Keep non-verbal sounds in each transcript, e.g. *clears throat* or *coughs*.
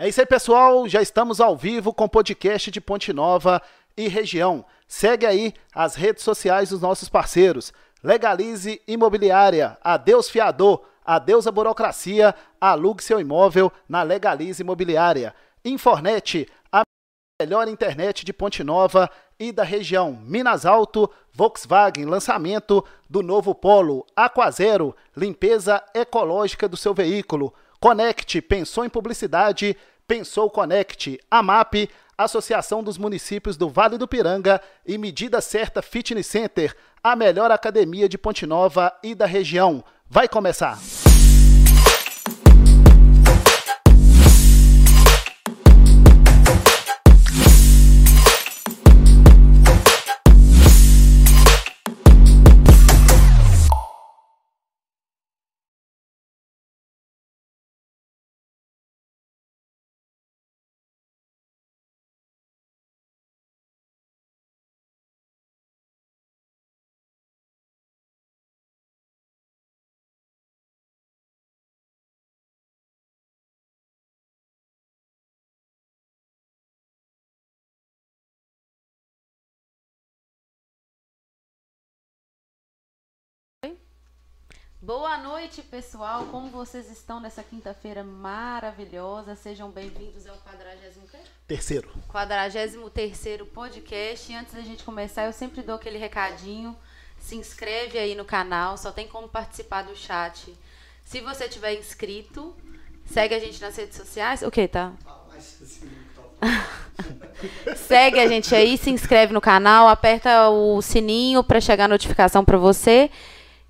É isso aí, pessoal. Já estamos ao vivo com o podcast de Ponte Nova e região. Segue aí as redes sociais dos nossos parceiros. Legalize Imobiliária, Adeus Fiador, Adeus a Burocracia, alugue seu imóvel na Legalize Imobiliária. Infornet, a melhor internet de Ponte Nova e da região. Minas Alto, Volkswagen, lançamento do novo Polo, Aquazero, limpeza ecológica do seu veículo. Conecte, pensou em publicidade, pensou Conecte. AMAP, Associação dos Municípios do Vale do Piranga e Medida Certa Fitness Center, a melhor academia de Ponte Nova e da região. Vai começar! Boa noite, pessoal. Como vocês estão nessa quinta-feira maravilhosa? Sejam bem-vindos ao 40 Terceiro. 43 podcast. E antes da gente começar, eu sempre dou aquele recadinho. Se inscreve aí no canal, só tem como participar do chat. Se você tiver inscrito, segue a gente nas redes sociais. O que, tá? *laughs* segue a gente aí, se inscreve no canal, aperta o sininho para chegar a notificação para você.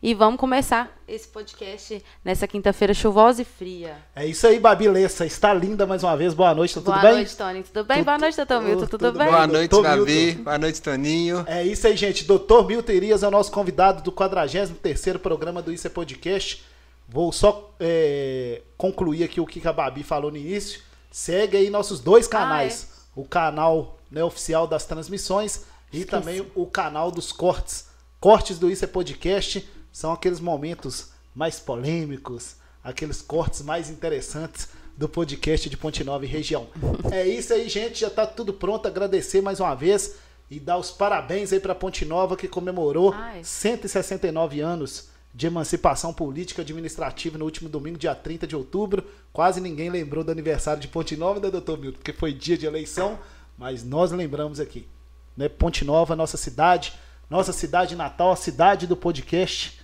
E vamos começar esse podcast nessa quinta-feira chuvosa e fria. É isso aí, Babi Lessa. Está linda mais uma vez. Boa noite, tá tudo Boa bem? Boa noite, Tony. Tudo bem? Tudo, Boa noite, doutor Milton. Tudo, tudo, bem? Boa noite, Babi. Boa noite, Toninho. É isso aí, gente. Doutor Milton Irias é o nosso convidado do 43º programa do Isso é Podcast. Vou só é, concluir aqui o que a Babi falou no início. Segue aí nossos dois canais. Ah, é? O canal né, oficial das transmissões e Esqueci. também o canal dos cortes. Cortes do Isso é Podcast são aqueles momentos mais polêmicos, aqueles cortes mais interessantes do podcast de Ponte Nova e região. É isso aí, gente. Já está tudo pronto. Agradecer mais uma vez e dar os parabéns aí para Ponte Nova que comemorou Ai. 169 anos de emancipação política administrativa no último domingo, dia 30 de outubro. Quase ninguém lembrou do aniversário de Ponte Nova, né, doutor Milton? Porque foi dia de eleição, mas nós lembramos aqui. Né? Ponte Nova, nossa cidade, nossa cidade natal, a cidade do podcast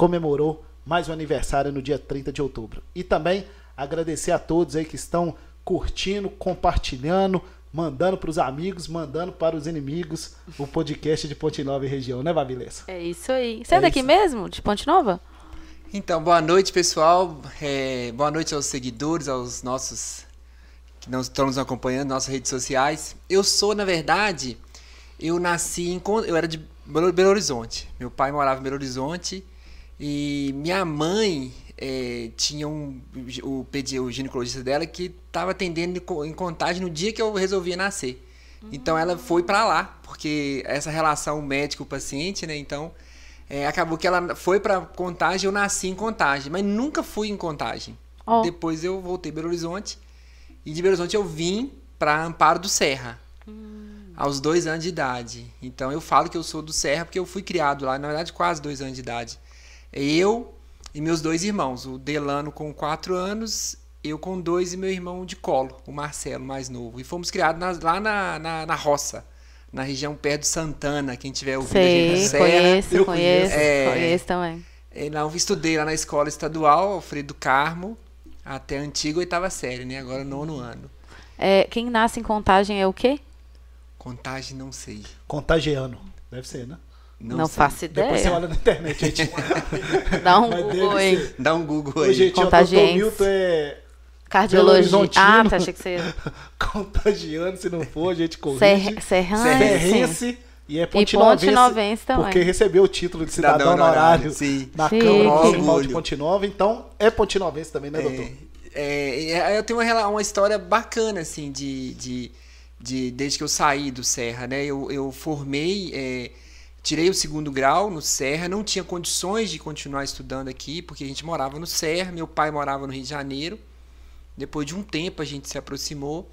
comemorou mais um aniversário no dia 30 de outubro. E também agradecer a todos aí que estão curtindo, compartilhando, mandando para os amigos, mandando para os inimigos o podcast de Ponte Nova e região, né, Babilessa? É isso aí. Você é, é daqui isso. mesmo, de Ponte Nova? Então, boa noite, pessoal. É, boa noite aos seguidores, aos nossos que não estão nos acompanhando, nossas redes sociais. Eu sou, na verdade, eu nasci em. Eu era de Belo Horizonte. Meu pai morava em Belo Horizonte e minha mãe é, tinha um, o, o ginecologista dela que estava atendendo em contagem no dia que eu resolvia nascer. Uhum. Então ela foi para lá, porque essa relação médico-paciente, né? Então é, acabou que ela foi para contagem, eu nasci em contagem, mas nunca fui em contagem. Oh. Depois eu voltei para Belo Horizonte e de Belo Horizonte eu vim para Amparo do Serra. Hum. Aos dois anos de idade. Então eu falo que eu sou do Serra porque eu fui criado lá, na verdade, quase dois anos de idade. Eu e meus dois irmãos, o Delano com quatro anos, eu com dois e meu irmão de colo, o Marcelo, mais novo. E fomos criados na, lá na, na, na, roça, na região perto de Santana, quem tiver ouvido Sei, a gente Serra. Conheço, eu conheço, é, conheço também. É, não, estudei lá na escola estadual, Alfredo Carmo, até a antiga oitava série, né? Agora nono ano. É, quem nasce em contagem é o quê? Contagem, não sei. Contagiano, deve ser, né? Não, não faço ideia. Depois você olha na internet, gente. *laughs* Dá um Google aí. Dá um Google aí. gente, o Milton é Cardiologia. Ah, tá, achei que você *laughs* Contagiando, se não for, a gente corrige. Serranse. Serrense. E é Ponte Novense, também. Porque recebeu o título de cidadão, cidadão honorário sim. na sim. Câmara Municipal de Ponte Nova. Então, é Ponte Novense também, né, é, doutor? É, é, eu tenho uma, uma história bacana, assim, de, de, de, desde que eu saí do Serra, né? Eu, eu formei... É, Tirei o segundo grau no Serra, não tinha condições de continuar estudando aqui, porque a gente morava no Serra, meu pai morava no Rio de Janeiro. Depois de um tempo a gente se aproximou.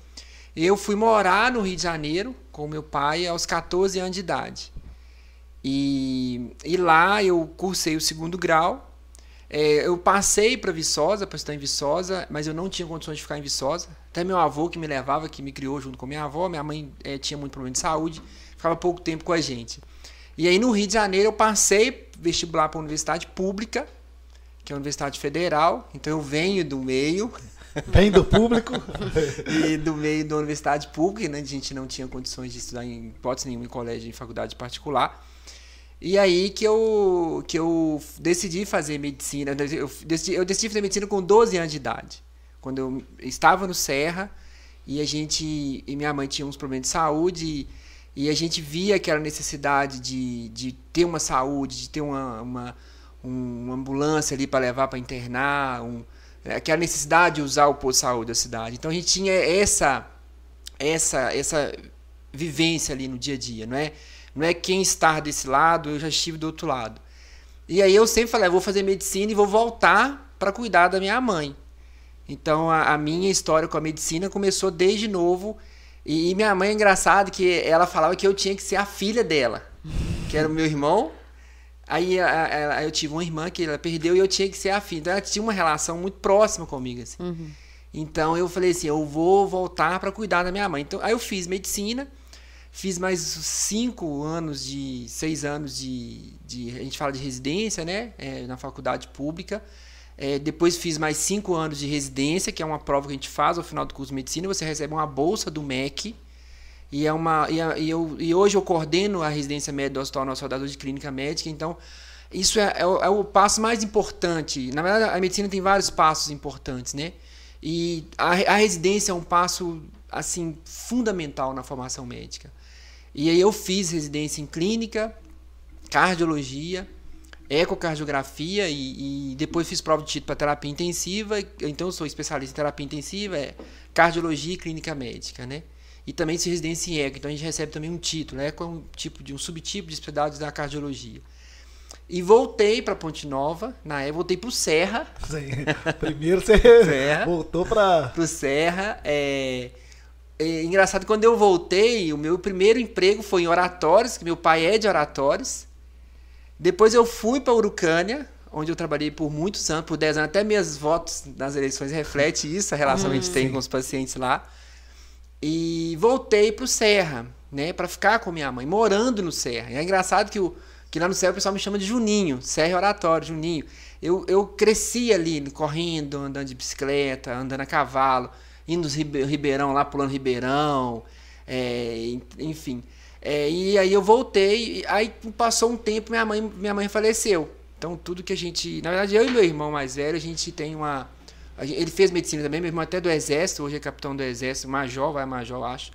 Eu fui morar no Rio de Janeiro com meu pai aos 14 anos de idade. E, e lá eu cursei o segundo grau. É, eu passei para Viçosa, para estar em Viçosa, mas eu não tinha condições de ficar em Viçosa. Até meu avô que me levava, que me criou junto com minha avó, minha mãe é, tinha muito problema de saúde, ficava pouco tempo com a gente. E aí no Rio de Janeiro eu passei vestibular para a universidade pública, que é a Universidade Federal, então eu venho do meio. *laughs* Vem do público. *laughs* e do meio da universidade pública, né? A gente não tinha condições de estudar em hipótese nenhuma em colégio, em faculdade particular. E aí que eu, que eu decidi fazer medicina. Eu decidi, eu decidi fazer medicina com 12 anos de idade. Quando eu estava no Serra e a gente. E minha mãe tinha uns problemas de saúde. E, e a gente via aquela necessidade de, de ter uma saúde, de ter uma, uma, uma ambulância ali para levar para internar, um, aquela necessidade de usar o posto de saúde da cidade. Então a gente tinha essa, essa, essa vivência ali no dia a dia, não é? Não é quem está desse lado, eu já estive do outro lado. E aí eu sempre falei, ah, vou fazer medicina e vou voltar para cuidar da minha mãe. Então a, a, minha história com a medicina começou desde novo. E, minha mãe engraçado que ela falava que eu tinha que ser a filha dela, que era o meu irmão. Aí a, a, eu tive uma irmã que ela perdeu e eu tinha que ser a filha. Então ela tinha uma relação muito próxima comigo. Assim. Uhum. Então eu falei assim, eu vou voltar para cuidar da minha mãe. Então aí eu fiz medicina. Fiz mais cinco anos de. seis anos de. de a gente fala de residência, né? É, na faculdade pública. É, depois fiz mais cinco anos de residência, que é uma prova que a gente faz ao final do curso de medicina. Você recebe uma bolsa do MEC. E, é uma, e, e, eu, e hoje eu coordeno a residência médica do Hospital Nosso Soldador de Clínica Médica. Então, isso é, é, o, é o passo mais importante. Na verdade, a medicina tem vários passos importantes, né? E a, a residência é um passo assim fundamental na formação médica. E aí eu fiz residência em clínica, cardiologia, ecocardiografia e, e depois fiz prova de título para terapia intensiva. Então sou especialista em terapia intensiva, é cardiologia e clínica médica, né? E também fiz residência em eco, então a gente recebe também um título, eco é um tipo de um subtipo de especialidade da cardiologia. E voltei para Ponte Nova, na época voltei para o Serra. Sim. *laughs* Primeiro você Serra, voltou para o Serra, é, é engraçado, quando eu voltei, o meu primeiro emprego foi em oratórios, que meu pai é de oratórios. Depois eu fui para Urucânia, onde eu trabalhei por muitos anos, por 10 anos, até minhas votos nas eleições reflete isso, a relação que a gente tem com os pacientes lá. E voltei para o Serra, né, para ficar com minha mãe, morando no Serra. E é engraçado que, o, que lá no Serra o pessoal me chama de Juninho, Serra é Oratório, Juninho. Eu, eu cresci ali, correndo, andando de bicicleta, andando a cavalo indo nos Ribeirão lá, pulando Ribeirão, é, enfim. É, e aí eu voltei, aí passou um tempo, minha mãe, minha mãe faleceu. Então tudo que a gente. Na verdade, eu e meu irmão mais velho, a gente tem uma. Gente, ele fez medicina também, meu irmão até do Exército, hoje é capitão do Exército, major, vai major, acho.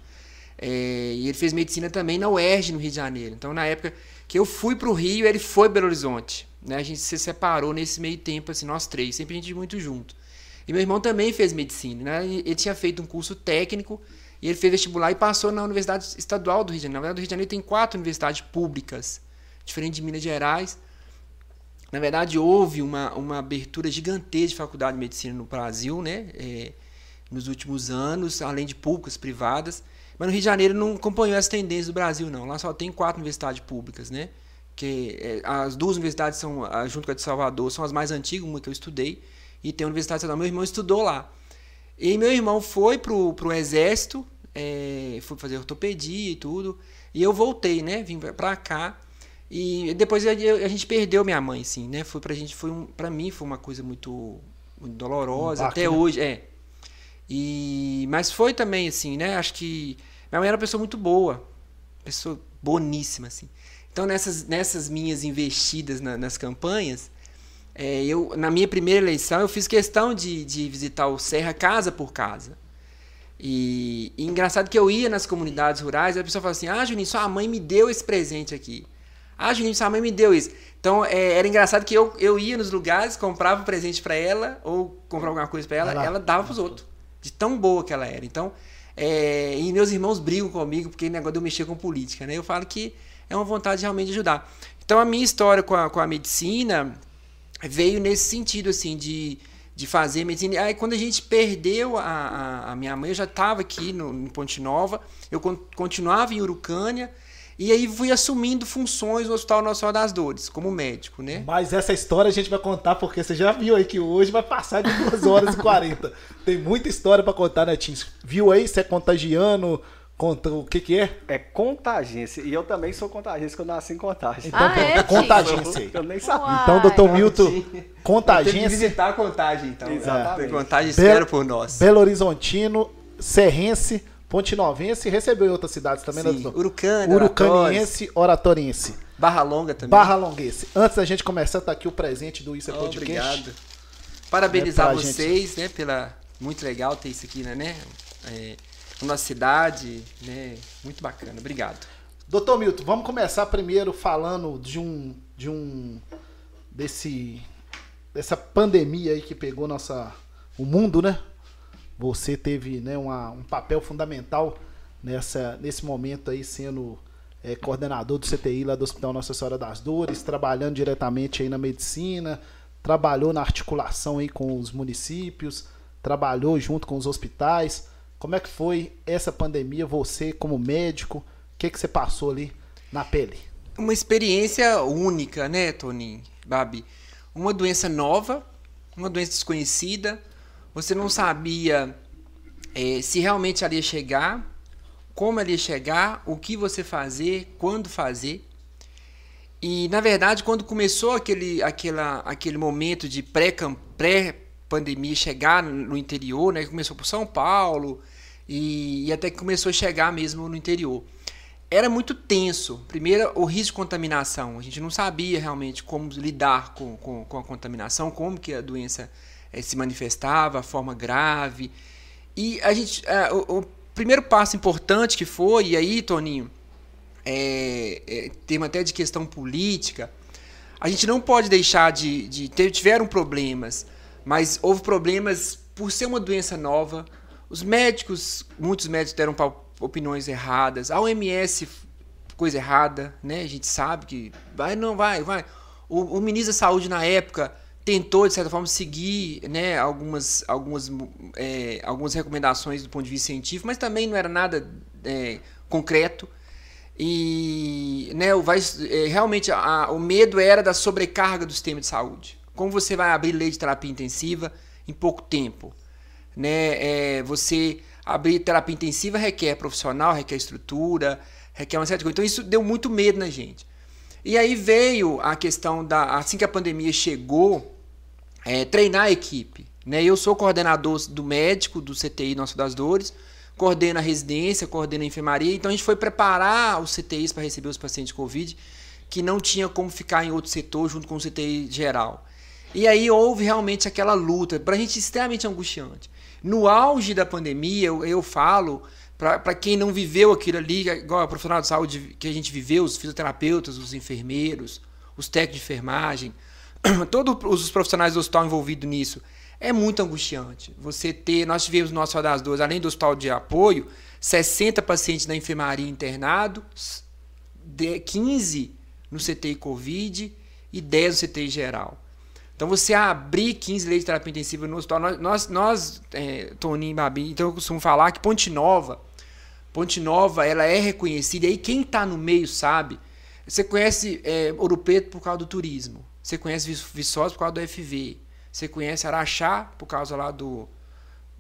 É, e ele fez medicina também na UERJ, no Rio de Janeiro. Então, na época que eu fui para o Rio, ele foi Belo Horizonte. Né? A gente se separou nesse meio tempo, assim, nós três, sempre a gente muito junto. E meu irmão também fez medicina, né? Ele tinha feito um curso técnico e ele fez vestibular e passou na Universidade Estadual do Rio de Janeiro. Na verdade, o Rio de Janeiro tem quatro universidades públicas, diferente de Minas Gerais. Na verdade, houve uma, uma abertura gigantesca de faculdade de medicina no Brasil, né? É, nos últimos anos, além de públicas, privadas. Mas no Rio de Janeiro não acompanhou essa tendência do Brasil, não. Lá só tem quatro universidades públicas, né? Que é, as duas universidades são, junto com a de Salvador, são as mais antigas, uma que eu estudei, e tem a Universidade Estadual. Meu irmão estudou lá. E meu irmão foi pro, pro exército, é, foi fazer ortopedia e tudo. E eu voltei, né? Vim pra cá. E depois a, a gente perdeu minha mãe, assim, né? Foi pra gente, foi um, pra mim foi uma coisa muito, muito dolorosa, um até hoje, é. E, mas foi também, assim, né? Acho que minha mãe era uma pessoa muito boa, pessoa boníssima, assim. Então, nessas, nessas minhas investidas na, nas campanhas, é, eu, na minha primeira eleição, eu fiz questão de, de visitar o Serra casa por casa. E, e, engraçado que eu ia nas comunidades rurais e a pessoa fala assim: Ah, Juninho, sua mãe me deu esse presente aqui. Ah, Juninho, sua mãe me deu isso. Então é, era engraçado que eu, eu ia nos lugares, comprava um presente para ela ou comprava alguma coisa para ela, ela dava para os outros. De tão boa que ela era. Então, é, e meus irmãos brigam comigo porque negócio de eu mexer com política. Né? Eu falo que é uma vontade realmente de ajudar. Então a minha história com a, com a medicina veio nesse sentido, assim, de, de fazer medicina. Aí quando a gente perdeu a, a, a minha mãe, eu já estava aqui no, em Ponte Nova, eu con continuava em Urucânia, e aí fui assumindo funções no Hospital Nacional das Dores, como médico, né? Mas essa história a gente vai contar porque você já viu aí que hoje vai passar de 2 horas e 40. Tem muita história para contar, né, Tim? Viu aí? Você é contagiando, Conta, o que que é? É contagência. E eu também sou contagência, que eu nasci em contagem. Então, Ah, é, contagência. Eu nem sabia. Uai. Então, doutor Milton, Tem que contagência, visitar a contagem, então. Exatamente. A contagem espera por nós. Belo Horizontino, Serrense, Ponte Novense, recebeu em outras cidades também, né, Sim, doutor? Urucânia, Urucaniense, Oratoriense, Barra Longa também. Barra Longuense. Antes da gente começar, tá aqui o presente do Isso é Oh, Podcast. Obrigado. Parabenizar É vocês, né, pela muito legal ter isso aqui, né, né? É, nossa cidade, né? Muito bacana. Obrigado. Doutor Milton, vamos começar primeiro falando de um. de um. desse. dessa pandemia aí que pegou nossa. o mundo, né? Você teve né, uma- um papel fundamental nessa, nesse momento aí, sendo é, coordenador do CTI lá do Hospital Nossa Senhora das Dores, trabalhando diretamente aí na medicina, trabalhou na articulação aí com os municípios, trabalhou junto com os hospitais. Como é que foi essa pandemia, você como médico, o que, que você passou ali na pele? Uma experiência única, né, Toninho, Babi? Uma doença nova, uma doença desconhecida. Você não sabia eh, se realmente ela ia chegar, como ela ia chegar, o que você fazer, quando fazer. E, na verdade, quando começou aquele, aquela, aquele momento de pré-pandemia chegar no interior, né? Começou por São Paulo e, e até que começou a chegar mesmo no interior. Era muito tenso. Primeiro, o risco de contaminação. A gente não sabia realmente como lidar com, com, com a contaminação, como que a doença eh, se manifestava, a forma grave. E a gente, eh, o, o primeiro passo importante que foi, e aí, Toninho, é, é, tema até de questão política, a gente não pode deixar de, de ter, tiveram problemas, mas houve problemas por ser uma doença nova. Os médicos, muitos médicos deram opiniões erradas. A OMS, coisa errada, né? A gente sabe que vai, não vai, vai. O, o ministro da Saúde na época tentou de certa forma seguir, né, algumas, algumas, é, algumas recomendações do ponto de vista científico, mas também não era nada é, concreto. E né, o vai, é, realmente a- o medo era da sobrecarga do sistema de saúde. Como você vai abrir lei de terapia intensiva em pouco tempo? Né? É, você abrir terapia intensiva requer profissional, requer estrutura, requer uma de coisas. Então isso deu muito medo na gente. E aí veio a questão da. Assim que a pandemia chegou, é, treinar a equipe. Né? Eu sou coordenador do médico do CTI Nossa das Dores, coordeno a residência, coordeno a enfermaria. Então a gente foi preparar os CTIs para receber os pacientes de Covid, que não tinha como ficar em outro setor junto com o CTI geral. E aí houve realmente aquela luta, para a gente extremamente angustiante. No auge da pandemia, eu, eu falo, para quem não viveu aquilo ali, igual a profissional de saúde que a gente viveu, os fisioterapeutas, os enfermeiros, os técnicos de enfermagem, *clears throat* todos os profissionais do hospital envolvidos nisso, é muito angustiante. Você ter, nós tivemos no nosso das duas, além do hospital de apoio, 60 pacientes na enfermaria internados, de- 15 no CTI Covid e 10 no CTI geral. Então você abrir 15 leitos de terapia intensiva no hospital, nós, nós, nós é, Toninho e Babi, então eu costumo falar que Ponte Nova, Ponte Nova, ela é reconhecida, e aí quem está no meio sabe. Você conhece é, Ouro Preto por causa do turismo, você conhece Viçosa por causa do FV, você conhece Araxá por causa lá do,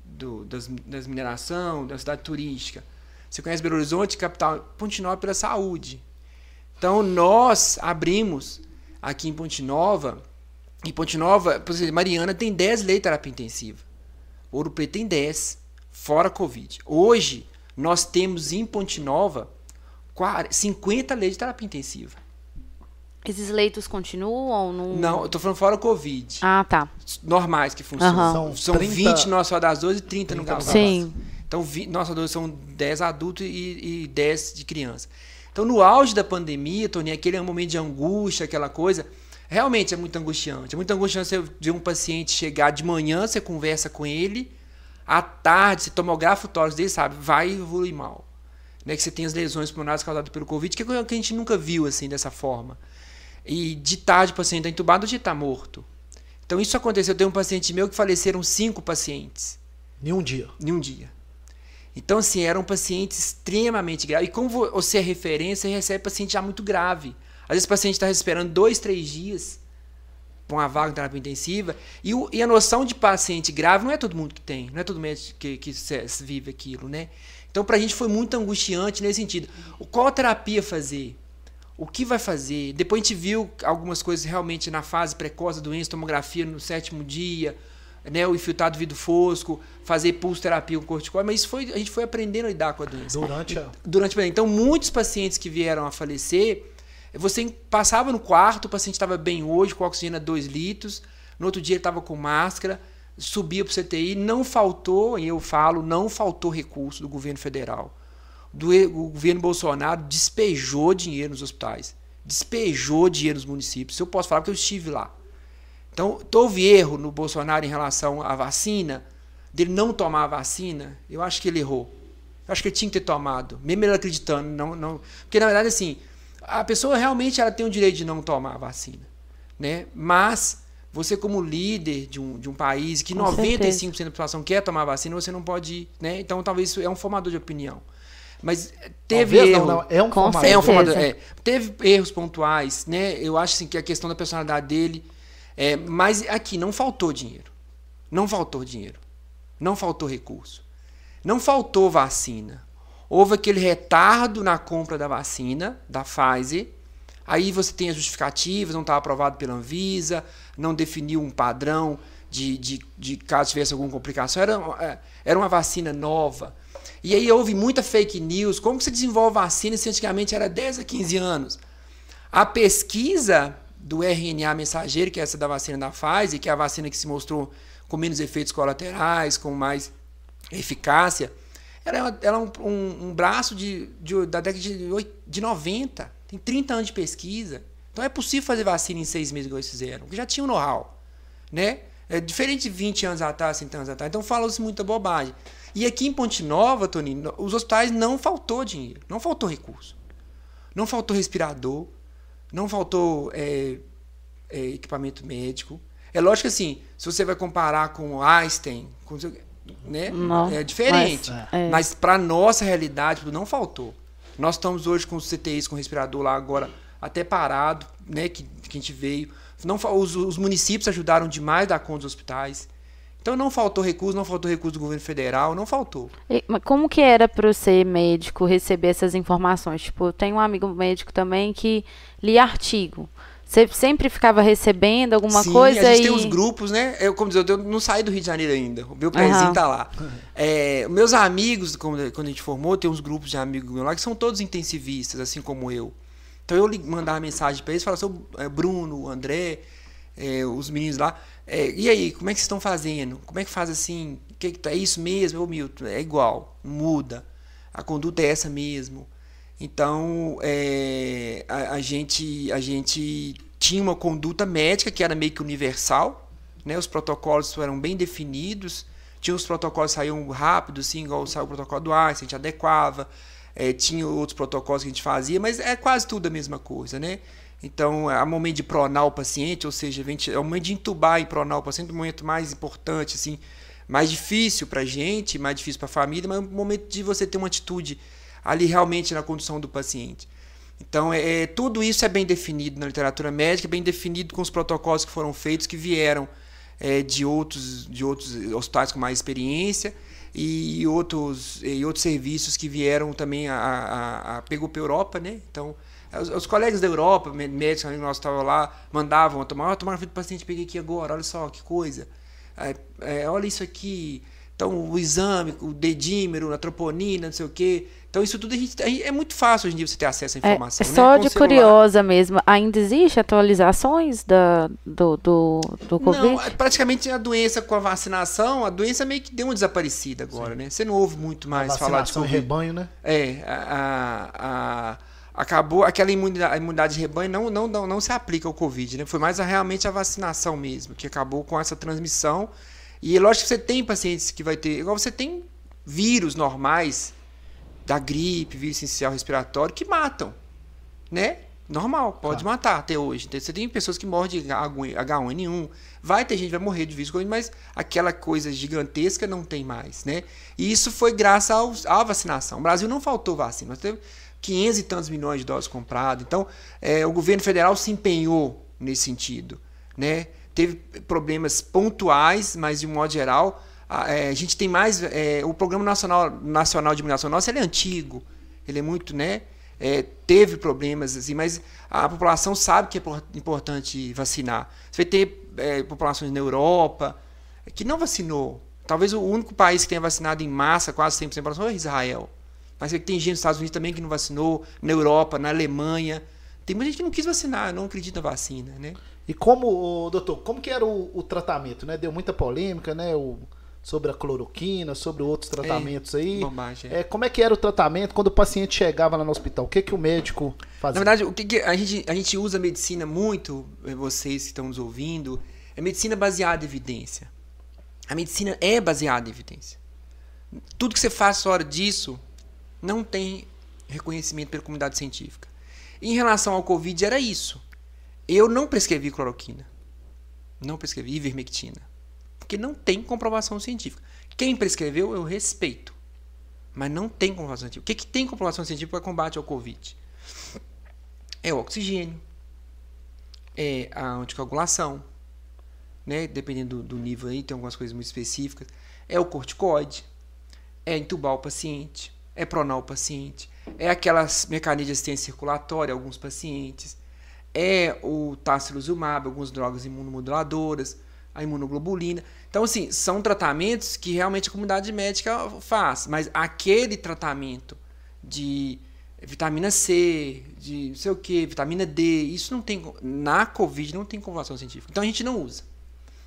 do das, das mineração, da cidade turística. Você conhece Belo Horizonte, capital, Ponte Nova pela saúde. Então nós abrimos aqui em Ponte Nova, em Ponte Nova, por exemplo, Mariana tem 10 leitos de terapia intensiva. Ouro Preto tem 10, fora Covid. Hoje, nós temos em Ponte Nova 40 50 leitos de terapia intensiva. Esses leitos continuam? Não, Não, eu tô falando fora Covid. Ah, tá. Normais que funcionam. Aham. São São 30 20 no Nossa das 12 e 30 no 30 no Galo. Sim. Então, vi, nossa, dois são 10 adultos e, e 10 de criança. Então, no auge da pandemia, Tony, aquele momento de angústia, aquela coisa, realmente é muito angustiante. É muito angustiante você ver um paciente chegar de manhã, você conversa com ele, à tarde, você tomografa o tórax dele, sabe, vai evoluir mal. Né, que você tem as lesões pulmonares causadas pelo Covid, que é coisa que a gente nunca viu assim, dessa forma. E de tarde o paciente está entubado de estar morto. Então isso aconteceu. Tem um paciente meu que faleceram cinco pacientes Em um dia. em um dia. Então, assim, era um paciente extremamente grave. E como vo- você é referência, você recebe paciente já muito grave. Às vezes o paciente está esperando dois, três dias para uma vaga em terapia intensiva. E, o- e a noção de paciente grave não é todo mundo que tem. Não é todo mundo que, que vive aquilo, né? Então, para a gente foi muito angustiante nesse sentido. O- Qual terapia fazer? O que vai fazer? Depois a gente viu algumas coisas realmente na fase precoce da doença, tomografia no sétimo dia, né, o infiltrado vidro fosco, fazer pulsoterapia com corticoide, mas isso foi, a gente foi aprendendo a lidar com a doença. Durante a. Durante a Então, muitos pacientes que vieram a falecer, você passava no quarto, o paciente estava bem hoje, com oxigênio a 2 litros, no outro dia ele estava com máscara, subia para o CTI, não faltou, e eu falo, não faltou recurso do governo federal. Do, o governo Bolsonaro despejou dinheiro nos hospitais, despejou dinheiro nos municípios. Eu posso falar porque eu estive lá. Então, houve erro no Bolsonaro em relação à vacina, dele não tomar a vacina, eu acho que ele errou. Eu acho que ele tinha que ter tomado, mesmo ele acreditando. Não, não, porque, na verdade, assim, a pessoa realmente ela tem o direito de não tomar a vacina. Né? Mas, você como líder de um, de um país que Com 95% da população quer tomar a vacina, você não pode ir. Né? Então, talvez isso é um formador de opinião. Mas eh, teve Talvez erro. não, não, é um Com formador. É um formador, é. Teve erros pontuais, né? Eu acho assim, que a questão da personalidade dele. É, mas aqui não faltou dinheiro. Não faltou dinheiro. Não faltou recurso. Não faltou vacina. Houve aquele retardo na compra da vacina, da Pfizer. Aí você tem as justificativas, não estava aprovado pela Anvisa, não definiu um padrão de, de, de caso tivesse alguma complicação. Era, é, era uma vacina nova. E aí houve muita fake news. Como que se desenvolve vacina se antigamente era 10 a 15 anos? A pesquisa do RNA mensageiro, que é essa da vacina da Pfizer, que é a vacina que se mostrou com menos efeitos colaterais, com mais eficácia, ela é, ela é um, um- um braço de, de- da década de, de 90. Tem 30 anos de pesquisa. Então é possível fazer vacina em seis meses, igual eles fizeram, porque já tinha um know-how. Né? É diferente de 20 anos atrás, 30 anos atrás. Então fala-se muita bobagem. E aqui em Ponte Nova, Toninho, os hospitais não faltou dinheiro, não faltou recurso. Não faltou respirador, não faltou é, é, equipamento médico. É lógico que assim, se você vai comparar com Einstein, com, né, Não, é diferente. mas, é. Mas para nossa realidade não faltou. Nós estamos hoje com os CTIs com respirador lá agora até parado, né, que, que a gente veio. Não, os, os municípios ajudaram demais da conta dos hospitais. Então não faltou recurso, não faltou recurso do governo federal, não faltou. E, mas como que era para você, médico, receber essas informações? Tipo, eu tenho um amigo médico também que lia artigo. Você sempre ficava recebendo alguma Sim, coisa a gente e... tem os grupos, né? Eu, como dizer, eu não saí do Rio de Janeiro ainda. O meu pezinho Aham. tá lá. É, meus amigos, quando a gente formou, tem uns grupos de amigos meus lá que são todos intensivistas, assim como eu. Então eu mandava mensagem para eles, falava, é, Bruno, André, é, os meninos lá. é, e aí, como é que vocês estão fazendo? Como é que faz assim? Que, tá- é isso mesmo, ô Milton? É igual, muda. A conduta é essa mesmo. Então, é, a, a gente, a gente tinha uma conduta médica que era meio que universal, né? Os protocolos eram bem definidos, tinha os protocolos que saíam rápido, assim, igual saiu o protocolo do Einstein, a gente adequava, é, tinha outros protocolos que a gente fazia, mas é quase tudo a mesma coisa, né? Então, é o momento de pronar o paciente, ou seja, é o momento de entubar e pronar o paciente, o momento mais importante, assim, mais difícil para a gente, mais difícil para a família, mas é o momento de você ter uma atitude ali realmente na condução do paciente. Então, é, é, tudo isso é bem definido na literatura médica, bem definido com os protocolos que foram feitos, que vieram é, de, outros, de outros hospitais com mais experiência e outros, e outros serviços que vieram também a, a, a pegou para a Europa, né? Então, os, os colegas da Europa, mé- médicos que nós estávamos lá, mandavam tomar, oh, tomar do paciente, peguei aqui agora, olha só que coisa. É, é, olha isso aqui. Então, o exame, o dedímero, a troponina, não sei o quê. Então, isso tudo a gente, a gente- é muito fácil hoje em dia você ter acesso à É, informação. é né? só Com de curiosa mesmo. Ainda existe atualizações da, do, do, do Covid? Não, é praticamente a doença com a vacinação, a doença meio que deu uma desaparecida agora, né? Você não ouve muito mais falar de Covid. rebanho, né? É, a, a- a- acabou aquela imunidade, a imunidade de rebanho não, não, não, não se aplica ao Covid, né? Foi mais a- realmente a vacinação mesmo, que acabou com essa transmissão. E lógico que você tem pacientes que vai ter, igual você tem vírus normais da gripe, vírus essencial respiratório que matam, né? Normal, pode Tá. matar até hoje. Então, Você tem pessoas que morrem de H1N1. Vai ter gente que vai morrer de vírus, mas aquela coisa gigantesca não tem mais, né? E isso foi graças aos- à vacinação. O Brasil não faltou vacina. Nós teve 500 e tantos milhões de doses compradas. Então, é, o governo federal se empenhou nesse sentido, né? Teve problemas pontuais, mas de um modo geral, a, é, a gente tem mais... é, o Programa Nacional, Nacional de Imunização nosso, ele é antigo. Ele é muito, né? É, teve problemas, assim, mas a população sabe que é por- importante vacinar. Você vai ter é, populações na Europa que não vacinou. Talvez o único país que tenha vacinado em massa, quase 100% da população, é Israel. Mas tem gente nos Estados Unidos também que não vacinou, na Europa, na Alemanha. Tem muita gente que não quis vacinar, não acredita na vacina, né? E como, doutor, como que era o, o tratamento, né? Deu muita polêmica, né? O, sobre a cloroquina, sobre outros tratamentos aí. bobagem, é. É, como é que era o tratamento quando o paciente chegava lá no hospital? O que que o médico Na fazia? verdade, o que, que a, gente, a gente usa a medicina muito, eh, vocês que estão nos ouvindo, é medicina baseada em evidência. A medicina é baseada em evidência. Tudo que você faz fora disso não tem reconhecimento pela comunidade científica. Em relação ao Covid, era isso. Eu não prescrevi cloroquina. Não prescrevi ivermectina. Porque não tem comprovação científica. Quem prescreveu, eu respeito. Mas não tem comprovação científica. O que, que tem comprovação científica para combate ao Covid? é o oxigênio, é a anticoagulação, né? Dependendo do, do nível aí, tem algumas coisas muito específicas. É o corticoide, é entubar o paciente, é pronar o paciente, é aquelas mecanismos de assistência circulatória, alguns pacientes, é o tacilizumab, algumas drogas imunomoduladoras, a imunoglobulina. Então, assim, são tratamentos que realmente a comunidade médica faz, mas aquele tratamento de vitamina C, de não sei o que, vitamina D, isso não tem, na Covid não tem comprovação científica. Então a gente não usa.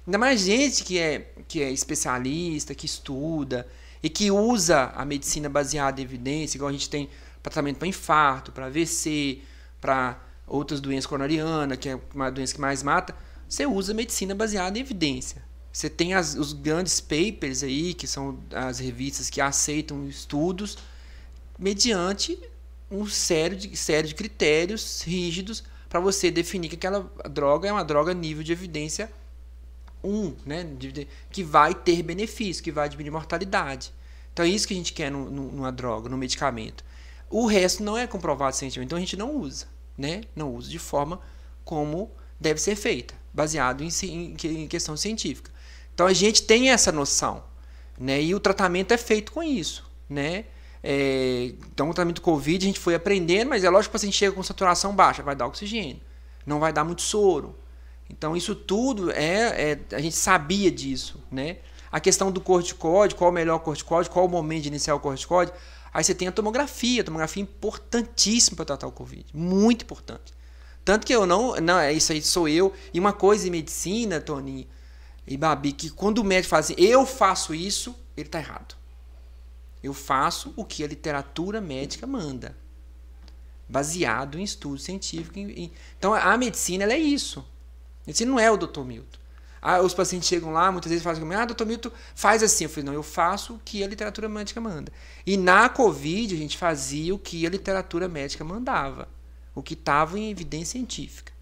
Ainda mais gente que é, que é especialista, que estuda e que usa a medicina baseada em evidência, igual a gente tem tratamento para infarto, para AVC, para outras doenças coronarianas, que é uma doença que mais mata, você usa medicina baseada em evidência. Você tem as, os grandes papers aí, que são as revistas que aceitam estudos, mediante um sério de, sério de critérios rígidos para você definir que aquela droga é uma droga nível de evidência 1, né? que vai ter benefício, que vai diminuir mortalidade. Então é isso que a gente quer nu- nu- numa droga, num medicamento. O resto não é comprovado cientificamente, então a gente não usa, né? Não usa de forma como deve ser feita, baseado em, em em questão científica. Então a gente tem essa noção, né? E o tratamento é feito com isso, né? É, então o tratamento do Covid a gente foi aprendendo, mas é lógico que o paciente chega com saturação baixa, vai dar oxigênio, não vai dar muito soro. Então isso tudo é, é- a gente sabia disso, né? A questão do corticóide, qual o melhor corticóide, qual o momento de iniciar o corticóide, aí você tem a tomografia, a tomografia é importantíssima para tratar o Covid, muito importante. Tanto que eu não, não, é isso aí sou eu. E uma coisa em medicina, Tony e Babi, que quando o médico fala assim, eu faço isso, ele está errado. Eu faço o que a literatura médica manda, baseado em estudo científico. Então a medicina ela é isso. A medicina não é o Dr. Milton. Ah, os pacientes chegam lá, muitas vezes fazem comigo, ah, doutor Milton, faz assim. Eu falei, não, eu faço o que a literatura médica manda. E na Covid, a gente fazia o que a literatura médica mandava. O que estava em evidência científica.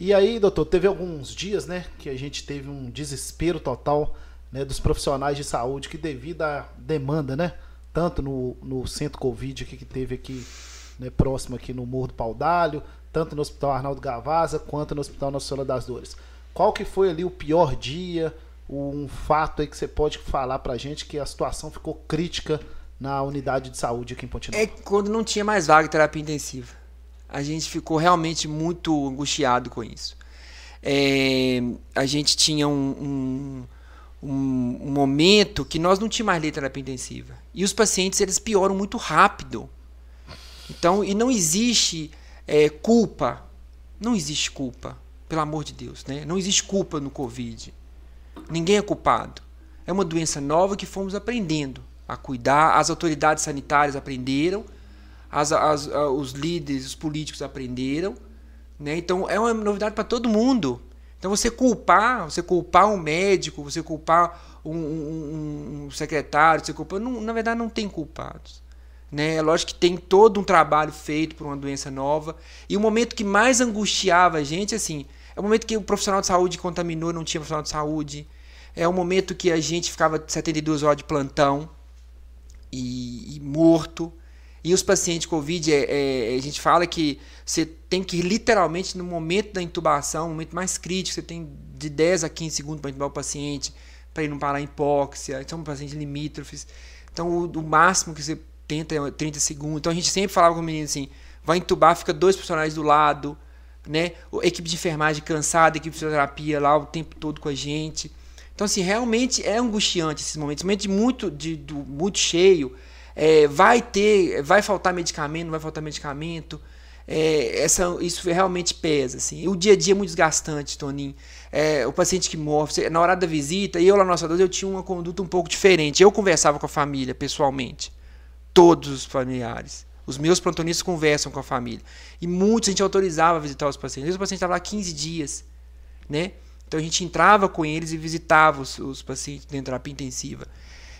E aí, doutor, teve alguns dias, né, que a gente teve um desespero total, né, dos profissionais de saúde que devido à demanda, né, tanto no, no centro Covid que teve aqui, né, próximo aqui no Morro do Paudalho, tanto no Hospital Arnaldo Gavaza, quanto no Hospital Nossa Senhora das Dores. Qual que foi ali o pior dia, um fato aí que você pode falar pra gente que a situação ficou crítica na unidade de saúde aqui em Ponte É quando não tinha mais vaga de terapia intensiva. A gente ficou realmente muito angustiado com isso. É, a gente tinha um, um, um- momento que nós não tínhamos mais de terapia intensiva. E os pacientes eles pioram muito rápido. Então, e não existe é, culpa. Não existe culpa, pelo amor de Deus. Né? Não existe culpa no Covid. Ninguém é culpado. É uma doença nova que fomos aprendendo a cuidar. As autoridades sanitárias aprenderam, as, as- a- os líderes, os políticos aprenderam. Né? Então é uma novidade para todo mundo. Então você culpar, você culpar um médico, você culpar um- um- um secretário, você culpar, não- na verdade não tem culpados. Né? É lógico que tem todo um trabalho feito por uma doença nova. E o momento que mais angustiava a gente, assim, é o momento que o profissional de saúde contaminou, não tinha profissional de saúde. É o momento que a gente ficava 72 horas de plantão e, e morto. E os pacientes Covid, é, é, a gente fala que você tem que literalmente, no momento da intubação, momento mais crítico, você tem de 10 a 15 segundos para intubar o paciente, para ele não parar em hipóxia. Então, um paciente limítrofes. Então, o, o, máximo que você tenta é 30 segundos. Então, a gente sempre falava com o menino assim: vai intubar, fica dois profissionais do lado, né? Equipe de enfermagem cansada, equipe de fisioterapia lá o tempo todo com a gente. Então, assim, realmente é angustiante esses momentos. Momento de muito, de, de muito cheio é, vai ter, vai faltar medicamento, não vai faltar medicamento. É, essa, isso realmente pesa. Assim. o dia a dia é muito desgastante, Toninho. É, o paciente que morre, na hora da visita, eu lá no nossa eu tinha uma conduta um pouco diferente. Eu conversava com a família pessoalmente, todos os familiares. Os meus plantonistas conversam com a família. E muitos a gente autorizava a visitar os pacientes. O paciente estava lá 15 dias. Né? Então a gente entrava com eles e visitava os, os pacientes dentro da terapia intensiva.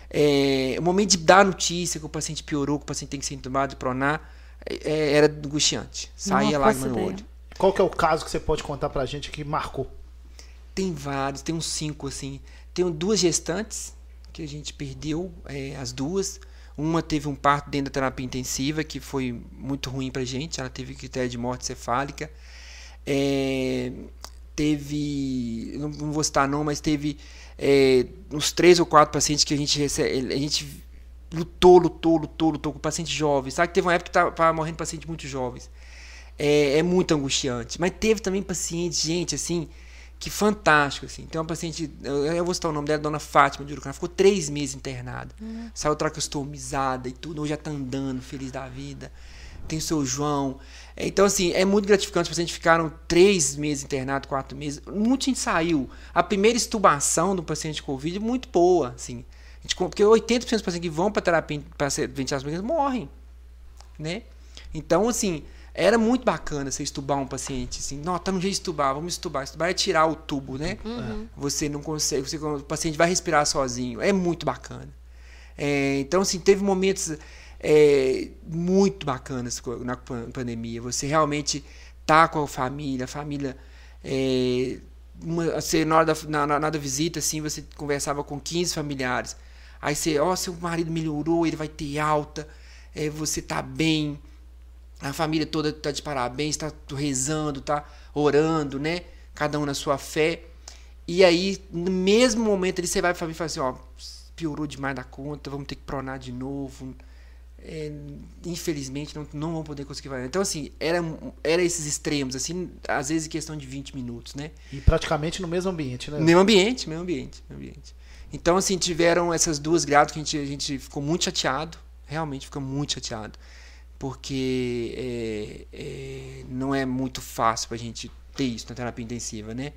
É, o momento de dar notícia que o paciente piorou, que o paciente tem que ser entubado, pronar, é, é era angustiante. Saía lágrima no olho. Qual que é o caso que você pode contar pra gente que marcou? Tem vários, tem uns cinco, assim. Tem duas gestantes que a gente perdeu, é, as duas. Uma teve um parto dentro da terapia intensiva, que foi muito ruim pra gente. Ela teve critério de morte cefálica. É, teve, não, não vou citar não, mas teve é, uns três ou quatro pacientes que a gente recebe, a gente lutou, lutou, lutou, lutou com pacientes jovens. Sabe que teve uma época que estava morrendo pacientes muito jovens. É, é, muito angustiante. Mas teve também pacientes, gente, assim, que fantástico, assim. Tem uma paciente, eu, eu vou citar o nome dela, Dona Fátima de Urucana, ficou três meses internada. Uhum. Saiu tracostomizada e tudo, hoje já está andando, feliz da vida. Tem o seu João. Então, assim, é muito gratificante. Os pacientes ficaram três meses internados, quatro meses. Muita gente saiu. A primeira estubação do paciente com Covid é muito boa, assim. Gente, porque 80% dos pacientes que vão para terapia para ventilação morrem, né? Então, assim, era muito bacana você estubar um paciente, assim, não, tá no jeito de estubar, vamos estubar. Estubar é tirar o tubo, né? Uhum. Você não consegue, você, o paciente vai respirar sozinho. É muito bacana. É, então, assim, teve momentos é, muito bacanas na pandemia. Você realmente tá com a família, a família. É, uma, você, na, hora da, na, na, na da visita, assim, você conversava com 15 familiares. Aí você, ó, oh, seu marido melhorou, ele vai ter alta, é, você tá bem, a família toda tá de parabéns, tá rezando, tá orando, né? Cada um na sua fé. E aí, no mesmo momento, ele você vai pra família e fala assim, ó, piorou demais da conta, vamos ter que pronar de novo é, infelizmente não, não vão poder conseguir fazer. Então, assim, era, era esses extremos, assim, às vezes em questão de 20 minutos, né? E praticamente no mesmo ambiente, né? Mesmo ambiente, mesmo ambiente, mesmo ambiente. Então, assim, tiveram essas duas gradas que a gente, a gente ficou muito chateado, realmente ficou muito chateado, porque é, é, não é muito fácil pra gente ter isso na terapia intensiva, né?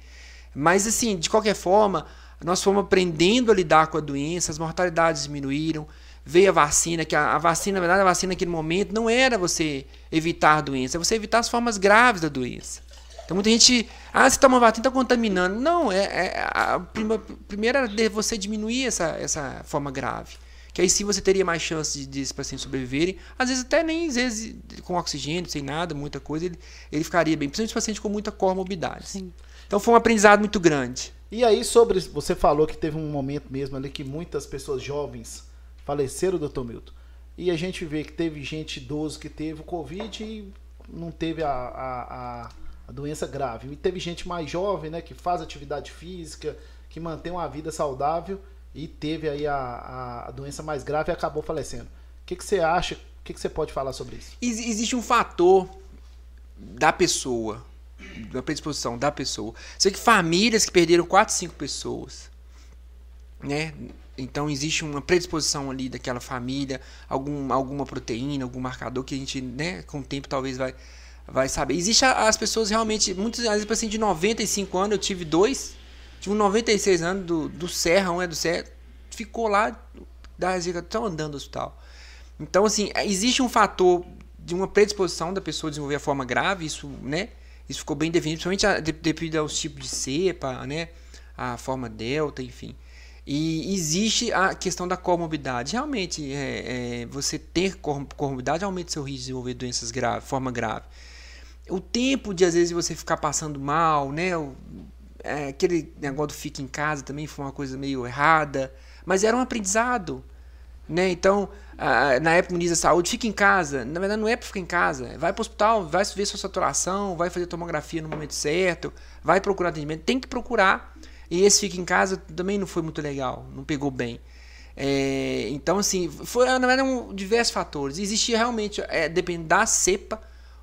Mas, assim, de qualquer forma, nós fomos aprendendo a lidar com a doença, as mortalidades diminuíram, veio a vacina, que a, a, vacina, na verdade, a vacina naquele momento não era você evitar a doença, é você evitar as formas graves da doença. Então muita gente, ah, você toma vacina, está contaminando. Não, é, é a, prima, primeiro era você diminuir essa, essa forma grave. Que aí sim você teria mais chance de, de esse paciente sobreviverem. Às vezes até nem, às vezes, com oxigênio, sem nada, muita coisa, ele, ele ficaria bem. Principalmente paciente com muita comorbidade. Sim. Então foi um aprendizado muito grande. E aí, sobre. Você falou que teve um momento mesmo ali que muitas pessoas jovens faleceram, doutor Milton. E a gente vê que teve gente idoso que teve o Covid e não teve a, a, a, doença grave. E teve gente mais jovem, né, que faz atividade física, que mantém uma vida saudável e teve aí a, a, doença mais grave e acabou falecendo. O que, que você acha? O que, que você pode falar sobre isso? Existe um fator da pessoa, da predisposição da pessoa. Sei que famílias que perderam 4, 5 pessoas, né? Então existe uma predisposição ali daquela família, algum, alguma proteína, algum marcador que a gente, né, com o tempo talvez vai, vai saber. Existe as pessoas realmente, muitas vezes, assim, de 95 anos, eu tive dois, tive um 96 anos do, do Serra, um é do Serra, ficou lá, estão andando no hospital. Então, assim, existe um fator de uma predisposição da pessoa desenvolver a forma grave, isso, né, isso ficou bem definido, principalmente devido aos tipos de cepa, né, a forma delta, enfim. E existe a questão da comorbidade. Realmente, é, é, você ter comorbidade aumenta seu risco de desenvolver doenças graves, forma grave. O tempo de, às vezes, você ficar passando mal, né? O, é, aquele negócio do fica em casa também foi uma coisa meio errada. Mas era um aprendizado. Né? Então, na época do ministro da Saúde, fica em casa. Na verdade, não é para ficar em casa. Vai para o hospital, vai ver sua saturação, vai fazer tomografia no momento certo, vai procurar atendimento. Tem que procurar. E esse fica em casa também não foi muito legal, não pegou bem. É, então, assim, foi, na verdade, um, diversos fatores. Existia realmente, é, dependendo da cepa,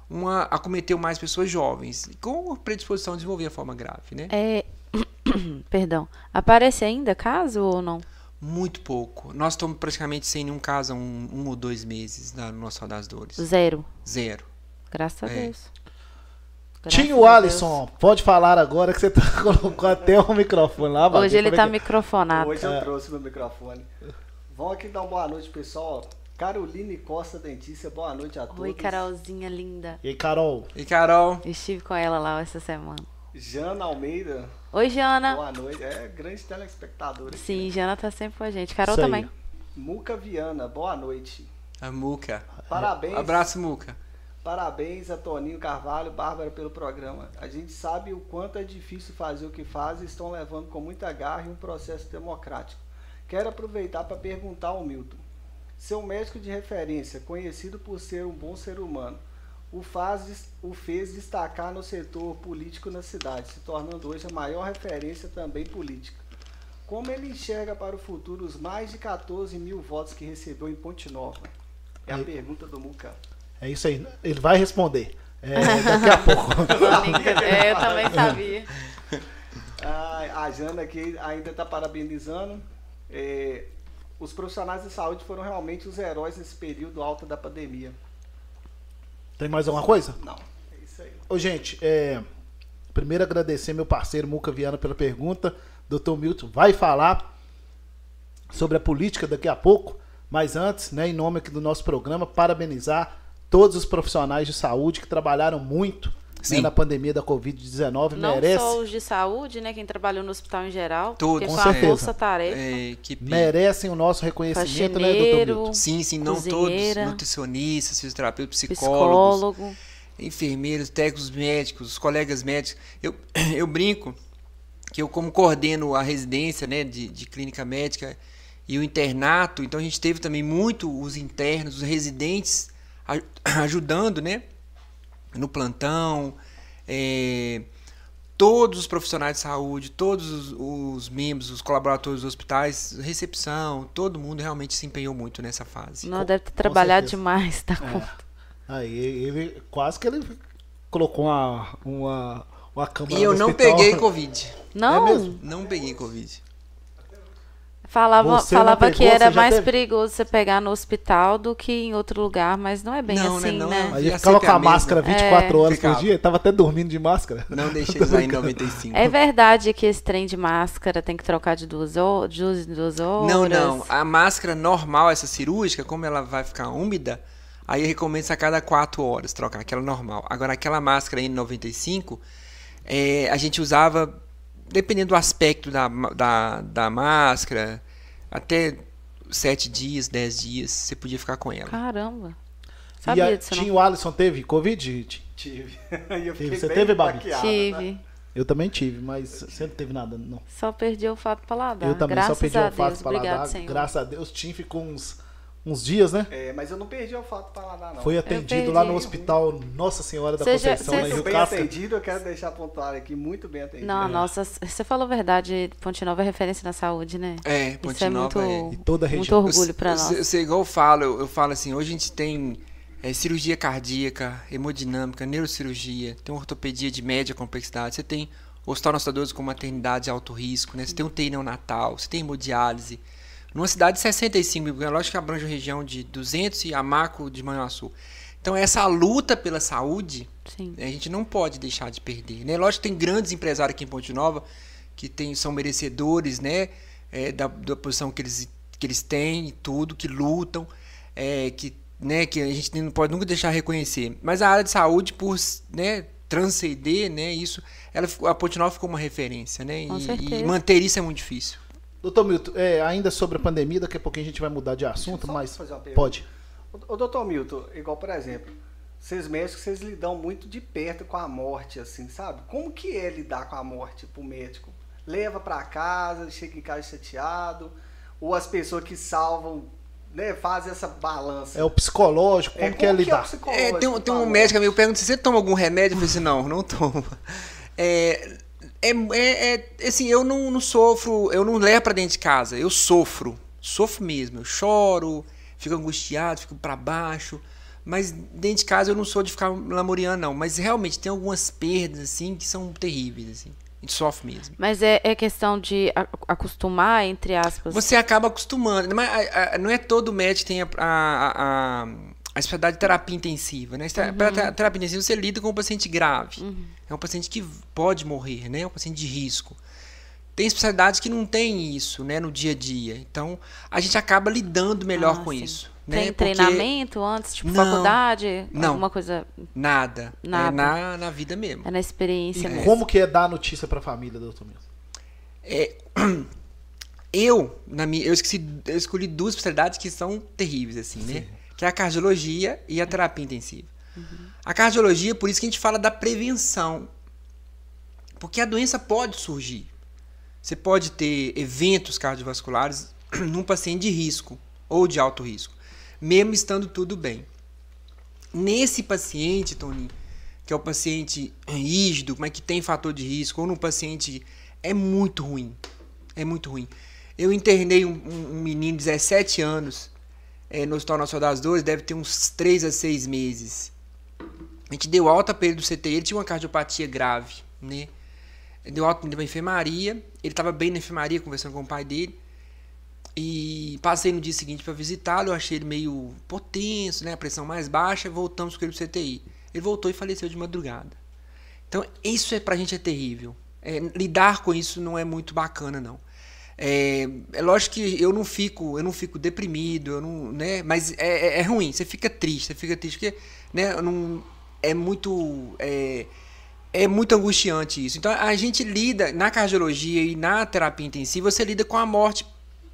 uma, acometeu mais pessoas jovens, com predisposição a desenvolver a forma grave, né? É, *coughs* perdão. Aparece ainda caso ou não? Muito pouco. Nós estamos praticamente sem nenhum caso há um, um ou dois meses no nosso das Dores. Zero. Zero. Graças a É. Deus. Tinho Alisson, pode falar agora que você tá, *laughs* colocou até o microfone lá. Deus. Hoje ele é tá que- microfonado. Hoje eu trouxe meu microfone. Vamos aqui dar uma boa noite, pessoal. Caroline Costa Dentícia, boa noite a todos. Oi, Carolzinha linda. E aí, Carol? E Carol, Estive com ela lá essa semana. Jana Almeida, Oi, Jana. boa noite. É, grande telespectadora. aqui, Sim, né? Jana tá sempre com a gente. Carol Isso aí. também. Muca Viana, boa noite. a Muca. Parabéns. Abraço, Muca. Parabéns a Toninho Carvalho, Bárbara pelo programa. A gente sabe o quanto é difícil fazer o que faz e estão levando com muita garra em um processo democrático. Quero aproveitar para perguntar ao Milton. Seu médico de referência, conhecido por ser um bom ser humano, o, faz, o fez destacar no setor político na cidade, se tornando hoje a maior referência também política. Como ele enxerga para o futuro os mais de 14 mil votos que recebeu em Ponte Nova? É a pergunta do Muca. É isso aí. Ele vai responder. É, daqui a *laughs* pouco. é, eu também sabia. Ah, a Jana aqui ainda está parabenizando. É, os profissionais de saúde foram realmente os heróis nesse período alto da pandemia. Tem mais alguma coisa? Não, é isso aí. Ô, gente, é, primeiro agradecer meu parceiro Muca Viana pela pergunta. Dr. Milton vai falar sobre a política daqui a pouco, mas antes, né, em nome aqui do nosso programa, parabenizar todos os profissionais de saúde que trabalharam muito né, na pandemia da Covid-19. Não Merece, só os de saúde, né? Quem trabalhou no hospital em geral. Todos. Porque Com certeza. força-tarefa. É, equipe. merecem o nosso reconhecimento, né, Dr. Faxineiro, Milton? Sim, sim, não todos. Nutricionistas, fisioterapeutas, psicólogos, psicólogo. enfermeiros, técnicos médicos, os colegas médicos. Eu, *clears throat* eu brinco que eu, como coordeno a residência né, de, de clínica médica e o internato, então a gente teve também muito os internos, os residentes *clears throat* ajudando né, no plantão. é, todos os profissionais de saúde, todos os, os membros, os colaboradores dos hospitais, recepção, todo mundo realmente se empenhou muito nessa fase. Não, deve ter trabalhado demais, tá É. conta. Aí ele quase que ele colocou uma, uma, uma câmera E eu no não hospital. peguei *laughs* Covid. Não, É mesmo? Não peguei Covid. Falava, Você não falava pegou, que era mais teve? perigoso você pegar no hospital do que em outro lugar, mas não é bem Não, né, assim, não, né? Aí E ele a ficava com a a mesma. máscara 24 horas Ficava. por dia, tava até dormindo de máscara. Não *laughs* deixei de usar em 95. É verdade que esse trem de máscara tem que trocar de duas, ho- de duas, em duas horas? Não, não. A máscara normal, essa cirúrgica, como ela vai ficar úmida, aí eu recomendo a cada 4 horas trocar, aquela normal. Agora, aquela máscara N95, é, a gente usava, dependendo do aspecto da, da, da máscara, até 7 dias, 10 dias, você podia ficar com ela. Caramba. e Sabia a, disso, o Alisson teve Covid? Ti- Tive. *laughs* E Você teve, Babi? né? Tive. Eu também tive, mas você não teve nada, não. Só perdi o fato paladar. eu também Graças só perdi o olfato Deus. paladar. Obrigado. Graças a Deus, Tim ficou uns, uns dias, né? É, mas eu não perdi o fato para lá, não. Foi atendido lá no hospital Nossa Senhora da Seja- Conceição, lá em Muito bem atendido, eu quero deixar pontuado aqui, muito bem atendido. Não, nossa, você falou a verdade. Ponte Nova é referência na saúde, né? É, Isso Ponte é Nova muito, E toda a muito região. orgulho pra eu, nós. Eu, eu sei, igual eu falo, eu, eu falo assim, hoje a gente tem é, cirurgia cardíaca, hemodinâmica, neurocirurgia, tem ortopedia de média complexidade, você tem hospital Nossa com maternidade de alto risco, né? Você tem UTI neonatal, você tem hemodiálise. Numa cidade de 65 mil, lógico que abrange uma região de 200 e a Maco de Manhuaçu. Então essa luta pela saúde, Sim. a gente não pode deixar de perder. Né? Lógico que tem grandes empresários aqui em Ponte Nova que tem, são merecedores né? é, da, da posição que eles, que eles têm e tudo, que lutam, é, que, né, que a gente não pode nunca deixar reconhecer. Mas a área de saúde, por né, transcender né, isso, ela, a Ponte Nova ficou uma referência. Né? E, e manter isso é muito difícil. Doutor Milton, é, ainda sobre a pandemia, daqui a pouquinho a gente vai mudar de assunto, Só mas fazer uma pergunta. pode. Ô, doutor Milton, igual por exemplo, vocês médicos, vocês lidam muito de perto com a morte, assim, sabe? Como que é lidar com a morte pro médico? Leva pra casa, chega em casa chateado, ou as pessoas que salvam, né, fazem essa balança? É o psicológico, como, que é o lidar? psicológico É, tem, um- tem a um médico amigo que pergunta se você toma algum remédio. Eu falei assim, não, não tomo. É, é, é, é, assim, eu não, não sofro, eu não levo pra dentro de casa, eu sofro. Sofro mesmo. Eu choro, fico angustiado, fico pra baixo. Mas dentro de casa eu não sou de ficar lamuriando, não. Mas realmente tem algumas perdas, assim, que são terríveis, assim. A gente sofre mesmo. Mas é, é questão de acostumar, entre aspas. Você acaba acostumando. Mas não é todo médico que tem a, a, a, a especialidade de terapia intensiva. Né? Uhum. Para terapia intensiva, você lida com um paciente grave. É um paciente que pode morrer, né? é um paciente de risco. Tem especialidades que não tem isso né, no dia a dia. Então, a gente acaba lidando melhor Ah, com sim. isso. Tem né? Porque treinamento antes, tipo Não, faculdade? não. Alguma coisa. Nada. Nada. É na, na vida mesmo. É na experiência E mesmo. como que é dar a notícia pra família, doutor Milton? É, *clears throat* eu, na minha, eu, esqueci, eu escolhi duas especialidades que são terríveis, assim, né? Que é a cardiologia e a terapia intensiva. A cardiologia, por isso que a gente fala da prevenção. Porque a doença pode surgir. Você pode ter eventos cardiovasculares *clears throat* num paciente de risco ou de alto risco, mesmo estando tudo bem. Nesse paciente, Tony, que é o paciente rígido, mas que tem fator de risco, ou num paciente é muito ruim. É muito ruim. Eu internei um- um menino de 17 anos eh, no Hospital Nacional das Dores, deve ter uns 3 a 6 meses. A gente deu alta para ele do CTI, ele tinha uma cardiopatia grave, né? Deu alta para enfermaria, ele estava bem na enfermaria conversando com o pai dele. E passei no dia seguinte para visitá-lo, eu achei ele meio potenso, né? A pressão mais baixa, voltamos com ele pro CTI. Ele voltou e faleceu de madrugada. Então, isso é pra gente é terrível. É, lidar com isso não é muito bacana, não. É, é lógico que eu não fico, eu não fico deprimido, eu não, né? Mas é, é- é ruim, você fica triste, você fica triste porque, né? Não, é muito, é, é muito angustiante isso. Então a gente lida na cardiologia e na terapia intensiva, você lida com a morte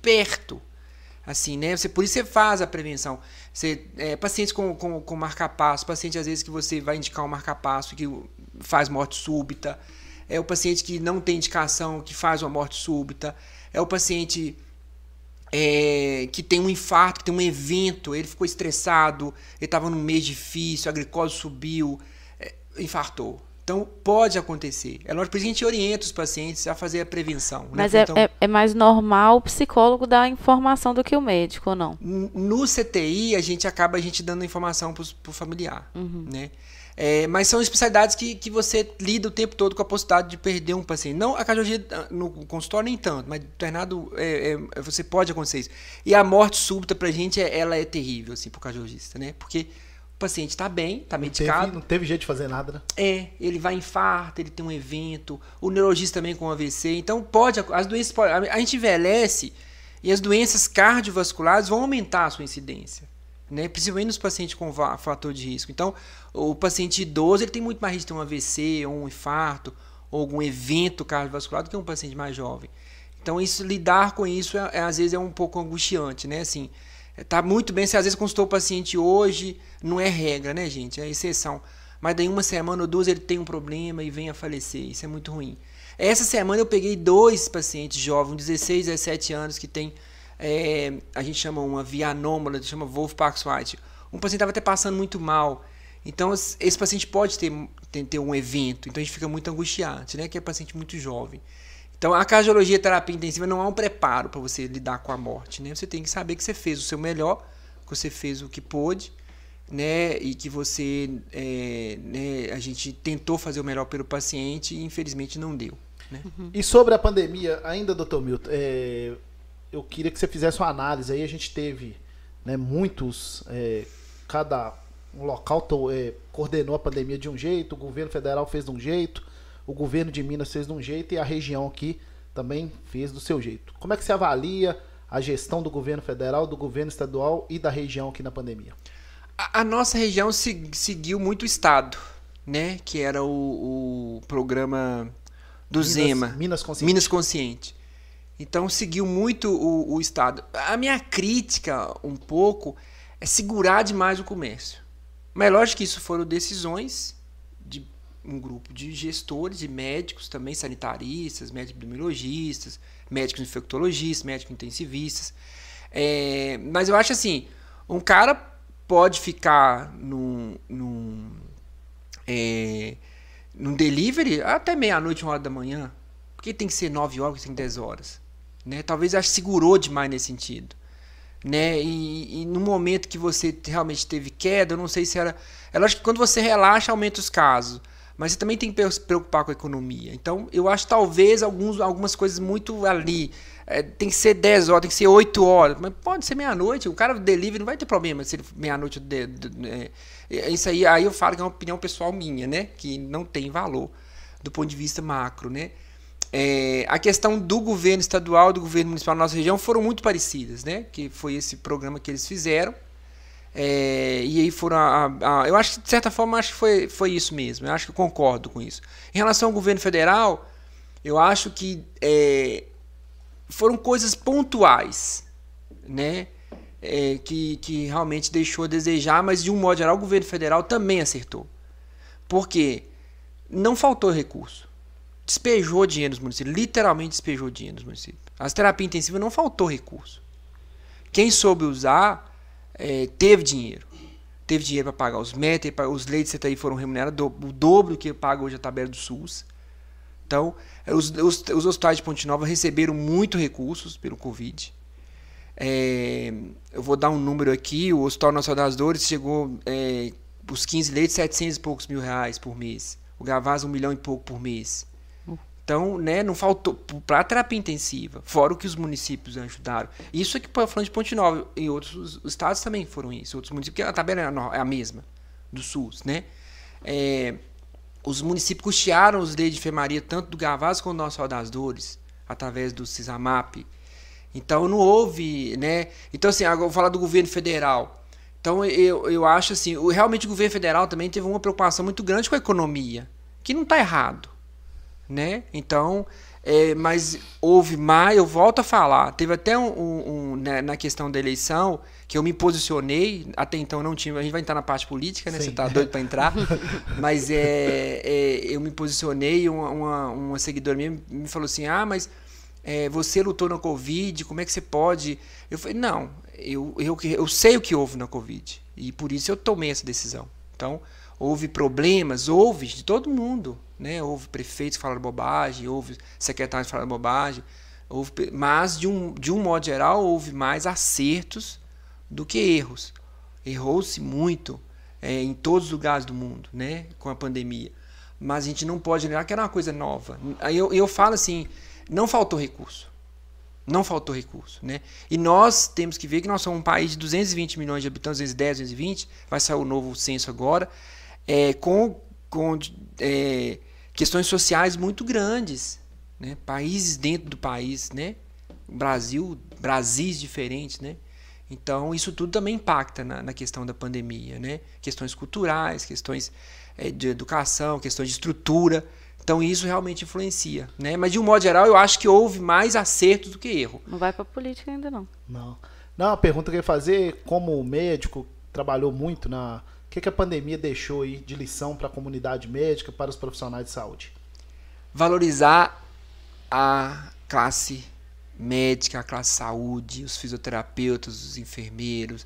perto. Assim, né? Você, por isso você faz a prevenção. Você, é, pacientes com, com, com marca-passo, paciente às vezes que você vai indicar um marca-passo que faz morte súbita. É o paciente que não tem indicação, que faz uma morte súbita. É o paciente é, que tem um infarto, que tem um evento, ele ficou estressado, ele estava num mês difícil, a glicose subiu, é, infartou. Então pode acontecer. É lógico, por isso que a gente orienta os pacientes a fazer a prevenção. né? Mas é, Então, é, é mais normal o psicólogo dar informação do que o médico, ou não? No CTI, a gente acaba a gente dando informação para o familiar, né? É, mas são especialidades que, que você lida o tempo todo com a possibilidade de perder um paciente. Não a cardiologia ah, no consultório nem tanto, mas internado é, é, você pode acontecer isso. E a morte súbita pra gente, é- ela é terrível, assim, pro cardiologista, né? Porque o paciente está bem, está Não teve, medicado, não teve jeito de fazer nada, né? é, ele vai infarto, ele tem um evento, o neurologista também com AVC. Então pode, as doenças podem, a gente envelhece e as doenças cardiovasculares vão aumentar a sua incidência, né? Principalmente nos pacientes com fator de risco. Então, o paciente idoso, ele tem muito mais risco de ter um AVC, ou um infarto, ou algum evento cardiovascular do que um paciente mais jovem. Então, isso lidar com isso é, é, às vezes é um pouco angustiante, né? Assim, é, tá muito bem, se às vezes consultou o paciente hoje, não é regra, né, gente? É exceção. Mas daí uma semana ou duas ele tem um problema e vem a falecer. Isso é muito ruim. Essa semana eu peguei dois pacientes jovens, 16, 17 anos, que tem, é, a gente chama uma via anômala, chama Wolf-Parkinson-White. Um paciente estava até passando muito mal. Então, esse paciente pode ter, ter, ter um evento. Então, a gente fica muito angustiante, né? Que é paciente muito jovem. Então, a cardiologia terapia intensiva não é um preparo para você lidar com a morte, né? Você tem que saber que você fez o seu melhor, que você fez o que pôde, né? E que você, é, né? A gente tentou fazer o melhor pelo paciente e infelizmente não deu, né? E sobre a pandemia, ainda, doutor Milton, é, eu queria que você fizesse uma análise aí. A gente teve né, muitos. é, cada um local é, coordenou a pandemia de um jeito, o governo federal fez de um jeito, o governo de Minas fez de um jeito e a região aqui também fez do seu jeito. Como é que você avalia a gestão do governo federal, do governo estadual e da região aqui na pandemia? A, a nossa região se- seguiu muito o Estado, né? Que era o, o programa do Minas- Zema. Minas Consciente. Minas Consciente. Então seguiu muito o, o Estado. A minha crítica, um pouco, é segurar demais o comércio. Mas é lógico que isso foram decisões de um grupo de gestores, de médicos também, sanitaristas, médicos epidemiologistas, médicos infectologistas, médicos intensivistas. É, mas eu acho assim, um cara pode ficar num, num, é, num delivery até meia-noite, uma hora da manhã. Por que tem que ser nove horas, tem que ser dez horas? Né? Talvez acho segurou demais nesse sentido. Né? E, e, no momento que você realmente teve queda, eu não sei se era. É lógico que quando você relaxa, aumenta os casos. Mas você também tem que se preocupar com a economia. Então, eu acho talvez alguns, algumas coisas muito ali. É, tem que ser 10 horas, tem que ser 8 horas. Mas pode ser meia-noite. O cara do delivery não vai ter problema se ele meia-noite. É, isso aí, aí eu falo que é uma opinião pessoal minha, né? Que não tem valor do ponto de vista macro, né? É, a questão do governo estadual, do governo municipal da nossa região foram muito parecidas, né? Que foi esse programa que eles fizeram. É, e aí foram a, a, a, eu acho que de certa forma acho que foi, foi isso mesmo. Eu acho que eu concordo com isso. Em relação ao governo federal, eu acho que é, foram coisas pontuais, né? É, que, que realmente deixou a desejar, mas de um modo geral o governo federal também acertou. Porque não faltou recurso despejou dinheiro nos municípios, literalmente despejou dinheiro nos municípios. As terapias intensivas não faltou recurso. Quem soube usar é, teve dinheiro. Teve dinheiro para pagar os médicos, os leitos de CTI foram remunerados o dobro que paga hoje a tabela do SUS. Então, os, os, os hospitais de Ponte Nova receberam muito recursos pelo Covid. É, eu vou dar um número aqui, o Hospital Nacional das Dores chegou é, os 15 leitos, 700 e poucos mil reais por mês. O Gavaz, um milhão e pouco por mês. Então, né, não faltou para terapia intensiva, fora o que os municípios ajudaram. Isso aqui é falando de Ponte Nova, e outros estados também foram isso, outros municípios, porque a tabela é a mesma do SUS, né? É, os municípios custearam os leitos de enfermaria tanto do Gavaz quanto do Nosso das Dores, através do CISAMAP. Então não houve, né? Então assim, agora vou falar do governo federal. Então eu, eu acho assim, realmente o governo federal também teve uma preocupação muito grande com a economia, que não está errado né? Então, é, mas houve mais, eu volto a falar, teve até um, um, um né, na questão da eleição que eu me posicionei, até então não tinha, a gente vai entrar na parte política, né? Sim. Você tá doido para entrar, *laughs* mas é, é, eu me posicionei, uma, uma, uma seguidora minha me falou assim, ah, mas é, você lutou na Covid, como é que você pode? Eu falei, não, eu, eu, eu sei o que houve na Covid, e por isso eu tomei essa decisão. Então, houve problemas, houve de todo mundo, né? Houve prefeitos falaram bobagem, houve secretários falaram bobagem, houve, mas de um, de um modo geral houve mais acertos do que erros. Errou-se muito é, em todos os lugares do mundo, né? Com a pandemia. Mas a gente não pode negar que era uma coisa nova. Aí eu, eu falo assim, não faltou recurso. Não faltou recurso, né? E nós temos que ver que nós somos um país de 220 milhões de habitantes, 210, 220, vai sair o novo censo agora, é, com, com é, questões sociais muito grandes, né? países dentro do país, né? Brasil, Brasis diferentes, né? Então isso tudo também impacta na, na questão da pandemia, né? Questões culturais, questões é, de educação, questões de estrutura. Então isso realmente influencia, né? Mas de um modo geral eu acho que houve mais acertos do que erro. Não vai para política ainda não. Não. Não, a pergunta que eu ia fazer, como médico trabalhou muito na que, que a pandemia deixou aí de lição para a comunidade médica, para os profissionais de saúde? Valorizar a classe médica, a classe saúde, os fisioterapeutas, os enfermeiros,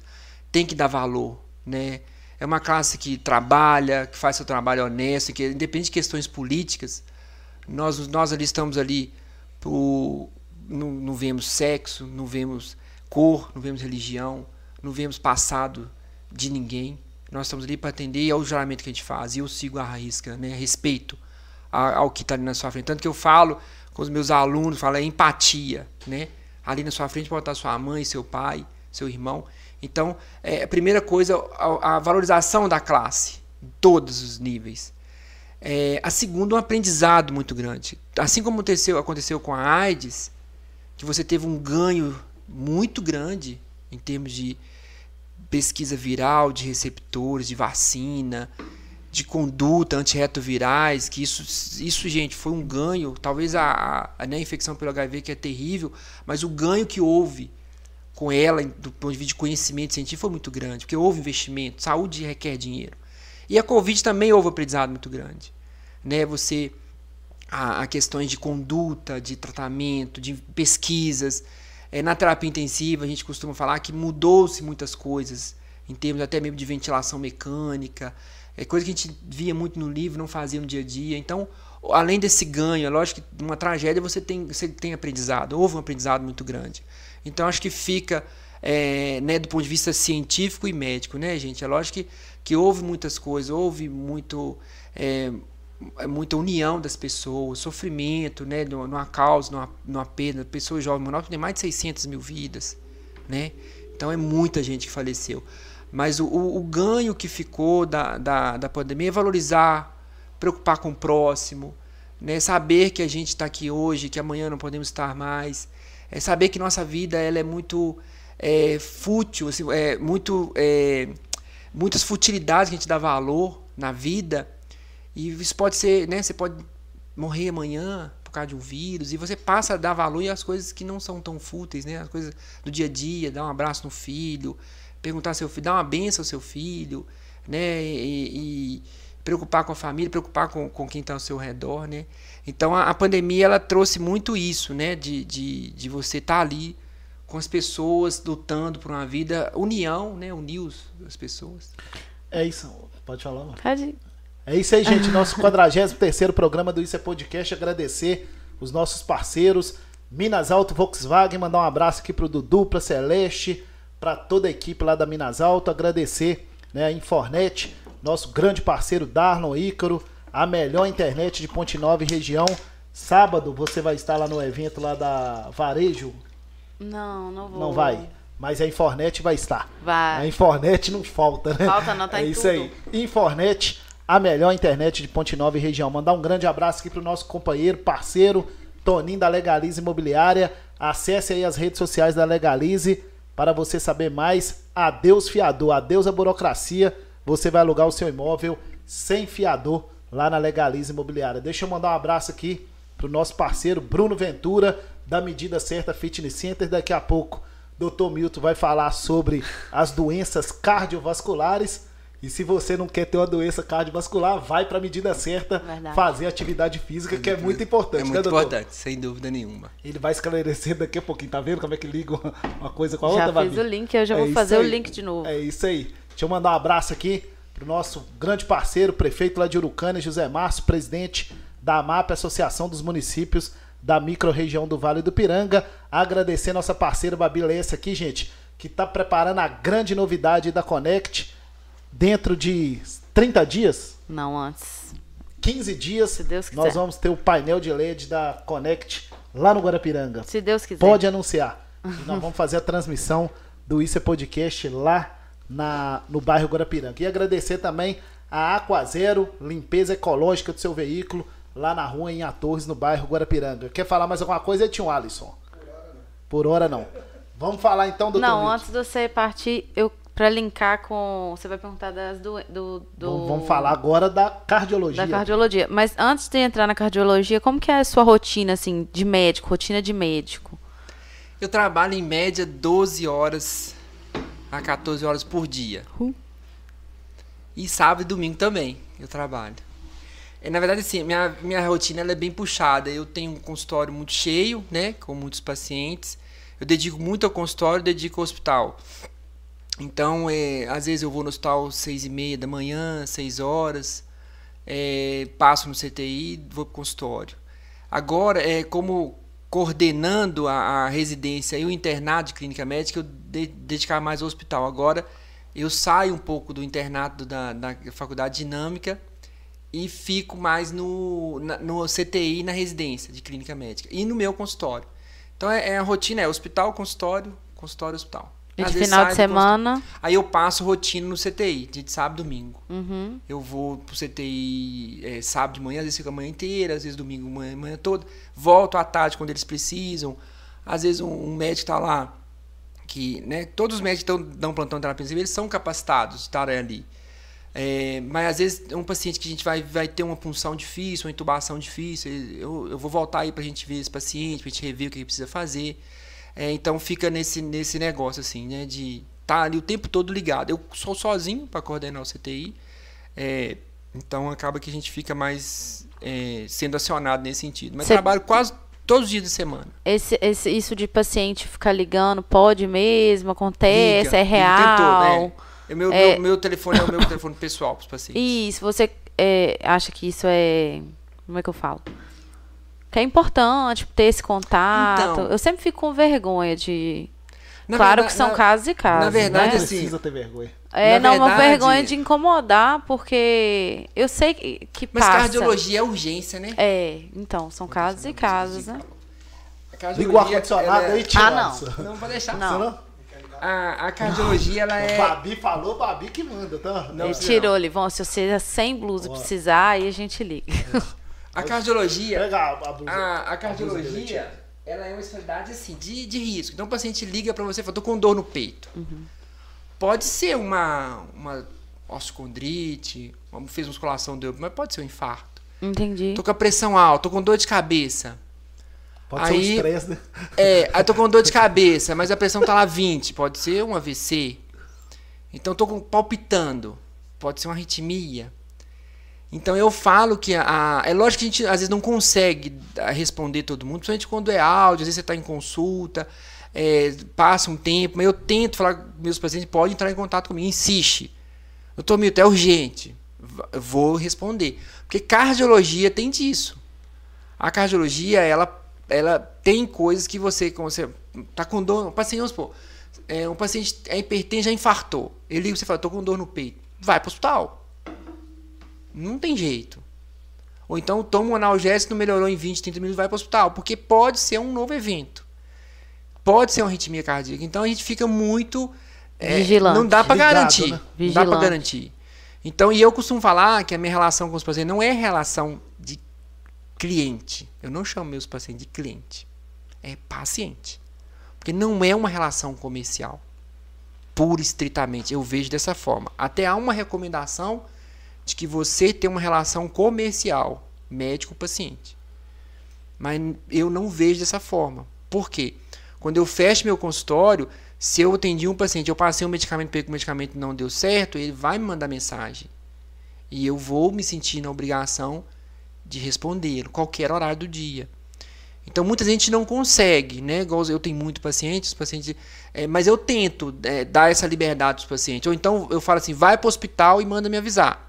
tem que dar valor, né? É uma classe que trabalha, que faz seu trabalho honesto, que independente de questões políticas, nós, nós ali estamos ali não, não vemos sexo, não vemos cor, não vemos religião, não vemos passado de ninguém. Nós estamos ali para atender ao juramento que a gente faz. E eu sigo a risca, né? Respeito ao que está ali na sua frente. Tanto que eu falo com os meus alunos, falo é empatia, né? Ali na sua frente pode estar sua mãe, seu pai, seu irmão. Então, é, a primeira coisa, a, a valorização da classe, em todos os níveis. É, a segunda, um aprendizado muito grande. Assim como aconteceu, aconteceu com a AIDS, que você teve um ganho muito grande em termos de pesquisa viral de receptores, de vacina, de conduta antirretrovirais, que isso, isso, gente, foi um ganho. Talvez a, a, né, infecção pelo HIV, que é terrível, mas o ganho que houve com ela, do ponto de vista de conhecimento científico, foi muito grande, porque houve investimento, saúde requer dinheiro. E a Covid também houve um aprendizado muito grande. Né? Você, a, a questões de conduta, de tratamento, de pesquisas. É, na terapia intensiva, a gente costuma falar que mudou-se muitas coisas, em termos até mesmo de ventilação mecânica, é coisa que a gente via muito no livro, não fazia no dia a dia. Então, além desse ganho, é lógico que numa tragédia você tem, você tem aprendizado, houve um aprendizado muito grande. Então, acho que fica, é, né, do ponto de vista científico e médico, né, gente? É lógico que, que houve muitas coisas, houve muito, é, muita união das pessoas, sofrimento, né, numa causa, numa, numa perda. Pessoas jovens, Manaus tem mais de 600 mil vidas, né? Então, é muita gente que faleceu. Mas o, o, ganho que ficou da, da, da pandemia é valorizar, preocupar com o próximo, né? saber que a gente está aqui hoje, que amanhã não podemos estar mais, é saber que nossa vida ela é muito é, fútil, assim, é, muito, é, muitas futilidades que a gente dá valor na vida. E isso pode ser, né? Você pode morrer amanhã por causa de um vírus, e você passa a dar valor às coisas que não são tão fúteis, né? As coisas do dia a dia, dar um abraço no filho, perguntar ao seu filho, dar uma benção ao seu filho, né? E, e preocupar com a família, preocupar com, com quem está ao seu redor, né? Então a, a, pandemia ela trouxe muito isso, né? De, de, de você estar tá ali com as pessoas lutando por uma vida, união, né? Unir os, as pessoas. É isso. Pode falar, mano. Pode. É isso aí, gente. Nosso 43 programa do Isso é Podcast. Agradecer os nossos parceiros, Minas Alto Volkswagen. Mandar um abraço aqui pro Dudu, pra Celeste, para toda a equipe lá da Minas Alto, agradecer né, a Infornet, nosso grande parceiro Darlon Ícaro, a melhor internet de Ponte Nova e região. Sábado você vai estar lá no evento lá da Varejo? Não, não vou. Não vai. Mas a Infornet vai estar. Vai. A Infornet não falta, né? Falta não, tá É isso tudo. aí. Infornet, a melhor internet de Ponte Nova e região. Mandar um grande abraço aqui pro nosso companheiro, parceiro, Toninho da Legalize Imobiliária. Acesse aí as redes sociais da Legalize para você saber mais, adeus fiador, adeus a burocracia. Você vai alugar o seu imóvel sem fiador lá na Legalize Imobiliária. Deixa eu mandar um abraço aqui para o nosso parceiro Bruno Ventura, da Medida Certa Fitness Center. Daqui a pouco, Dr. Milton vai falar sobre as doenças cardiovasculares. E se você não quer ter uma doença cardiovascular, vai para a medida certa Verdade. fazer atividade física, que é muito importante. É né, muito doutor? importante, sem dúvida nenhuma. Ele vai esclarecer daqui a pouquinho, tá vendo como é que liga uma- coisa com a Já outra, fiz Babi? o link, eu já É vou fazer o aí. link de novo. É isso aí. Deixa eu mandar um abraço aqui pro nosso grande parceiro, prefeito lá de Urucânia, José Márcio, presidente da AMAP, Associação dos Municípios da Microrregião do Vale do Piranga. Agradecer nossa parceira Babi Lessa aqui, gente, que tá preparando a grande novidade da Connect dentro de 30 dias. Não antes. 15 dias, Se Deus quiser. nós vamos ter o painel de LED da Connect lá no Guarapiranga. Se Deus quiser. Pode anunciar. *laughs* E nós vamos fazer a transmissão do Isso é Podcast lá na, no bairro Guarapiranga. E agradecer também a Aquazero, limpeza ecológica do seu veículo, lá na rua em Atorres, no bairro Guarapiranga. Quer falar mais alguma coisa, Edinho Alisson? Por hora não. Vamos falar então, doutor Não, antes de você partir, eu para linkar com. Você vai perguntar das do, do, do- Vamos, vamos falar agora da cardiologia. da cardiologia. Mas antes de entrar na cardiologia, como que é a sua rotina assim de médico, rotina de médico? Eu trabalho em média 12 horas a 14 horas por dia. Hum. E sábado e domingo também eu trabalho. É, na verdade, assim, minha, minha rotina ela é bem puxada. Eu tenho um consultório muito cheio, né? Com muitos pacientes. Eu dedico muito ao consultório, dedico ao hospital. Então, é, às vezes eu vou no hospital seis e meia da manhã, seis horas, é, passo no CTI, vou para o consultório. Agora, é, como coordenando a, a residência e o internato de clínica médica, eu de, dedicar mais ao hospital. Agora, eu saio um pouco do internato da, da faculdade dinâmica e fico mais no, na- no CTI na residência de clínica médica e no meu consultório. Então, é, é a rotina, é hospital, consultório, consultório, hospital. E de final de semana? Aí eu passo rotina no CTI, de sábado e domingo. Uhum. Eu vou pro CTI é, sábado de manhã, às vezes fico a manhã inteira, às vezes domingo manhã, manhã toda. Volto à tarde quando eles precisam. Às vezes um, um médico está lá, que, né, todos os médicos que dão plantão de terapia intensiva, eles são capacitados de estarem ali. É, mas às vezes é um paciente que a gente vai, vai ter uma punção difícil, uma intubação difícil. Eu, eu vou voltar aí para a gente ver esse paciente, para a gente rever o que ele precisa fazer. É, então fica nesse, nesse negócio assim, né? De estar tá ali o tempo todo ligado. Eu sou sozinho para coordenar o CTI. É, então acaba que a gente fica mais é, sendo acionado nesse sentido. Mas Cê... trabalho quase todos os dias de semana. Esse, esse, isso de paciente ficar ligando, pode mesmo, acontece, Liga, é real. Tentou, né? É meu, é... Meu, meu, telefone é o meu *laughs* telefone pessoal para os pacientes. Isso, você é, acha que isso é. Como é que eu falo? Que é importante ter esse contato. Então, eu sempre fico com vergonha de. Claro verdade, que são na, casos e casos. Na verdade, né? assim. Precisa ter vergonha. É, na não, verdade, uma vergonha de incomodar, porque eu sei que, que mas passa. Mas cardiologia é urgência, né? É, então, são casos e casos, né? Liga o ar-condicionado é... aí, tio. Ah, não. Não vou deixar. Não. não? A, a cardiologia, ela é. O Babi falou, Babi que manda, tá? Não, Ele tirou, Livão. Se você é sem blusa precisar, aí a gente liga. A cardiologia. Pega a, blusa. A, a cardiologia, ela é uma especialidade assim, de, de risco. Então o paciente liga para você e fala, tô com dor no peito. Uhum. Pode ser uma, uma osteocondrite, fez musculação, deu, mas pode ser um infarto. Entendi. Tô com a pressão alta, tô com dor de cabeça. Pode aí, ser um estresse, né? É, aí tô com dor de cabeça, mas a pressão tá lá 20, pode ser um AVC. Então tô com, palpitando, pode ser uma arritmia. Então eu falo que a, é lógico que a gente às vezes não consegue responder todo mundo, principalmente quando é áudio, às vezes você está em consulta, é, passa um tempo, mas eu tento falar com meus pacientes, pode entrar em contato comigo, insiste. Doutor Milton, é urgente. Vou responder. Porque cardiologia tem disso. A cardiologia, ela ela tem coisas que você, como você tá com dor, um paciente, vamos supor, é, um paciente é hipertenso, já infartou. Ele você fala, tô com dor no peito. Vai para o hospital. Não tem jeito. Ou então toma um analgésico, não melhorou em 20, 30 minutos, vai para o hospital. Porque pode ser um novo evento. Pode ser uma arritmia cardíaca. Então a gente fica muito. É, Vigilante. Não dá para garantir. Né? Não dá para garantir. Então, e eu costumo falar que a minha relação com os pacientes não é relação de cliente. Eu não chamo meus pacientes de cliente. É paciente. Porque não é uma relação comercial. Pura e estritamente. Eu vejo dessa forma. Até há uma recomendação de que você tem uma relação comercial médico-paciente. Mas eu não vejo dessa forma. Por quê? Quando eu fecho meu consultório, se eu atendi um paciente, eu passei um medicamento, porque o medicamento não deu certo, ele vai me mandar mensagem. E eu vou me sentir na obrigação de responder, qualquer horário do dia. Então muita gente não consegue, né? Eu tenho muito pacientes, pacientes, é, mas eu tento é, dar essa liberdade para os pacientes. Ou então eu falo assim, vai para o hospital e manda me avisar,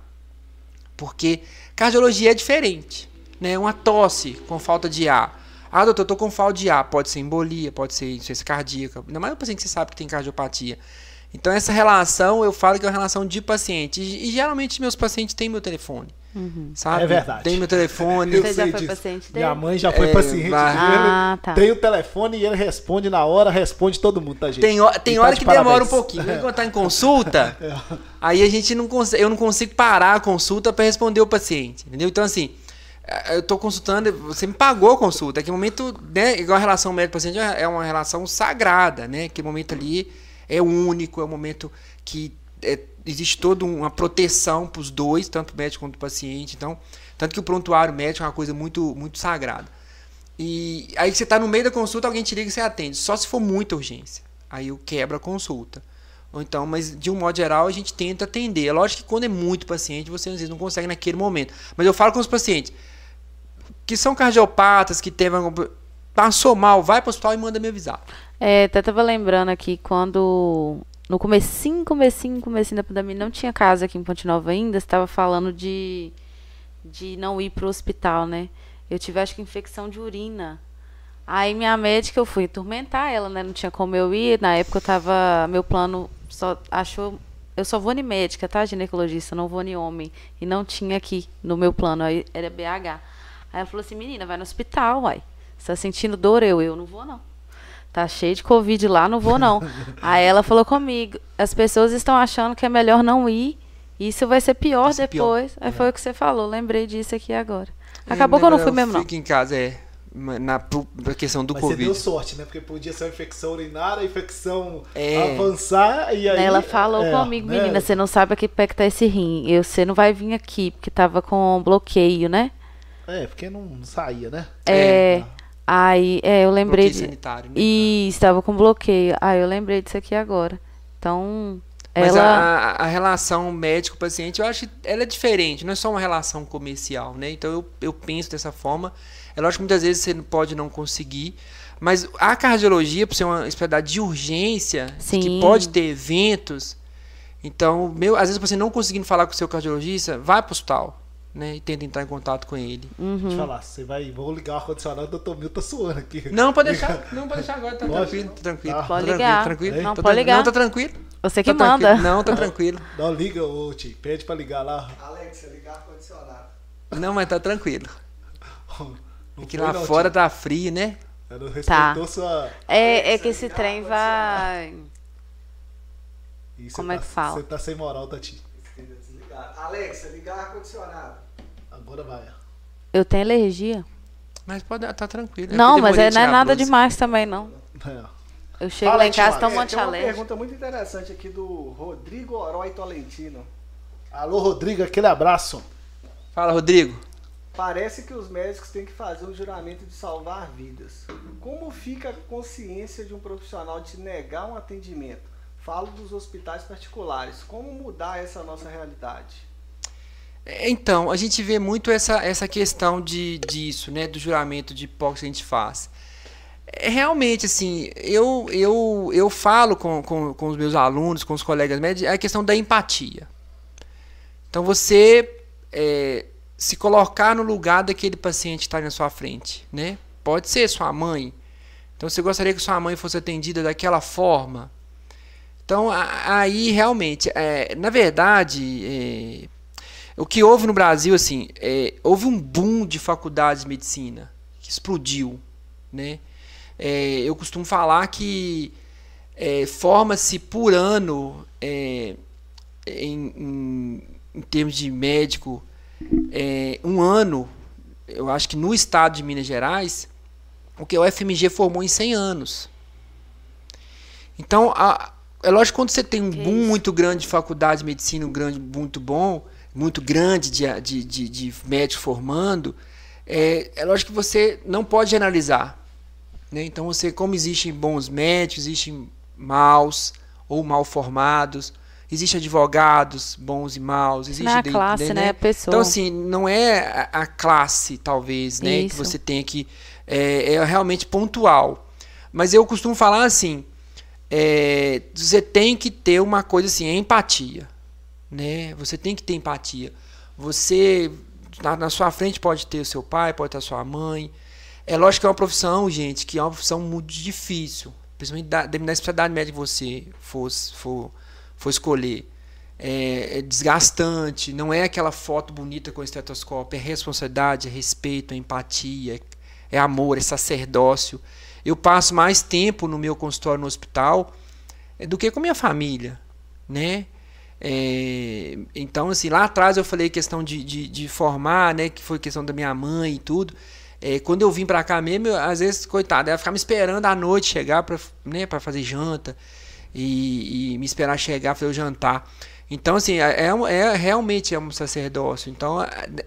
porque cardiologia é diferente, né? Uma tosse com falta de ar. Ah, doutor, eu tô com falta de ar. Pode ser embolia, pode ser insuficiência cardíaca. Ainda mais o paciente que você sabe que tem cardiopatia. Então, essa relação, eu falo que é uma relação de paciente. E, e geralmente meus pacientes têm meu telefone. Uhum. Sabe? É verdade. Tem meu telefone. Você já foi paciente dele? Minha mãe já foi é, paciente ah, tá. Tem o telefone e ele responde na hora, responde todo mundo, tá, gente? Tem, tem hora tá que parabéns. demora um pouquinho. Quando tá em consulta, *laughs* é. aí a gente não consegue, eu não consigo parar a consulta para responder o paciente. Entendeu? Então, assim, é, eu tô consultando, você me pagou a consulta. Aquele momento, né, igual a relação médico-paciente é uma relação sagrada, né? Aquele momento ali é único, é um momento que é, existe toda uma proteção para os dois, tanto o médico quanto o paciente. Então, tanto que o prontuário médico é uma coisa muito, muito sagrada. E aí você está no meio da consulta, alguém te liga e você atende. Só se for muita urgência. Aí eu quebro a consulta. Ou então, mas de um modo geral, a gente tenta atender. É lógico que quando é muito paciente, você às vezes não consegue naquele momento. Mas eu falo com os pacientes que são cardiopatas, que teve algum... passou mal, vai para o hospital e manda me avisar. É, até tava lembrando aqui quando no comecinho, comecinho, comecinho da pandemia, não tinha casa aqui em Ponte Nova ainda, estava falando de, de não ir para o hospital, né? Eu tive, acho que, infecção de urina. Aí minha médica, eu fui atormentar ela, né? Não tinha como eu ir. Na época eu tava, meu plano só achou, eu só vou em médica, tá, ginecologista, não vou em homem. E não tinha aqui no meu plano, aí era BH. Aí ela falou assim, menina, vai no hospital, uai. Você tá sentindo dor? Eu, eu não vou não. Tá cheio de Covid lá, não vou não. *laughs* Aí ela falou comigo, as pessoas estão achando que é melhor não ir. Isso vai ser pior vai ser depois. Pior. Aí é. foi o que você falou, lembrei disso aqui agora. Acabou que eu não fui mesmo, não. Fica em casa, é. na, pra questão do Mas você Covid. deu sorte, né? Porque podia ser uma infecção urinária, infecção É. avançar e aí... Ela falou é, comigo, né? menina, você não sabe a que pé que tá esse rim. Eu, você não vai vir aqui, porque tava com bloqueio, né? É, porque não saía, né? É. Aí, é, eu lembrei Bloqueio de. sanitário, né? E estava com bloqueio. Ah, eu lembrei disso aqui agora. Então, Mas ela. a, a relação médico-paciente, eu acho que ela é diferente, não é só uma relação comercial, né? Então eu, eu penso dessa forma. É lógico que muitas vezes você não pode não conseguir, mas a cardiologia, por ser uma especialidade de urgência, que Sim. pode ter eventos, então, meu, às vezes você não conseguindo falar com o seu cardiologista, vai para o hospital, né? E tenta entrar em contato com ele. Uhum. Deixa eu falar, você vai... Vou ligar o ar-condicionado, o doutor Mil tá suando aqui. Não, pode deixar, *laughs* não pode deixar agora, tá Pode? tranquilo, tá tranquilo. Tá. tá Pode tranquilo, ligar. tranquilo. Não, Tá pode ligar. Não, tá tranquilo. Você que tá manda. tranquilo. Não, tá tranquilo. *laughs* Não, liga, ô Ti, pede pra ligar lá. Alexa, ligar ar-condicionado. Não, mas tá tranquilo. Não Aqui foi, lá não, fora tá frio, né? Ela não respeitou sua... É, é que esse trem vai. Como é tá- que fala? Você tá sem moral, Tati. Alexa, ligar ar-condicionado. Agora vai. Eu tenho alergia. Mas pode tá tranquilo. não, eu mas é, não é nada demais também, não. É. Eu chego Fala lá em casa, Tiago. tomo um É, monte de tem uma pergunta muito interessante aqui do Rodrigo Oroy Tolentino. Alô, Rodrigo, aquele abraço. Fala, Rodrigo. Parece que os médicos têm que fazer um juramento de salvar vidas. Como fica a consciência de um profissional de negar um atendimento? Falo dos hospitais particulares. Como mudar essa nossa realidade? É, Então, a gente vê muito essa, essa questão de, disso, né? Do juramento de hipócrita que a gente faz. É, realmente, assim, eu, eu, eu falo com, com, com os meus alunos, com os colegas médicos, é a questão da empatia. Então, você é, se colocar no lugar daquele paciente que está na sua frente, né? Pode ser sua mãe. Então, você gostaria que sua mãe fosse atendida daquela forma? Então, a- aí, realmente, é, na verdade... é, o que houve no Brasil, assim, é, houve um boom de faculdades de medicina que explodiu, né? É, eu costumo falar que é, forma-se por ano, é, em, em, em termos de médico, um ano, eu acho que no estado de Minas Gerais, o que o FMG formou em 100 anos. Então, a- é lógico que quando você tem um Que boom isso. muito grande de faculdade de medicina, um grande, muito bom, muito grande de, de, de, de médicos formando, é, é lógico que você não pode generalizar. Né? Então, você, como existem bons médicos, existem maus ou mal formados, existem advogados bons e maus, existe Não é a de- classe, de- né? A pessoa. Então, assim, não é a, a classe, talvez, né? Que Isso. você tenha que. É, é realmente pontual. Mas eu costumo falar assim: é, você tem que ter uma coisa assim, empatia. Né? Você tem que ter empatia. Você, na, na sua frente, pode ter o seu pai, pode ter a sua mãe. É lógico que é uma profissão, gente, que é uma profissão muito difícil. Principalmente da, da especialidade médica que você for, for, for escolher. É, é desgastante, não é aquela foto bonita com o estetoscópio, é responsabilidade, é respeito, é empatia, é amor, é sacerdócio. Eu passo mais tempo no meu consultório no hospital é, do que com minha família, né? É, então, assim, lá atrás eu falei questão de, de, de formar, né? Que foi questão da minha mãe e tudo. É, quando eu vim pra cá mesmo, eu, às vezes, coitada, ela ficava me esperando à noite chegar pra, né, fazer janta e, e me esperar chegar pra eu jantar. Então, assim, é, é, é- realmente é um sacerdócio. Então,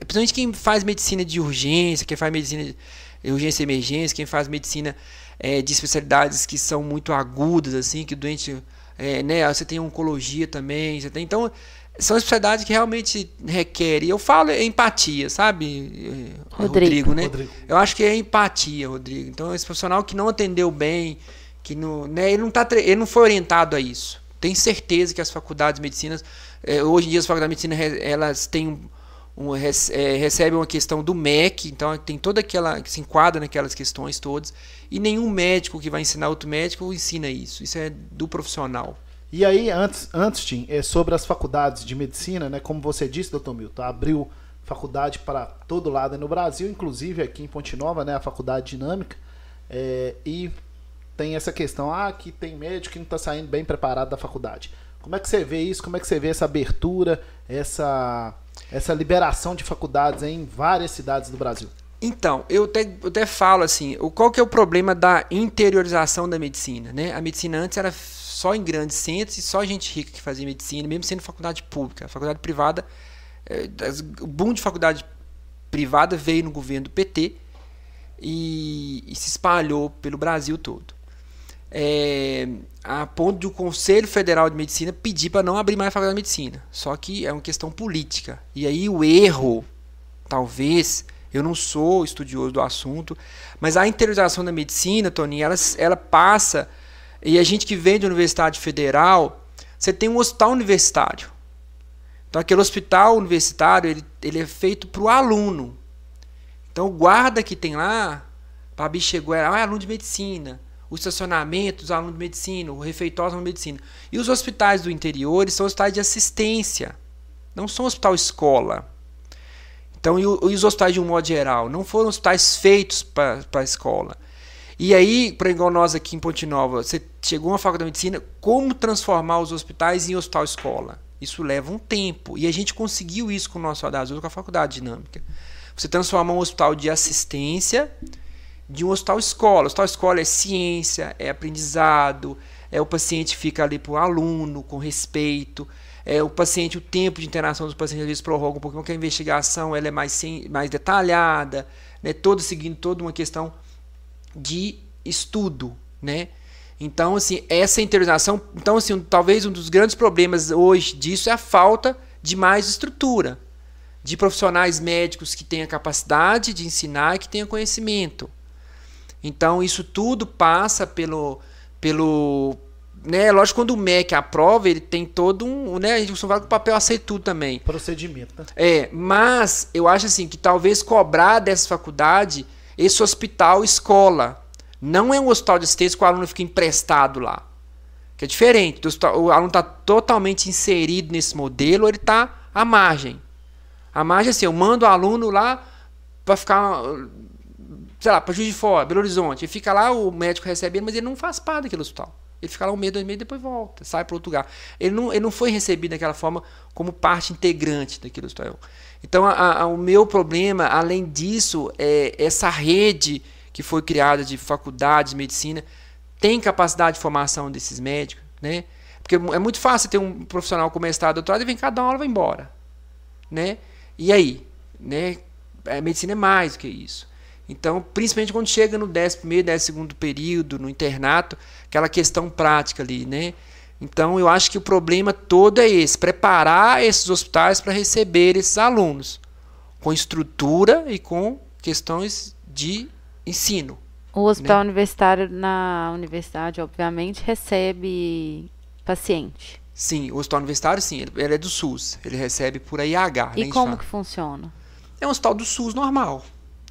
principalmente quem faz medicina de urgência, quem faz medicina de urgência e emergência, quem faz medicina é, de especialidades que são muito agudas, assim, que o doente. é, né, você tem oncologia também, você tem. Então, são especialidades que realmente requerem. Eu falo é empatia, sabe, eh, Rodrigo. né? Rodrigo. Eu acho que é empatia, Rodrigo. Então, esse profissional que não atendeu bem, que não, né, ele, não tá, ele não foi orientado a isso. Tenho certeza que as faculdades de medicina, eh, hoje em dia as faculdades de medicina, elas têm um, um, eh, recebem uma questão do MEC, então tem toda aquela, que se enquadra naquelas questões todas, e nenhum médico que vai ensinar outro médico ensina isso. Isso é do profissional. E aí, antes, antes Tim, é sobre as faculdades de medicina, né? Como você disse, doutor Milton, abriu faculdade para todo lado no Brasil, inclusive aqui em Ponte Nova, né? A faculdade dinâmica. É, e tem essa questão, ah, que tem médico que não está saindo bem preparado da faculdade. Como é que você vê isso? Como é que você vê essa abertura, essa, essa liberação de faculdades em várias cidades do Brasil? Então, eu até, eu até falo assim, qual que é o problema da interiorização da medicina, né? A medicina antes era só em grandes centros e só gente rica que fazia medicina, mesmo sendo faculdade pública. A faculdade privada, das- o boom de faculdade privada veio no governo do PT e, e se espalhou pelo Brasil todo. É, a ponto de o Conselho Federal de Medicina pedir para não abrir mais a faculdade de medicina. Só que é uma questão política. E aí o erro, talvez, eu não sou estudioso do assunto, mas a interiorização da medicina, Toninho, ela, ela passa. E a gente que vem de universidade federal, você tem um hospital universitário. Então aquele hospital universitário, ele, ele é feito para o aluno. Então o guarda que tem lá, Babi chegou, era ah, aluno de medicina. O estacionamento, os alunos de medicina, o refeitório, os alunos de medicina. E os hospitais do interior são hospitais de assistência. Não são hospital escola. Então, e, o- e os hospitais de um modo geral? Não foram hospitais feitos para a escola. E aí, para igual nós aqui em Ponte Nova, você chegou uma faculdade de medicina, como transformar os hospitais em hospital escola? Isso leva um tempo. E a gente conseguiu isso com o nosso Roda Azul, com a faculdade dinâmica. Você transforma um hospital de assistência de um hospital escola. O hospital escola é ciência, é aprendizado, é o paciente fica ali para o aluno, com respeito. É, o paciente, o tempo de interação dos pacientes às vezes prorroga um pouquinho, porque a investigação ela é mais, sem, mais detalhada, né, todo seguindo toda uma questão de estudo, né? Então, assim, essa interiorização, então assim, talvez um dos grandes problemas hoje disso é a falta de mais estrutura, de profissionais médicos que tenham capacidade de ensinar e que tenham conhecimento. Então, isso tudo passa pelo pelo né, lógico quando o MEC aprova, ele tem todo um, né, a gente costuma falar que o papel aceita tudo também. Procedimento, né? É, mas eu acho assim que talvez cobrar dessa faculdade esse hospital escola. Não é um hospital de assistência que o aluno fica emprestado lá. Que é diferente. O aluno está totalmente inserido nesse modelo, ele está à margem. A margem é assim, eu mando o aluno lá para ficar, sei lá, para Juiz de Fora, Belo Horizonte. Ele fica lá, o médico recebe ele, mas ele não faz parte daquele hospital. Ele fica lá um mês, dois meses, depois volta, sai para outro lugar. Ele não, ele não foi recebido daquela forma como parte integrante daquele hospital. Então, a- a- o meu problema, além disso, é essa rede que foi criada de faculdades de medicina tem capacidade de formação desses médicos, né? Porque é muito fácil ter um profissional com mestrado, doutorado e vem cá dar uma e vai embora, né? E aí, né? A medicina é mais do que isso. Então, principalmente quando chega no 11 primeiro, 12 segundo período, no internato, aquela questão prática ali, né? Então, eu acho que o problema todo é esse, preparar esses hospitais para receber esses alunos com estrutura e com questões de ensino. O hospital universitário na universidade, obviamente, recebe paciente. Sim, o hospital universitário, sim, ele, ele é do SUS, ele recebe por IH. né, E gente como que funciona? É um hospital do SUS normal.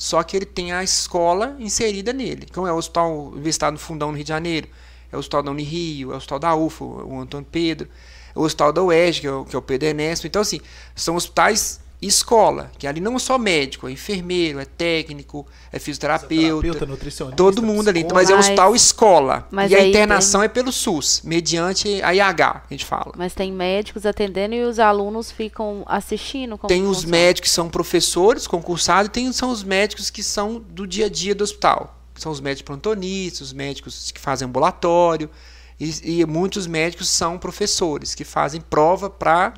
Só que ele tem a escola inserida nele. Então é o hospital universitário no Fundão, no Rio de Janeiro. É o hospital da Unirio, é o hospital da UFA, o Antônio Pedro. É o hospital da UERJ, que é o, que é o Pedro Ernesto. Então, assim, são hospitais escola, que ali não é só médico, é enfermeiro, é técnico, é fisioterapeuta, Fisioterapeuta, nutricionista, todo mundo ali. psicólogo. Mas é um Mas- hospital escola. mas e a internação é pelo SUS, mediante a IH, que a gente fala. Mas tem médicos atendendo e os alunos ficam assistindo? Como Tem os funciona? médicos que são professores, concursados, e tem, são os médicos que são do dia a dia do hospital. São os médicos plantonistas, os médicos que fazem ambulatório, e, e muitos médicos são professores, que fazem prova para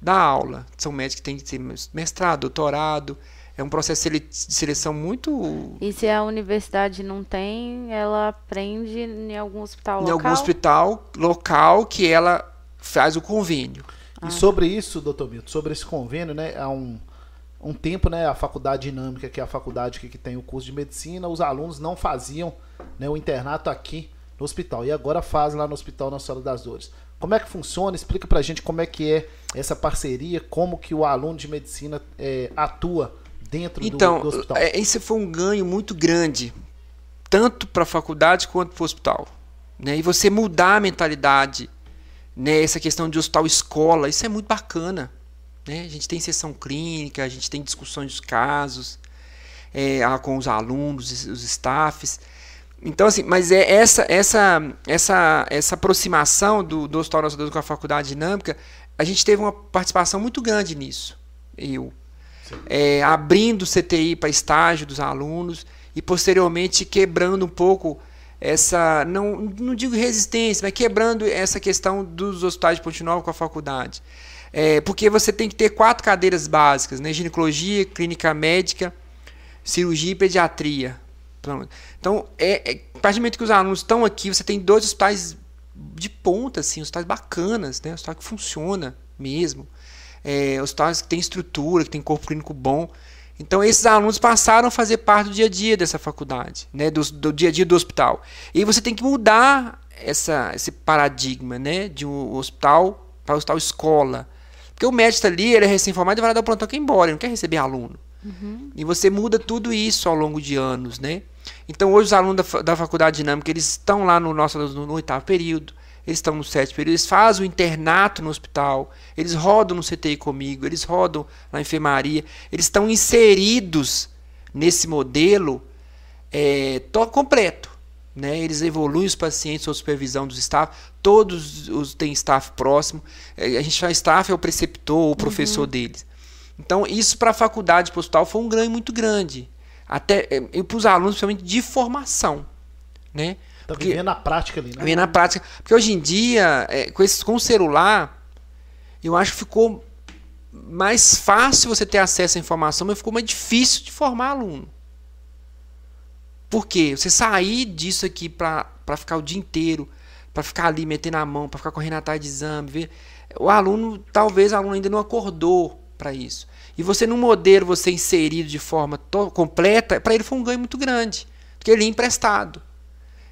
dar aula. São médicos que têm que ter mestrado, doutorado. É um processo de seleção muito. E se a universidade não tem, ela aprende em algum hospital Em local? algum hospital local que ela faz o convênio. E sobre isso, doutor Milton, sobre esse convênio, né, há um, um tempo, né, a faculdade dinâmica, que é a faculdade que, que tem o curso de medicina, os alunos não faziam né, o internato aqui no hospital. E agora faz lá no Hospital Nossa Senhora das Dores. Como é que funciona? Explica pra gente como é que é essa parceria, como que o aluno de medicina é, atua dentro do- Então, do, hospital. é, esse foi um ganho muito grande, tanto para a faculdade quanto para o hospital. Né? E você mudar a mentalidade, né? essa questão de hospital escola, isso é muito bacana. Né? A gente tem sessão clínica, a gente tem discussões dos casos é, com os alunos, os, os staffs. Então, assim, mas é essa essa essa essa aproximação do, do Hospital Nossa Senhora com a faculdade dinâmica, a gente teve uma participação muito grande nisso. Eu. é, abrindo CTI para estágio dos alunos e posteriormente quebrando um pouco essa, não, não digo resistência, mas quebrando essa questão dos hospitais de Ponte Nova com a faculdade. É, porque você tem que ter quatro cadeiras básicas, né? ginecologia, clínica médica, cirurgia e pediatria. Então, é, é, do momento que os alunos estão aqui, você tem dois hospitais de ponta, assim, hospitais bacanas, né? hospital que funciona mesmo, é, hospitais que tem estrutura, que tem corpo clínico bom. Então esses alunos passaram a fazer parte do dia a dia dessa faculdade, né, do, do dia a dia do hospital. E você tem que mudar essa, esse paradigma, né, de um hospital para hospital escola, porque o médico está ali, ele é recém-formado e vai dar o plantão que embora, ele não quer receber aluno. Uhum. E você muda tudo isso ao longo de anos, né? Então hoje os alunos da, da faculdade dinâmica eles estão lá no nosso no, no oitavo período, eles estão no sétimo período, eles fazem o internato no hospital, eles rodam no CTI comigo, eles rodam na enfermaria, eles estão inseridos nesse modelo é, completo. Né? Eles evoluem os pacientes sob supervisão dos staff, todos os têm staff próximo. É, a gente chama staff é o preceptor, o professor uhum. deles. Então, isso para a faculdade, para o hospital, foi um ganho muito grande. Até é, para os alunos, principalmente de formação. Né? Tá porque, vivendo na prática ali, né? Vivendo na prática. Porque hoje em dia, é, com, esse, com o celular, eu acho que ficou mais fácil você ter acesso à informação, mas ficou mais difícil de formar aluno. Por quê? Você sair disso aqui para ficar o dia inteiro, para ficar ali metendo a mão, para ficar correndo atrás de exame, ver, o aluno, talvez o aluno ainda não acordou para isso. E você no modelo, você inserido de forma completa, para ele foi um ganho muito grande, porque ele é emprestado.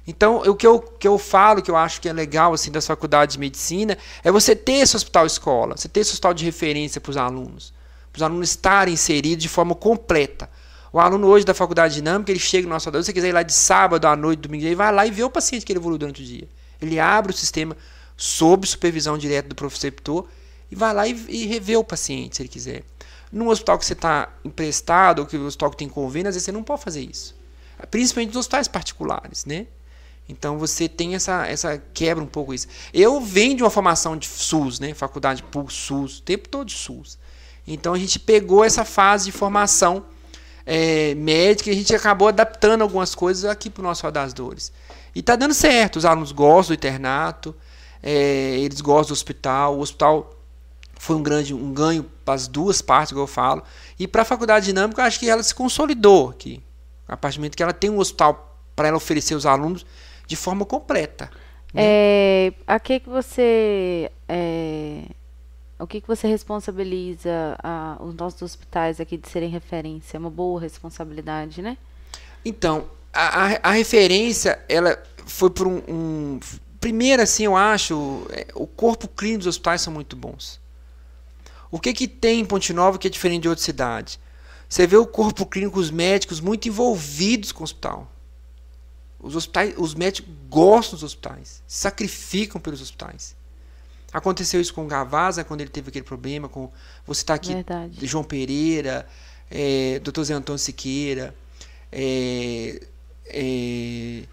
Então, o que eu, que eu falo, que eu acho que é legal assim das faculdades de medicina, é você ter esse hospital escola, você ter esse hospital de referência para os alunos, para os alunos estarem inseridos de forma completa. O aluno hoje da faculdade dinâmica, ele chega no nosso hospital, se você quiser ir lá de sábado à noite, domingo, ele vai lá e vê o paciente que ele evoluiu durante o dia. Ele abre o sistema sob supervisão direta do preceptor e vai lá e, e revê o paciente, se ele quiser. Num hospital que você está emprestado, ou que o hospital que tem convênio, às vezes você não pode fazer isso. Principalmente nos hospitais particulares, né? Então você tem essa, essa quebra um pouco isso. Eu venho de uma formação de SUS, né? Faculdade por SUS, o tempo todo de SUS. Então a gente pegou essa fase de formação é, médica e a gente acabou adaptando algumas coisas aqui para o nosso Roda das Dores. E está dando certo, os alunos gostam do internato, é, eles gostam do hospital, o hospital foi um grande um ganho para as duas partes que eu falo. E para a faculdade dinâmica, eu acho que ela se consolidou aqui. A partir do momento que ela tem um hospital para ela oferecer aos alunos de forma completa. Né? É, a que que você é, o que que você responsabiliza a, os nossos hospitais aqui de serem referência? É uma boa responsabilidade, né? Então, a, a, a referência ela foi por um, um, primeiro assim eu acho é, o corpo clínico dos hospitais são muito bons. O que que tem em Ponte Nova que é diferente de outra cidade? Você vê o corpo clínico, os médicos muito envolvidos com o hospital. Os, hospitais, os médicos gostam dos hospitais, sacrificam pelos hospitais. Aconteceu isso com o Gavaza, quando ele teve aquele problema, com você está aqui, Verdade. João Pereira, é, Dr. Zé Antônio Siqueira, é, é,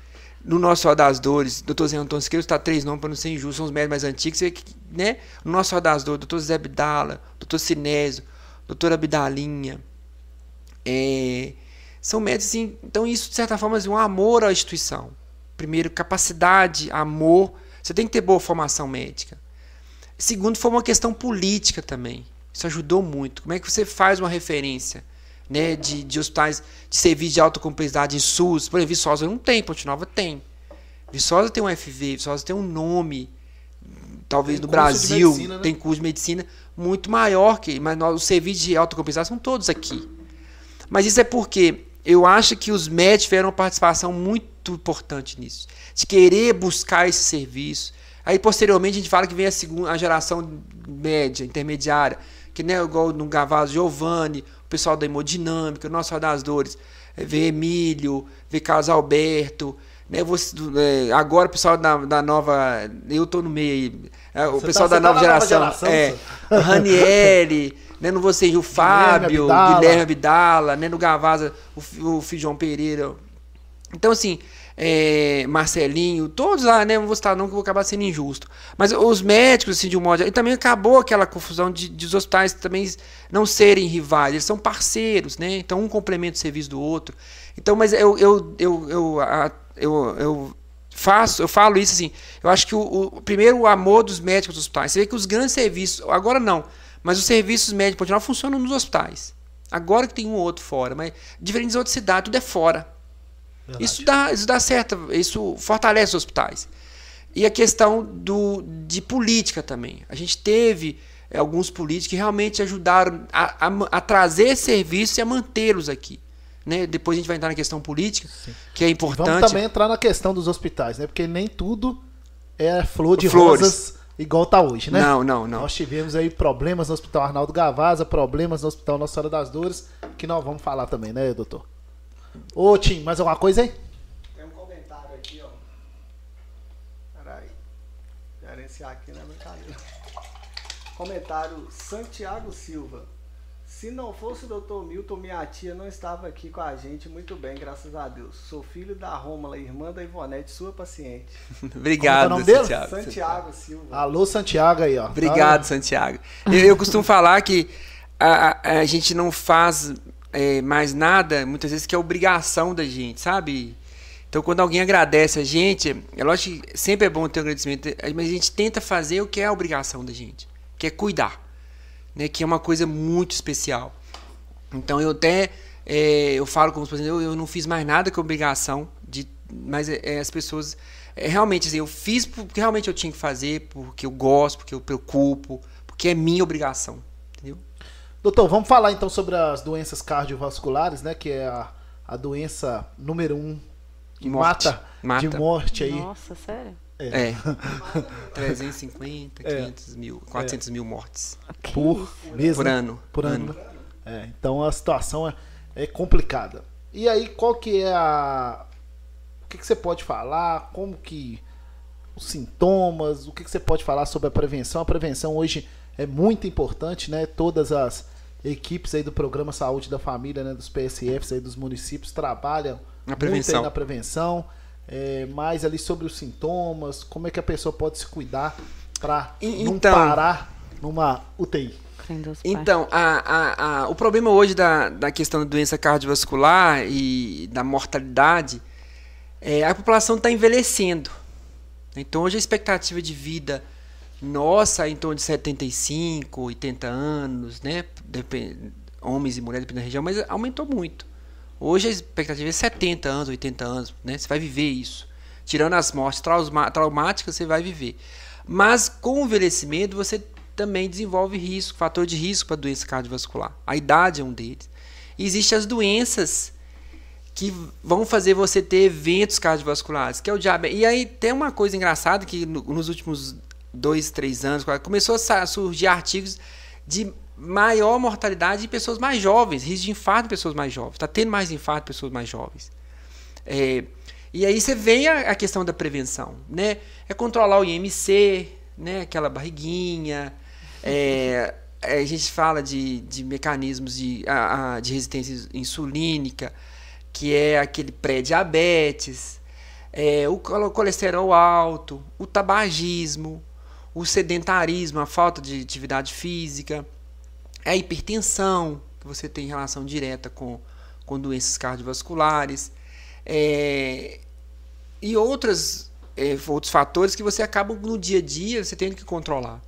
no nosso Hora das Dores, Dr. Zé Antônio Siqueira, está três nomes para não ser injusto, são os médicos mais antigos, né? no nosso Hora das Dores, Dr. Zé Abdala, Dr. Sinésio, Dr. Abdalinha, é, são médicos, assim, então isso de certa forma é um amor à instituição. Primeiro, capacidade, amor. Você tem que ter boa formação médica. Segundo, foi uma questão política também. Isso ajudou muito. Como é que você faz uma referência né, de, de hospitais de serviço de alta complexidade em SUS? Por exemplo, Viçosa não tem, Ponte Nova tem. Viçosa tem um FV, Viçosa tem um nome, talvez tem no Brasil, medicina, né? tem curso de medicina muito maior que, mas nós, os serviços de alta complexidade são todos aqui. Mas isso é porque eu acho que os médicos tiveram uma participação muito importante nisso, de querer buscar esse serviço. Aí, posteriormente, a gente fala que vem a, segunda, a geração média, intermediária, que né, igual no Gavazzo Giovanni, pessoal da hemodinâmica, o nosso das dores, é, vê Emílio, vê Carlos Alberto, né, você, é, agora o pessoal da, da nova. Eu estou no meio aí. É, o você pessoal tá, da nova, tá geração, nova geração. É, Ranieri. né? No você o Fábio, Guilherme Abdala, né? No Gavaza, o, o filho João Pereira. Então, assim, é, Marcelinho, todos lá, né? Não vou citar não, que vou acabar sendo injusto. Mas os médicos, assim, de um modo. E também acabou aquela confusão de, de os hospitais também não serem rivais, eles são parceiros, né? Então um complementa o serviço do outro. Então, mas eu, eu, eu, eu, eu, eu faço, eu falo isso assim. Eu acho que o, o primeiro o amor dos médicos dos hospitais. Você vê que os grandes serviços, agora não, mas os serviços médicos continuam funcionam nos hospitais. Agora que tem um ou outro fora, mas diferente das outras cidades, tudo é fora. Isso dá, isso dá certo, isso fortalece os hospitais. E a questão do, de política também. A gente teve é, alguns políticos que realmente ajudaram a, a, a trazer serviços e a mantê-los aqui. Né? Depois a gente vai entrar na questão política, Sim. que é importante. Vamos também entrar na questão dos hospitais, né? porque nem tudo é flor de Flores. rosas igual tá hoje, né? Não, não, não. Nós tivemos aí problemas no Hospital Arnaldo Gavaza, problemas no Hospital Nossa Senhora das Dores, que nós vamos falar também, né, doutor? Ô, Tim, mais alguma coisa aí? Tem um comentário aqui, ó. Peraí. Gerenciar aqui na brincadeira. Comentário Santiago Silva. Se não fosse o doutor Milton, minha tia não estava aqui com a gente. Muito bem, graças a Deus. Sou filho da Rômula, irmã da Ivonete, sua paciente. *laughs* Obrigado, é Santiago. Santiago Silva. Alô, Santiago aí, ó. Obrigado, Santiago. Eu, eu costumo falar que a, a, a gente não faz é, mais nada, muitas vezes, que é obrigação da gente, sabe? Então, quando alguém agradece a gente, é lógico que sempre é bom ter um agradecimento, mas a gente tenta fazer o que é a obrigação da gente, que é cuidar, né? que é uma coisa muito especial. Então, eu até é, eu falo com os pacientes, eu, eu não fiz mais nada que obrigação, de, mas é, é, as pessoas. É, realmente, assim, eu fiz porque realmente eu tinha que fazer, porque eu gosto, porque eu preocupo, porque é minha obrigação. Doutor, vamos falar então sobre as doenças cardiovasculares, né? Que é a, a doença número um que mata, mata, de morte aí. Nossa, sério? É. é. *laughs* 350, 500 é. mil, 400 é. mil mortes. Por mês, Por ano. Por ano. ano. É, então a situação é, é complicada. E aí, qual que é a... O que, que você pode falar? Como que... Os sintomas, o que, que você pode falar sobre a prevenção? A prevenção hoje é muito importante, né? Todas as equipes aí do programa Saúde da Família, né, dos PSFs aí dos municípios trabalham na prevenção. na prevenção, é, mais ali sobre os sintomas, como é que a pessoa pode se cuidar para não então, parar numa UTI. Então, a, a, a, o problema hoje da, da questão da doença cardiovascular e da mortalidade é a população está envelhecendo. Então, hoje a expectativa de vida nossa, em torno de 75, 80 anos, né? Depende, homens e mulheres, dependendo da região, mas aumentou muito. Hoje a expectativa é 70 anos, 80 anos, né? Você vai viver isso. Tirando as mortes traumáticas, você vai viver. Mas com o envelhecimento, você também desenvolve risco, fator de risco para doença cardiovascular. A idade é um deles. Existem as doenças que vão fazer você ter eventos cardiovasculares, que é o diabetes. E aí tem uma coisa engraçada que nos últimos dois, três anos, começou a surgir artigos de maior mortalidade em pessoas mais jovens, risco de infarto em pessoas mais jovens. Está tendo mais infarto em pessoas mais jovens. É, e aí você vem a, a, questão da prevenção, né? É controlar o IMC, né? Aquela barriguinha. É, é, a gente fala de, de mecanismos de, a, a, de resistência insulínica, que é aquele pré-diabetes, é, o colesterol alto, o tabagismo, o sedentarismo, a falta de atividade física, a hipertensão, que você tem relação direta com, com doenças cardiovasculares, é, e outras, é, outros fatores que você acaba no dia a dia você tendo que controlar.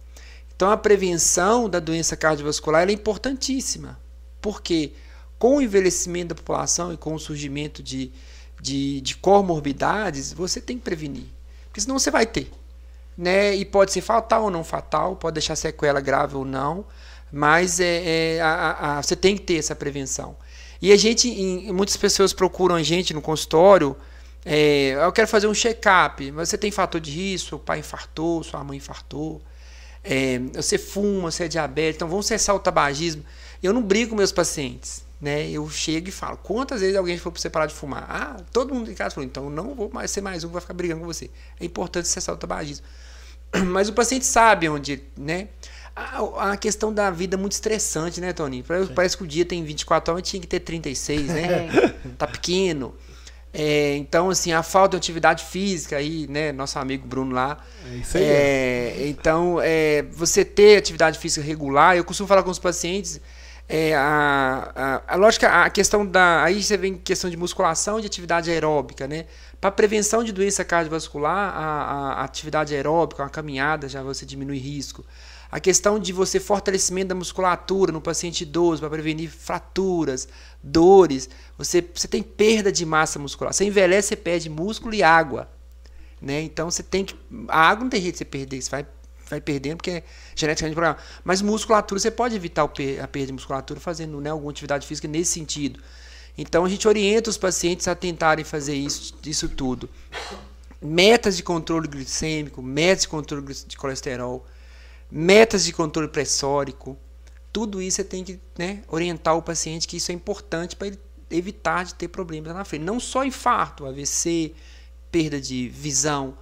Então a prevenção da doença cardiovascular é importantíssima, porque com o envelhecimento da população e com o surgimento de, de, de comorbidades, você tem que prevenir, porque senão você vai ter né? E pode ser fatal ou não fatal, pode deixar sequela grave ou não, mas é, é a, a, você tem que ter essa prevenção. E a gente, em, muitas pessoas procuram a gente no consultório. É, eu quero fazer um check-up. Você tem fator de risco? O pai infartou, sua mãe infartou. É, você fuma, você é diabético. Então vamos cessar o tabagismo. Eu não brigo com meus pacientes né? Eu chego e falo, quantas vezes alguém falou para você parar de fumar? Ah, todo mundo em casa falou, então não vou mais ser mais um que vai ficar brigando com você. É importante cessar o tabagismo. *clears throat* Mas o paciente sabe onde, né? A, a questão da vida é muito estressante, né, Tony? Parece que o dia tem 24 horas, tinha que ter 36, né? É. *laughs* Tá pequeno. É, então, assim, a falta de atividade física aí, né? Nosso amigo Bruno lá. É isso aí. É, então, é, você ter atividade física regular, eu costumo falar com os pacientes, é, a, a, a lógica, a questão da. Aí você vem questão de musculação e de atividade aeróbica, né? Para prevenção de doença cardiovascular, a, a, atividade aeróbica, uma caminhada, já você diminui risco. A questão de você fortalecimento da musculatura no paciente idoso para prevenir fraturas, dores. Você, você tem perda de massa muscular. Você envelhece, você perde músculo e água. Né? Então você tem que. A água não tem jeito de você perder, você vai, vai perdendo porque é geneticamente programado. Mas musculatura, você pode evitar a perda de musculatura fazendo né, alguma atividade física nesse sentido. Então a gente orienta os pacientes a tentarem fazer isso, isso tudo. Metas de controle glicêmico, metas de controle de colesterol, metas de controle pressórico. Tudo isso você tem que né, orientar o paciente que isso é importante para ele evitar de ter problemas na frente. Não só infarto, AVC, perda de visão,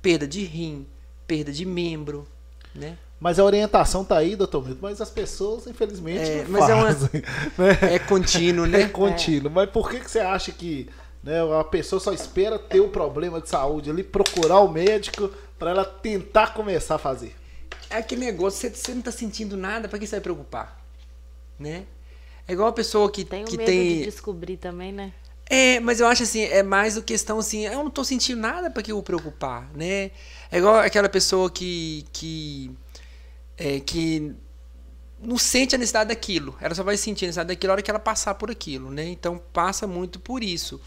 perda de rim, perda de membro, né? Mas a orientação tá aí, doutor Milton, mas as pessoas, infelizmente, É, não mas é uma- fazem. *laughs* né? É contínuo, né? É contínuo. Mas por que, que você acha que né, a pessoa só espera ter o problema de saúde ali, procurar o médico para ela tentar começar a fazer? É aquele negócio, você, você não tá sentindo nada, para que você vai preocupar? Né? É igual a pessoa que Tem o que medo tem de descobrir também, né? É, mas eu acho assim, é mais do questão assim, eu não tô sentindo nada para que eu vou preocupar, né? É igual aquela pessoa que que é, que não sente a necessidade daquilo. Ela só vai sentir a necessidade daquilo na hora que ela passar por aquilo, né? Então passa muito por isso.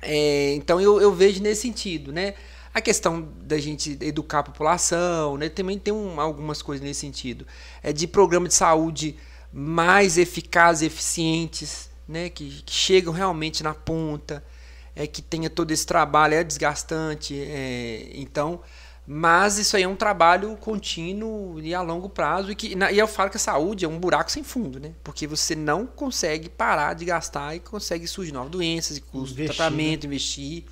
É, então eu, eu vejo nesse sentido, né? A questão da gente educar a população, né? Também tem um, algumas coisas nesse sentido. É de programa de saúde mais eficazes eficientes, né? Que, que chegam realmente na ponta, é que tenha todo esse trabalho, é desgastante, é, então, mas isso aí é um trabalho contínuo e a longo prazo e que e eu falo que a saúde é um buraco sem fundo, né? Porque você não consegue parar de gastar e consegue surgir novas doenças e custos de Investir, tratamento, investir.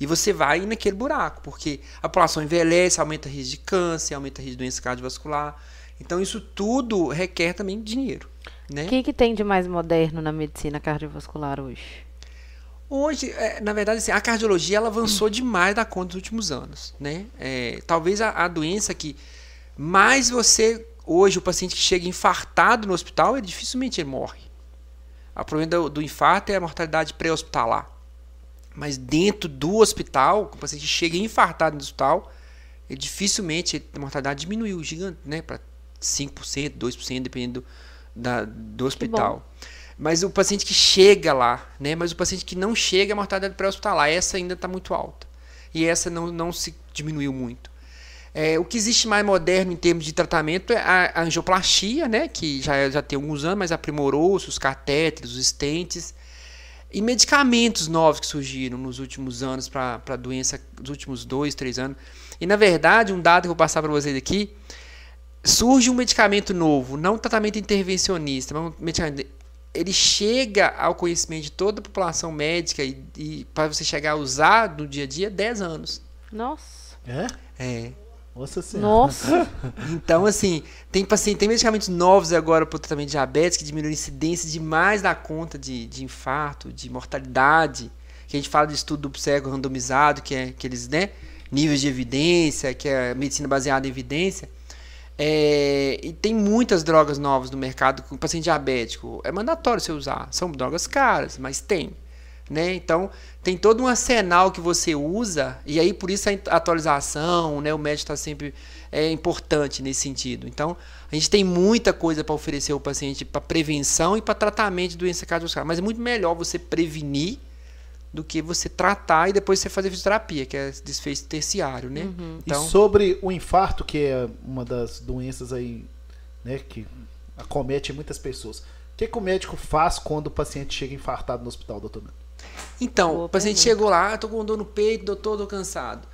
E você vai naquele buraco, porque a população envelhece, aumenta o risco de câncer, aumenta o risco de doença cardiovascular. Então isso tudo requer também dinheiro, né? O que, que tem de mais moderno na medicina cardiovascular hoje? Hoje, é, na verdade, assim, a cardiologia ela avançou demais da conta nos últimos anos, né? É, talvez a, a doença que mais você hoje o paciente que chega infartado no hospital, ele dificilmente ele morre. O problema do, do infarto é a mortalidade pré-hospitalar. Mas dentro do hospital, o paciente chega infartado no hospital, ele dificilmente a mortalidade diminuiu gigante, né, para 5%, 2%, dependendo do, da, do hospital. Mas o paciente que chega lá, né? Mas o paciente que não chega, a mortalidade pré-hospitalar, essa ainda está muito alta. E essa não, não se diminuiu muito. É, o que existe mais moderno em termos de tratamento é a, a angioplastia, né? Que já, já tem alguns anos, mas aprimorou-se, os catéteres, os estentes. E medicamentos novos que surgiram nos últimos anos para a doença, nos últimos dois, três anos. E na verdade, um dado que eu vou passar para vocês aqui, surge um medicamento novo, não tratamento intervencionista, mas um medicamento, ele chega ao conhecimento de toda a população médica e, e para você chegar a usar no dia a dia, 10 anos. Nossa. É? É. Nossa senhora. Nossa. *laughs* Então, assim, tem paciente, tem medicamentos novos agora para o tratamento de diabetes que diminuem a incidência demais da conta de, de infarto, de mortalidade. Que a gente fala de estudo duplo cego randomizado, que é aqueles, né, níveis de evidência, que é a medicina baseada em evidência. É, e tem muitas drogas novas no mercado com paciente diabético. É mandatório você usar. São drogas caras, mas tem. Né? Então, tem todo um arsenal que você usa, e aí por isso a atualização, né? o médico está sempre é importante nesse sentido. Então, a gente tem muita coisa para oferecer ao paciente para prevenção e para tratamento de doença cardiovascular, mas é muito melhor você prevenir do que você tratar e depois você fazer fisioterapia, que é desfecho terciário, né? Então, E sobre o infarto, que é uma das doenças aí, né, que acomete muitas pessoas. O que, que o médico faz quando o paciente chega infartado no hospital, doutor? Então, Boa o paciente pergunta. chegou lá, tô com dor no peito, doutor, tô cansado.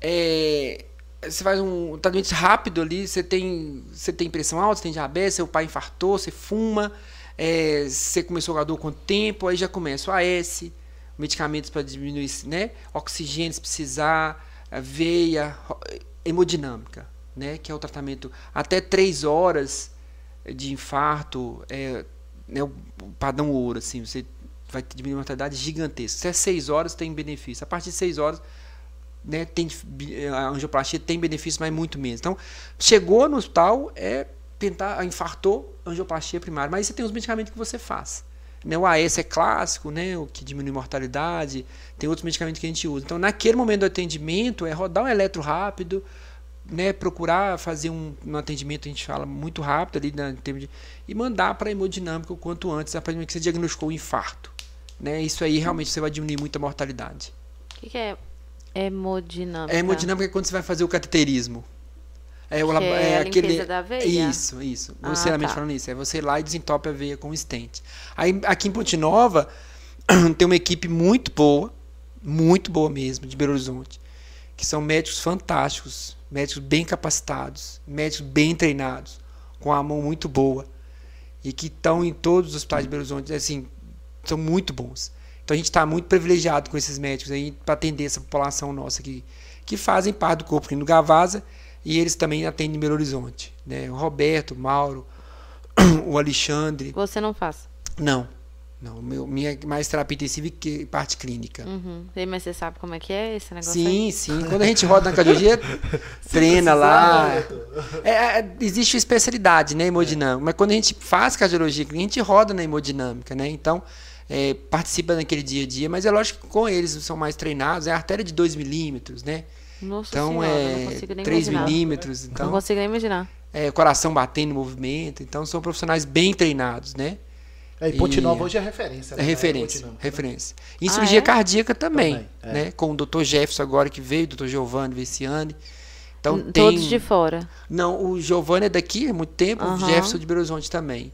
É, você faz um tratamento rápido ali, você tem, você tem pressão alta, você tem diabetes, seu pai infartou, você fuma, é, você começou com a dor quanto tempo, aí já começa o AS, medicamentos para diminuir, né? Oxigênio se precisar, veia, hemodinâmica, né? Que é o tratamento até três horas de infarto, é, né, o padrão ouro, assim, você vai diminuir a mortalidade gigantesca. Se é 6 horas, tem benefício. A partir de 6 horas, né, tem, a angioplastia tem benefício, mas muito menos. Então, chegou no hospital, é tentar, infartou, angioplastia primária. Mas você tem os medicamentos que você faz. Né, o AS é clássico, né, o que diminui mortalidade, tem outros medicamentos que a gente usa. Então, naquele momento do atendimento, é rodar um eletro rápido, né, procurar fazer um, um atendimento, a gente fala, muito rápido ali, né, de, e mandar para a hemodinâmica o quanto antes, a partir do que você diagnosticou o infarto. Né, isso aí realmente você vai diminuir muito a mortalidade. O que, que é hemodinâmica? A hemodinâmica é quando você vai fazer o cateterismo. É, o, é, é aquele da veia? Isso, isso. Ah, tá. falando isso. É você ir lá e desentope a veia com o stent. Aí aqui em Ponte Nova *clears throat* tem uma equipe muito boa, muito boa mesmo, de Belo Horizonte, que são médicos fantásticos, médicos bem capacitados, médicos bem treinados, com a mão muito boa e que estão em todos os hospitais de Belo Horizonte, assim, são muito bons. Então a gente está muito privilegiado com esses médicos aí para atender essa população nossa aqui, que fazem parte do corpo do Gavasa e eles também atendem Belo Horizonte. Né? O Roberto, o Mauro, *clears throat* o Alexandre. Você não faz? Não. Não, meu, minha mais terapia intensiva que parte clínica. Uhum. Mas você sabe como é que é esse negócio? Sim, aí? sim. Quando a gente roda na cardiologia, *laughs* treina lá. É, é, existe especialidade, né, hemodinâmica. Mas quando a gente faz cardiologia, a gente roda na hemodinâmica, né? Então, é, participa naquele dia a dia. Mas é lógico que com eles são mais treinados. É artéria de 2 milímetros, né? Nossa então senhora, é 3 milímetros. Então, não consigo nem imaginar. É, coração batendo no movimento. Então são profissionais bem treinados, né? É, e Ponte Nova hoje é referência. Né? É referência, referência. Em ah, cirurgia é? cardíaca também, também é. né? Com o Dr. Jefferson agora que veio, o Dr. Giovanni Viciani. Então Todos tem... de fora. Não, o Giovanni é daqui há muito tempo, uhum. o Jefferson de Belo Horizonte também.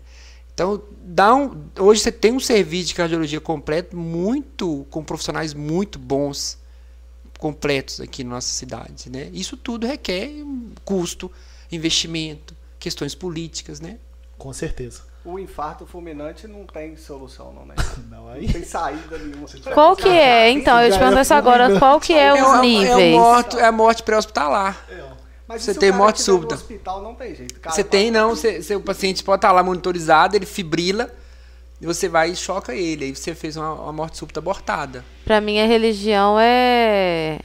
Então, dá um... hoje você tem um serviço de cardiologia completo muito com profissionais muito bons completos aqui na nossa cidade. Né? Isso tudo requer custo, investimento, questões políticas. Né? Com certeza. O infarto fulminante não tem solução, não, né? *laughs* Não, aí... não tem saída nenhuma. Qual que é? Então, eu te pergunto isso agora, qual que é, é os níveis? É, morto, é a morte pré-hospitalar. É. Mas você tem morte súbita. hospital não tem jeito. Você tem, não. Você, você, o paciente pode estar lá monitorizado, ele fibrila, e você vai e choca ele. Aí você fez uma, uma morte súbita abortada. Pra mim, a religião é.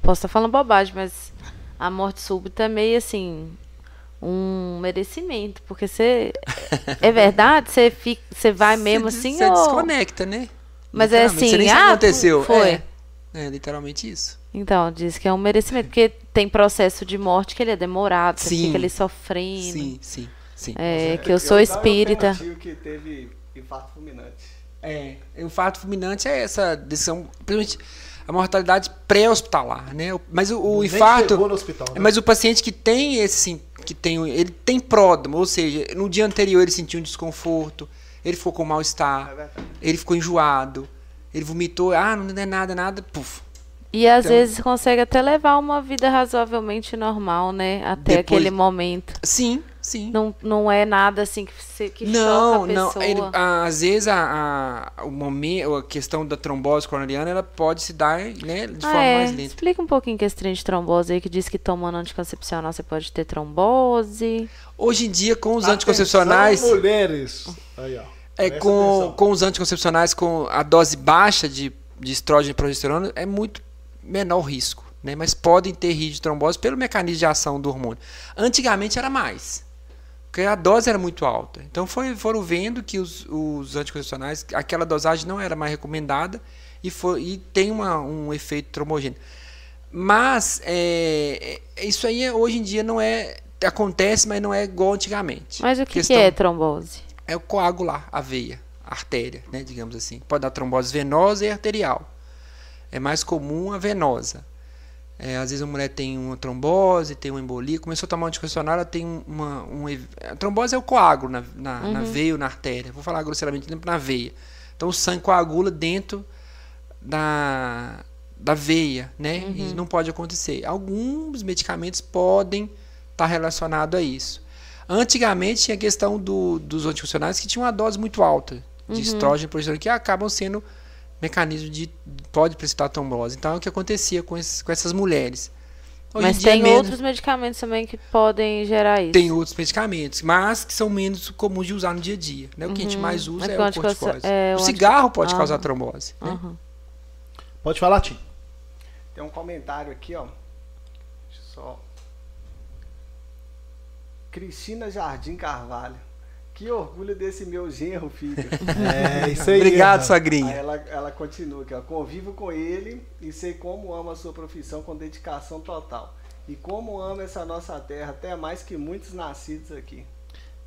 Posso estar falando bobagem, mas a morte súbita é meio assim. Um merecimento. Porque você. *laughs* é verdade? Você, fica, você vai mesmo você, assim? Você ou... desconecta, né? Mas é assim. Você nem ah, aconteceu. Foi. É, é literalmente isso. Então, diz que é um merecimento, porque tem processo de morte que ele é demorado, você sim. fica ali sofrendo. Sim, sim. Sim. É, que eu sou espírita. Eu que teve infarto fulminante. É, o infarto fulminante é essa decisão, principalmente a mortalidade pré-hospitalar, né? Mas o, o infarto, no hospital, né? mas o paciente que tem esse, que tem, ele tem pródromo, ou seja, no dia anterior ele sentiu um desconforto, ele ficou com mal estar, é ele ficou enjoado, ele vomitou, ah, não é nada, nada, puf, e às então, vezes consegue até levar uma vida razoavelmente normal, né? Até depois, aquele momento. Sim, sim. Não, não é nada assim que, se, que não, choca a pessoa. Não, ele, às vezes a, a, o momento, a questão da trombose coronariana, ela pode se dar né, de ah, forma é? mais lenta. Explica um pouquinho que esse trem de trombose aí, que diz que tomando anticoncepcional você pode ter trombose. Hoje em dia, com os atenção, anticoncepcionais... mulheres! Aí, ó. É, com, com os anticoncepcionais, com a dose baixa de, de estrógeno e progesterona, é muito menor risco, né? mas podem ter risco de trombose pelo mecanismo de ação do hormônio. Antigamente era mais, porque a dose era muito alta. Então foi, foram vendo que os, os anticoncepcionais, aquela dosagem não era mais recomendada e, foi, e tem uma, um efeito trombogênico. Mas é, é, isso aí hoje em dia não é. Acontece, mas não é igual antigamente. Mas o que, Questão, que é trombose? É o coagular, a veia, a artéria, né, digamos assim. Pode dar trombose venosa e arterial é mais comum a venosa. É, às vezes a mulher tem uma trombose, tem uma embolia, começou a tomar um anticoncepcional, ela tem uma, um, a trombose é o coágulo na, na, uhum. na veia ou na artéria. Vou falar grosseiramente na veia. Então o sangue coagula dentro da, da veia, né? Uhum. E não pode acontecer. Alguns medicamentos podem estar tá relacionados a isso. Antigamente tinha a questão do, dos anticoncepcionais que tinham uma dose muito alta de uhum. estrógeno e progesterona que acabam sendo mecanismo de pode precipitar trombose. Então é o que acontecia com, esses, com essas mulheres. Hoje Mas é tem menos- outros medicamentos também que podem gerar isso. Tem outros medicamentos, mas que são menos comuns de usar no dia a dia. Né? O que a gente mais usa Mas é que o corticose. é, o o cigarro pode Ah. causar trombose. né? Pode falar, Tim. Tem um comentário aqui, ó. Deixa eu só. Cristina Jardim Carvalho. Que orgulho desse meu genro, filho. *laughs* É, isso aí. Obrigado, Ana. Aí Sagrinha. ela, ela continua aqui, ó. Convivo com ele e sei como ama a sua profissão com dedicação total. E como ama essa nossa terra, até mais que muitos nascidos aqui.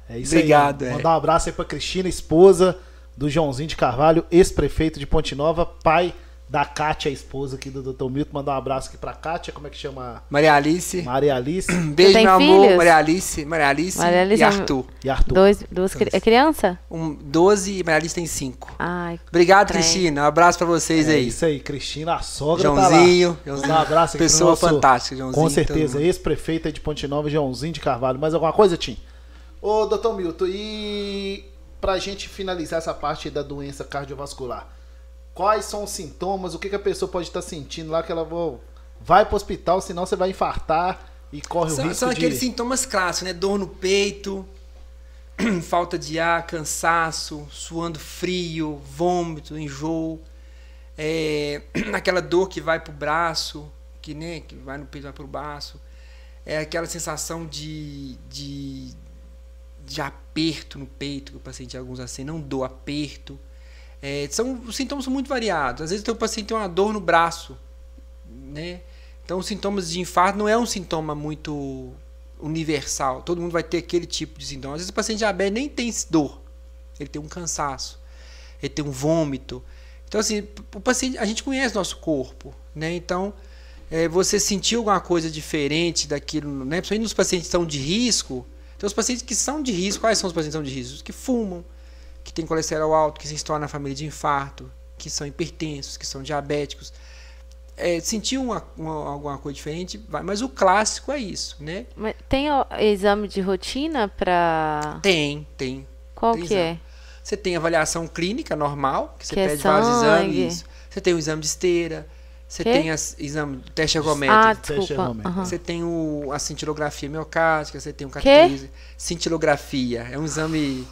É isso Obrigado, aí. é. Mandar um abraço aí pra Cristina, esposa do Joãozinho de Carvalho, ex-prefeito de Ponte Nova, pai da Kátia, a esposa aqui do Dr. Milton. Mandar um abraço aqui pra Kátia, como é que chama? Maria Alice. Maria Alice *clears throat* Beijo, meu amor. filhos? Maria Alice, Maria Alice, Maria Alice e é- Arthur. e Arthur. Dois, duas cri- é criança? Um, 12 e Maria Alice tem 5. Ai, Obrigado, Trem. Cristina. Um abraço pra vocês É aí. isso aí, Cristina, a sogra Joãozinho, tá lá. Joãozinho. Um abraço aqui Pessoa nosso- fantástica, Joãozinho. Com certeza, mundo. ex-prefeita de Ponte Nova, Joãozinho de Carvalho. Mais alguma coisa, Tim? Ô, doutor Milton, e pra gente finalizar essa parte da doença cardiovascular, quais são os sintomas, o que, que a pessoa pode estar sentindo lá que ela vou- vai pro hospital, senão você vai infartar e corre o São, risco são de... aqueles sintomas clássicos, né? Dor no peito, *clears throat* falta de ar, cansaço, suando frio, vômito, enjoo. É, *clears throat* aquela dor que vai pro braço, que, né, que vai no peito, vai pro braço. É aquela sensação de, de, de aperto no peito, que o paciente alguns assim, não dor, aperto. É, são os sintomas são muito variados. Às vezes o paciente tem uma dor no braço, né? Então, os sintomas de infarto não é um sintoma muito universal. Todo mundo vai ter aquele tipo de sintoma. Às vezes o paciente diabético nem tem dor. Ele tem um cansaço. Ele tem um vômito. Então, assim, o paciente, a gente conhece nosso corpo, né? Então, é, você sentiu alguma coisa diferente daquilo, né? Principalmente nos pacientes que estão de risco. Então, os pacientes que são de risco, quais são os pacientes que são de risco? Os que fumam, que têm colesterol alto, que se estão na família de infarto, que são hipertensos, que são diabéticos é, sentir uma, uma- alguma coisa diferente, vai. Mas o clássico é isso, né? mas tem ó, exame de rotina pra. Tem, tem. Qual tem que é? Você tem avaliação clínica normal, que você Que é pede vários sangue. exames. Você tem o exame de esteira, você tem as, exame teste Ah, ergométrico. Teste desculpa. ergométrico. aham. Você tem o, a cintilografia miocárdica, você tem o cateterismo. Cintilografia é um exame.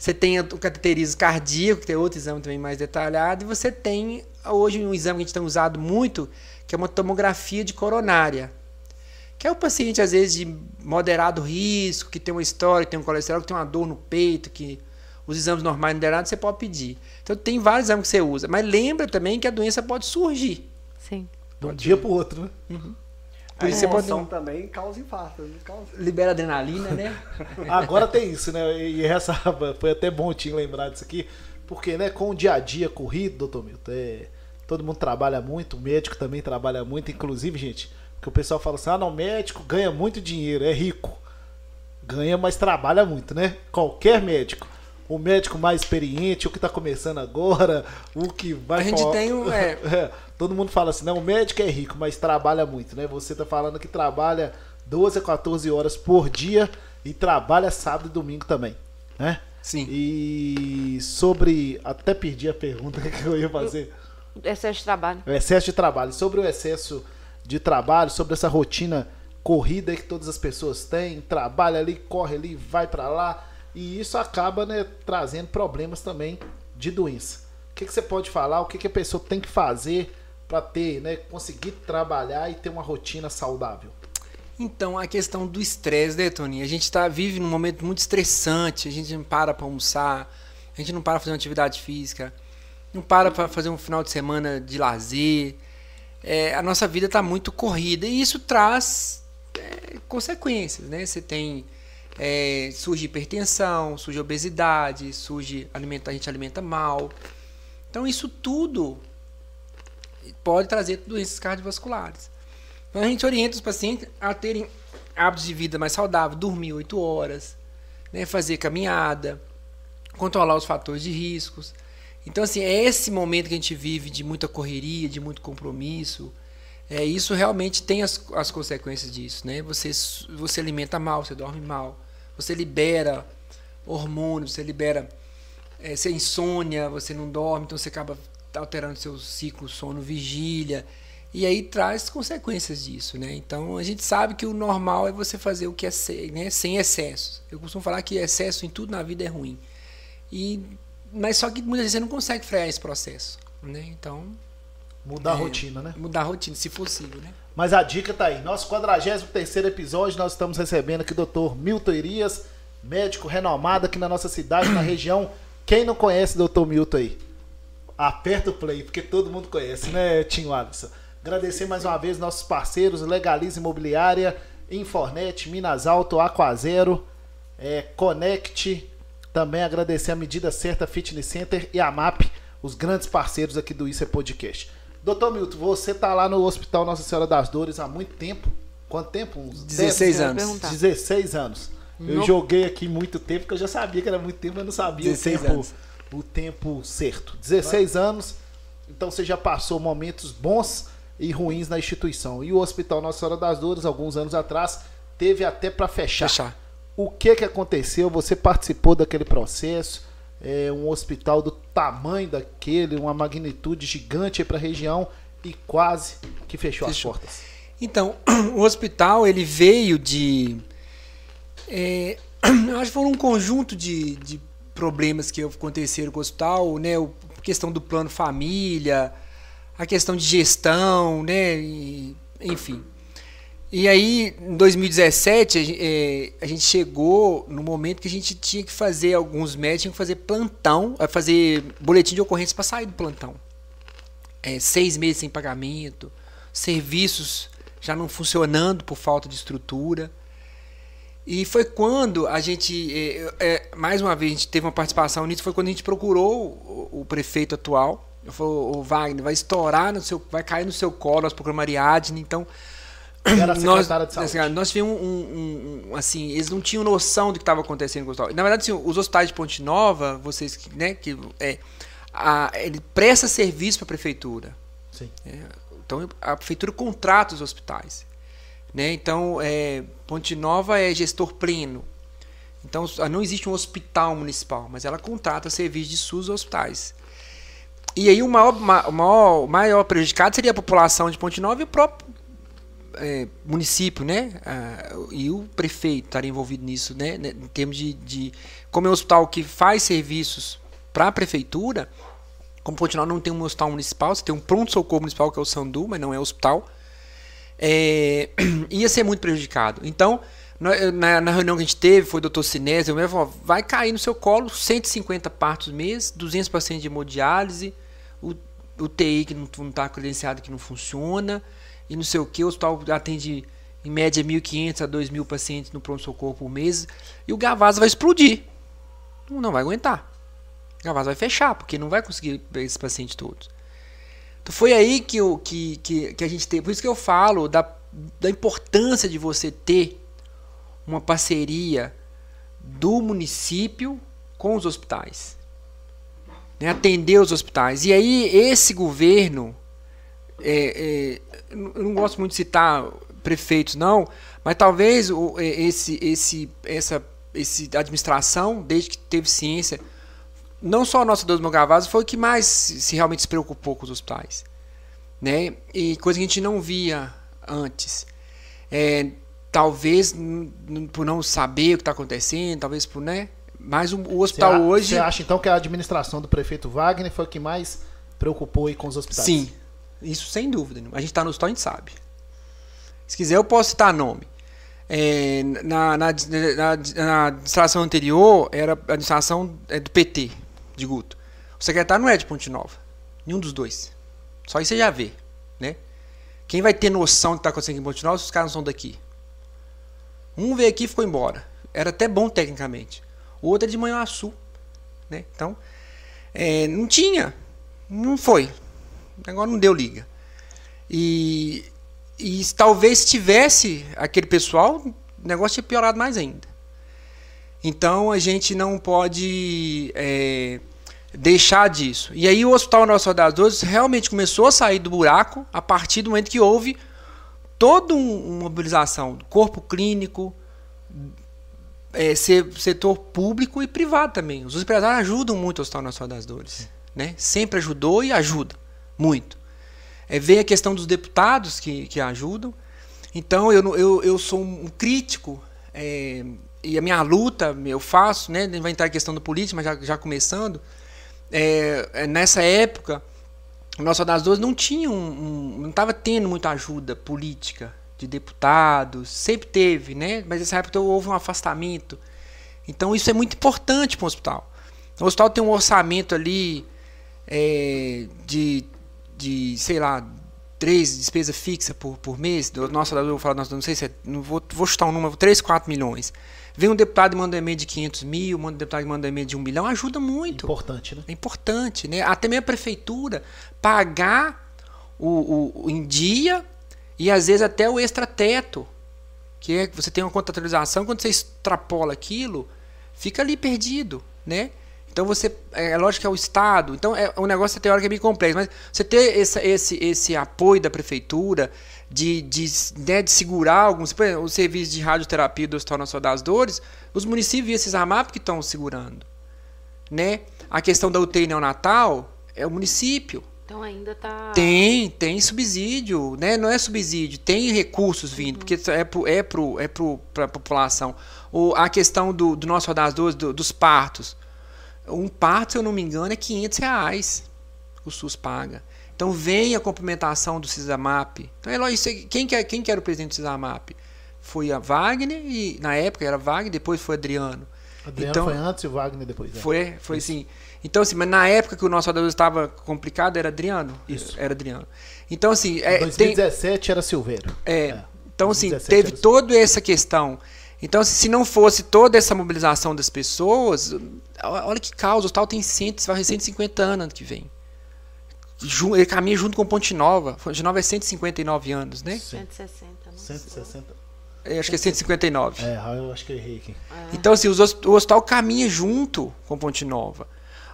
Você tem o cateterismo cardíaco, que tem outro exame também mais detalhado, e você tem hoje um exame que a gente tem usado muito, que é uma tomografia de coronária. Que é o paciente, às vezes, de moderado risco, que tem uma história, que tem um colesterol, que tem uma dor no peito, que os exames normais não deram você pode pedir. Então tem vários exames que você usa. Mas lembra também que a doença pode surgir. Sim. De um dia pro outro, né? Por a isso você pode emoção também causa infarto. não Causa... libera adrenalina, né? *laughs* Agora tem isso, né? E essa *laughs* foi até bom o Tim lembrar disso aqui, porque, né, com o dia a dia corrido, doutor Milton, é, todo mundo trabalha muito, o médico também trabalha muito, inclusive, gente, que o pessoal fala assim: ah, não, o médico ganha muito dinheiro, é rico. Ganha, mas trabalha muito, né? Qualquer médico. O médico mais experiente, o que tá começando agora, o que vai A gente falar- tem um- é. *laughs* É, todo mundo fala assim, não, o médico é rico, mas trabalha muito, né? Você tá falando que trabalha 12 a 14 horas por dia e trabalha sábado e domingo também, né? Sim. E sobre. Até perdi a pergunta *laughs* que eu ia fazer. Excesso de trabalho. O excesso de trabalho. Sobre o excesso de trabalho, sobre essa rotina corrida que todas as pessoas têm, trabalha ali, corre ali, vai pra lá. E isso acaba né, trazendo problemas também de doença. O que, que você pode falar? O que, que a pessoa tem que fazer para ter, né, conseguir trabalhar e ter uma rotina saudável? Então, a questão do estresse, né, Toninho? A gente tá, vive num momento muito estressante, a gente não para para almoçar, a gente não para para fazer uma atividade física, não para para fazer um final de semana de lazer. É, a nossa vida está muito corrida e isso traz é, consequências, né? Você tem é, surge hipertensão, surge obesidade, surge alimenta, a gente alimenta mal. Então isso tudo pode trazer doenças cardiovasculares. Então a gente orienta os pacientes a terem hábitos de vida mais saudável, dormir 8 horas, né, fazer caminhada, controlar os fatores de riscos. Então, assim, é esse momento que a gente vive de muita correria, de muito compromisso. É, isso realmente tem as, as consequências disso, né? Você, você alimenta mal, você dorme mal, você libera hormônios, você libera é, você insônia, você não dorme, então você acaba alterando seu ciclo sono vigília. E aí traz consequências disso, né? Então a gente sabe que o normal é você fazer o que é né, sem excessos. Eu costumo falar que excesso em tudo na vida é ruim. E, mas só que muitas vezes você não consegue frear esse processo, né? Então Mudar é, a rotina, né? Mudar a rotina, se possível, né? Mas a dica tá aí. Nosso 43 episódio, nós estamos recebendo aqui o Dr. Milton Irias, médico renomado aqui na nossa cidade, na região. Quem não conhece o Dr. Milton aí? Aperta o play, porque todo mundo conhece, né, Tinho Alisson? Agradecer mais uma vez nossos parceiros Legaliza Imobiliária, Infornet, Minas Alto, Aquazero, é, Connect. Também agradecer a Medida Certa Fitness Center e a MAP, os grandes parceiros aqui do Isso é Podcast. Doutor Milton, você tá lá no Hospital Nossa Senhora das Dores há muito tempo. Quanto tempo? Uns 16 10, anos. 16 anos. Eu joguei aqui muito tempo, porque eu já sabia que era muito tempo, mas não sabia o tempo, o tempo certo. 16 Vai. anos, então você já passou momentos bons e ruins na instituição. E o Hospital Nossa Senhora das Dores, alguns anos atrás, teve até para fechar. fechar. O que que aconteceu? Você participou daquele processo? É um hospital do tamanho daquele, uma magnitude gigante para a região e quase que fechou, fechou, as portas. Então, *clears throat* o hospital ele veio de é, *clears throat* acho que foram um conjunto de, de problemas que aconteceram com o hospital, né? A questão do plano família, a questão de gestão, né? E, enfim. E aí, em 2017, a, é, a, gente chegou no momento que a gente tinha que fazer, alguns médicos tinham que fazer plantão, fazer boletim de ocorrência para sair do plantão. É, seis meses sem pagamento, serviços já não funcionando por falta de estrutura. E foi quando a gente, é, é, mais uma vez, a gente teve uma participação nisso, foi quando a gente procurou o, o prefeito atual. Falou, o Wagner, vai estourar no seu. vai cair no seu colo, nós programa Ariadne, então. Era nós, de saúde. Assim, nós tivemos um, um, um, assim, eles não tinham noção do que estava acontecendo com o hospital. Na verdade, assim, os hospitais de Ponte Nova, vocês, né, que é, a, ele presta serviço para a prefeitura. Sim. É, então a prefeitura contrata os hospitais. Né? Então, é, Ponte Nova é gestor pleno. Então, não existe um hospital municipal, mas ela contrata serviços de SUS hospitais. E aí o maior, maior, o maior prejudicado seria a população de Ponte Nova e o próprio é, município, né? Ah, e o prefeito estaria envolvido nisso, né? Em termos de, de como é um hospital que faz serviços para a prefeitura, como Nova não tem um hospital municipal, você tem um pronto-socorro municipal que é o Sandu, mas não é hospital é, *clears throat* ia ser muito prejudicado. Então, na, na, reunião que a gente teve, foi o doutor Sinésio, eu falou, vai cair no seu colo 150 partos mês, 200 pacientes de hemodiálise, o, o TI que não está credenciado, que não funciona, e não sei o que, o hospital atende em média 1.500 a 2.000 pacientes no pronto-socorro por mês, e o Gavasa vai explodir. Não vai aguentar. O Gavasa vai fechar, porque não vai conseguir esses pacientes todos. Então foi aí que, eu, que, que, que a gente teve. Por isso que eu falo da, da importância de você ter uma parceria do município com os hospitais. Né? Atender os hospitais. E aí, esse governo. É, é, eu não gosto muito de citar prefeitos, não, mas talvez é, esse, esse, essa esse administração, desde que teve ciência não só a nossa Deus Mogavazzi foi o que mais se realmente se preocupou com os hospitais. Né? E coisa que a gente não via antes. É, talvez por não saber o que está acontecendo, talvez por, né? Mas o, o hospital você hoje. Você acha então que a administração do prefeito Wagner foi o que mais preocupou aí com os hospitais? Sim, isso sem dúvida. A gente está no hospital, a gente sabe. Se quiser, eu posso citar nome. É, na, na, na, na, administração anterior, era a administração é, do PT, de Guto. O secretário não é de Ponte Nova. Nenhum dos dois. Só aí você já vê, né? Quem vai ter noção do que está acontecendo em Ponte Nova se os caras não são daqui? Um veio aqui e ficou embora. Era até bom tecnicamente. O outro é de Manhuaçu. Né? Então, é, não tinha. Não foi. Agora não deu liga. E, e talvez se tivesse aquele pessoal, o negócio tinha piorado mais ainda. Então a gente não pode é, deixar disso. E aí o Hospital Nossa das Dores realmente começou a sair do buraco a partir do momento que houve toda uma mobilização do corpo clínico, é, setor público e privado também. Os empresários ajudam muito o Hospital Nacional das Dores. Né? Sempre ajudou e ajuda muito. É, vem a questão dos deputados que, que ajudam. Então eu, eu, eu sou um crítico é, e a minha luta eu faço, né? Vai entrar a questão do político, mas já, já começando. É, é nessa época, o nosso das Duas não tinha um, um não estava tendo muita ajuda política de deputados, sempre teve, né? Mas nessa época houve um afastamento. Então isso é muito importante para o hospital. O hospital tem um orçamento ali é, de, de, sei lá, três despesa fixa por, por mês. Nossa, eu vou falar, nossa, não sei se é, não vou, vou chutar um número, 3, 4 milhões. Vem um deputado e manda um e-mail de 500 mil, manda um deputado e manda um e-mail de 1 milhão, ajuda muito. Importante, né? É importante, né? Até mesmo a prefeitura pagar o, o, o em dia e às vezes até o extrateto, que é que você tem uma contratualização, quando você extrapola aquilo, fica ali perdido, né? Então você. É, é lógico que é o Estado. Então é um negócio teórico é bem complexo. Mas você ter esse, esse, esse apoio da prefeitura de, de, né, de segurar alguns. Por exemplo, o serviço de radioterapia do Hospital Nacional das Dores, os municípios e esses AMAP que estão segurando. Né? A questão da UTI neonatal é o município. Então ainda tá. Tem, tem subsídio, né? Não é subsídio, tem recursos vindo, uhum. porque é pro, é pro, é pro, pra população. O, a questão do, do nosso das Dores, do, dos partos. Um parto, se eu não me engano, é 500 reais o SUS paga. Então vem a complementação do CISAMAP. Então é lógico, quem, que, quem que era o presidente do CISAMAP? Foi a Wagner, e na época era Wagner, depois foi Adriano. Adriano então, foi antes e o Wagner depois. Né? Foi, foi Isso. sim. Então, assim, mas na época que o nosso adulto estava complicado, era Adriano? Isso. Era Adriano. Então, assim. Em 2017 tem, era Silveiro. É. é. Então, assim, teve toda essa questão então, se não fosse toda essa mobilização das pessoas, olha que causa, o hospital tem 100, vai 150 anos ano que vem. Ele caminha junto com Ponte Nova. Ponte Nova é 159 anos, né? 160, não 160. É, acho que é 159. É, eu acho que eu errei aqui. É. Então, assim, o hospital caminha junto com Ponte Nova.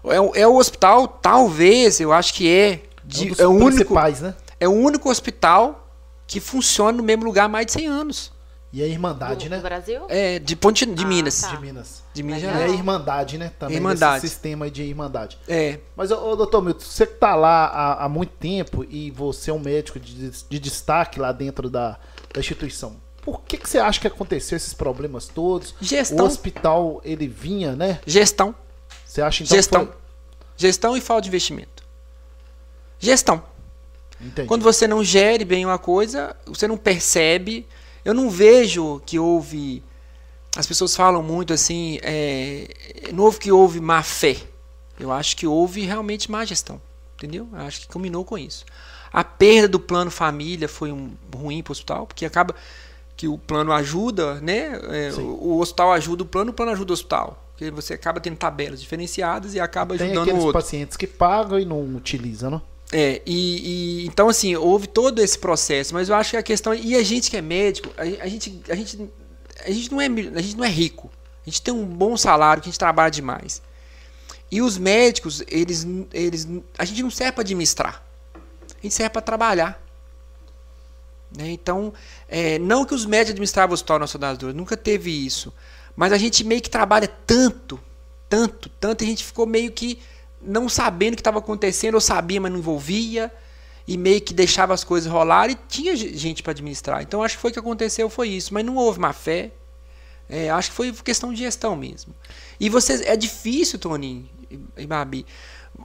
É, é o hospital, talvez, eu acho que é. De, é, um é o único, né? É o único hospital que funciona no mesmo lugar há mais de 100 anos. E a Irmandade, do, né? Do Brasil? É, de Ponte de ah, Minas. Tá. De Minas. De Minas Gerais. E a Irmandade, né? Também Irmandade. Esse sistema de Irmandade. É. Mas, ô, doutor Milton, você que tá lá há, há, muito tempo e você é um médico de, de destaque lá dentro da, da instituição. Por que, que você acha que aconteceu esses problemas todos? Gestão. O hospital, ele vinha, né? Gestão. Você acha então Gestão. Foi... Gestão e falta de investimento. Gestão. Entendi. Quando você não gere bem uma coisa, você não percebe eu não vejo que houve. As pessoas falam muito assim, é, não houve que houve má fé. Eu acho que houve realmente má gestão. Entendeu? Eu acho que combinou com isso. A perda do plano família foi um, ruim para o hospital, porque acaba que o plano ajuda, né? É, o, o, hospital ajuda o plano, o plano ajuda o hospital. Porque você acaba tendo tabelas diferenciadas e acaba Tem ajudando o outro. pacientes que pagam e não utilizam, não? É, e, e, então assim, houve todo esse processo, mas eu acho que a questão. E a gente que é médico, a, a, gente, a, gente, a, gente não é, a gente não é rico. A gente tem um bom salário, que a gente trabalha demais. E os médicos, eles, eles, a gente não serve para administrar. A gente serve para trabalhar. Né? Então, é, não que os médicos administravam o Hospital Nacional das Dores, nunca teve isso. Mas a gente meio que trabalha tanto, tanto, tanto, e a gente ficou meio que não sabendo o que estava acontecendo, ou sabia, mas não envolvia, e meio que deixava as coisas rolar, e tinha gente para administrar. Então acho que foi o que aconteceu, foi isso. Mas não houve má fé. É, acho que foi questão de gestão mesmo. E você é difícil, Tony e Babi,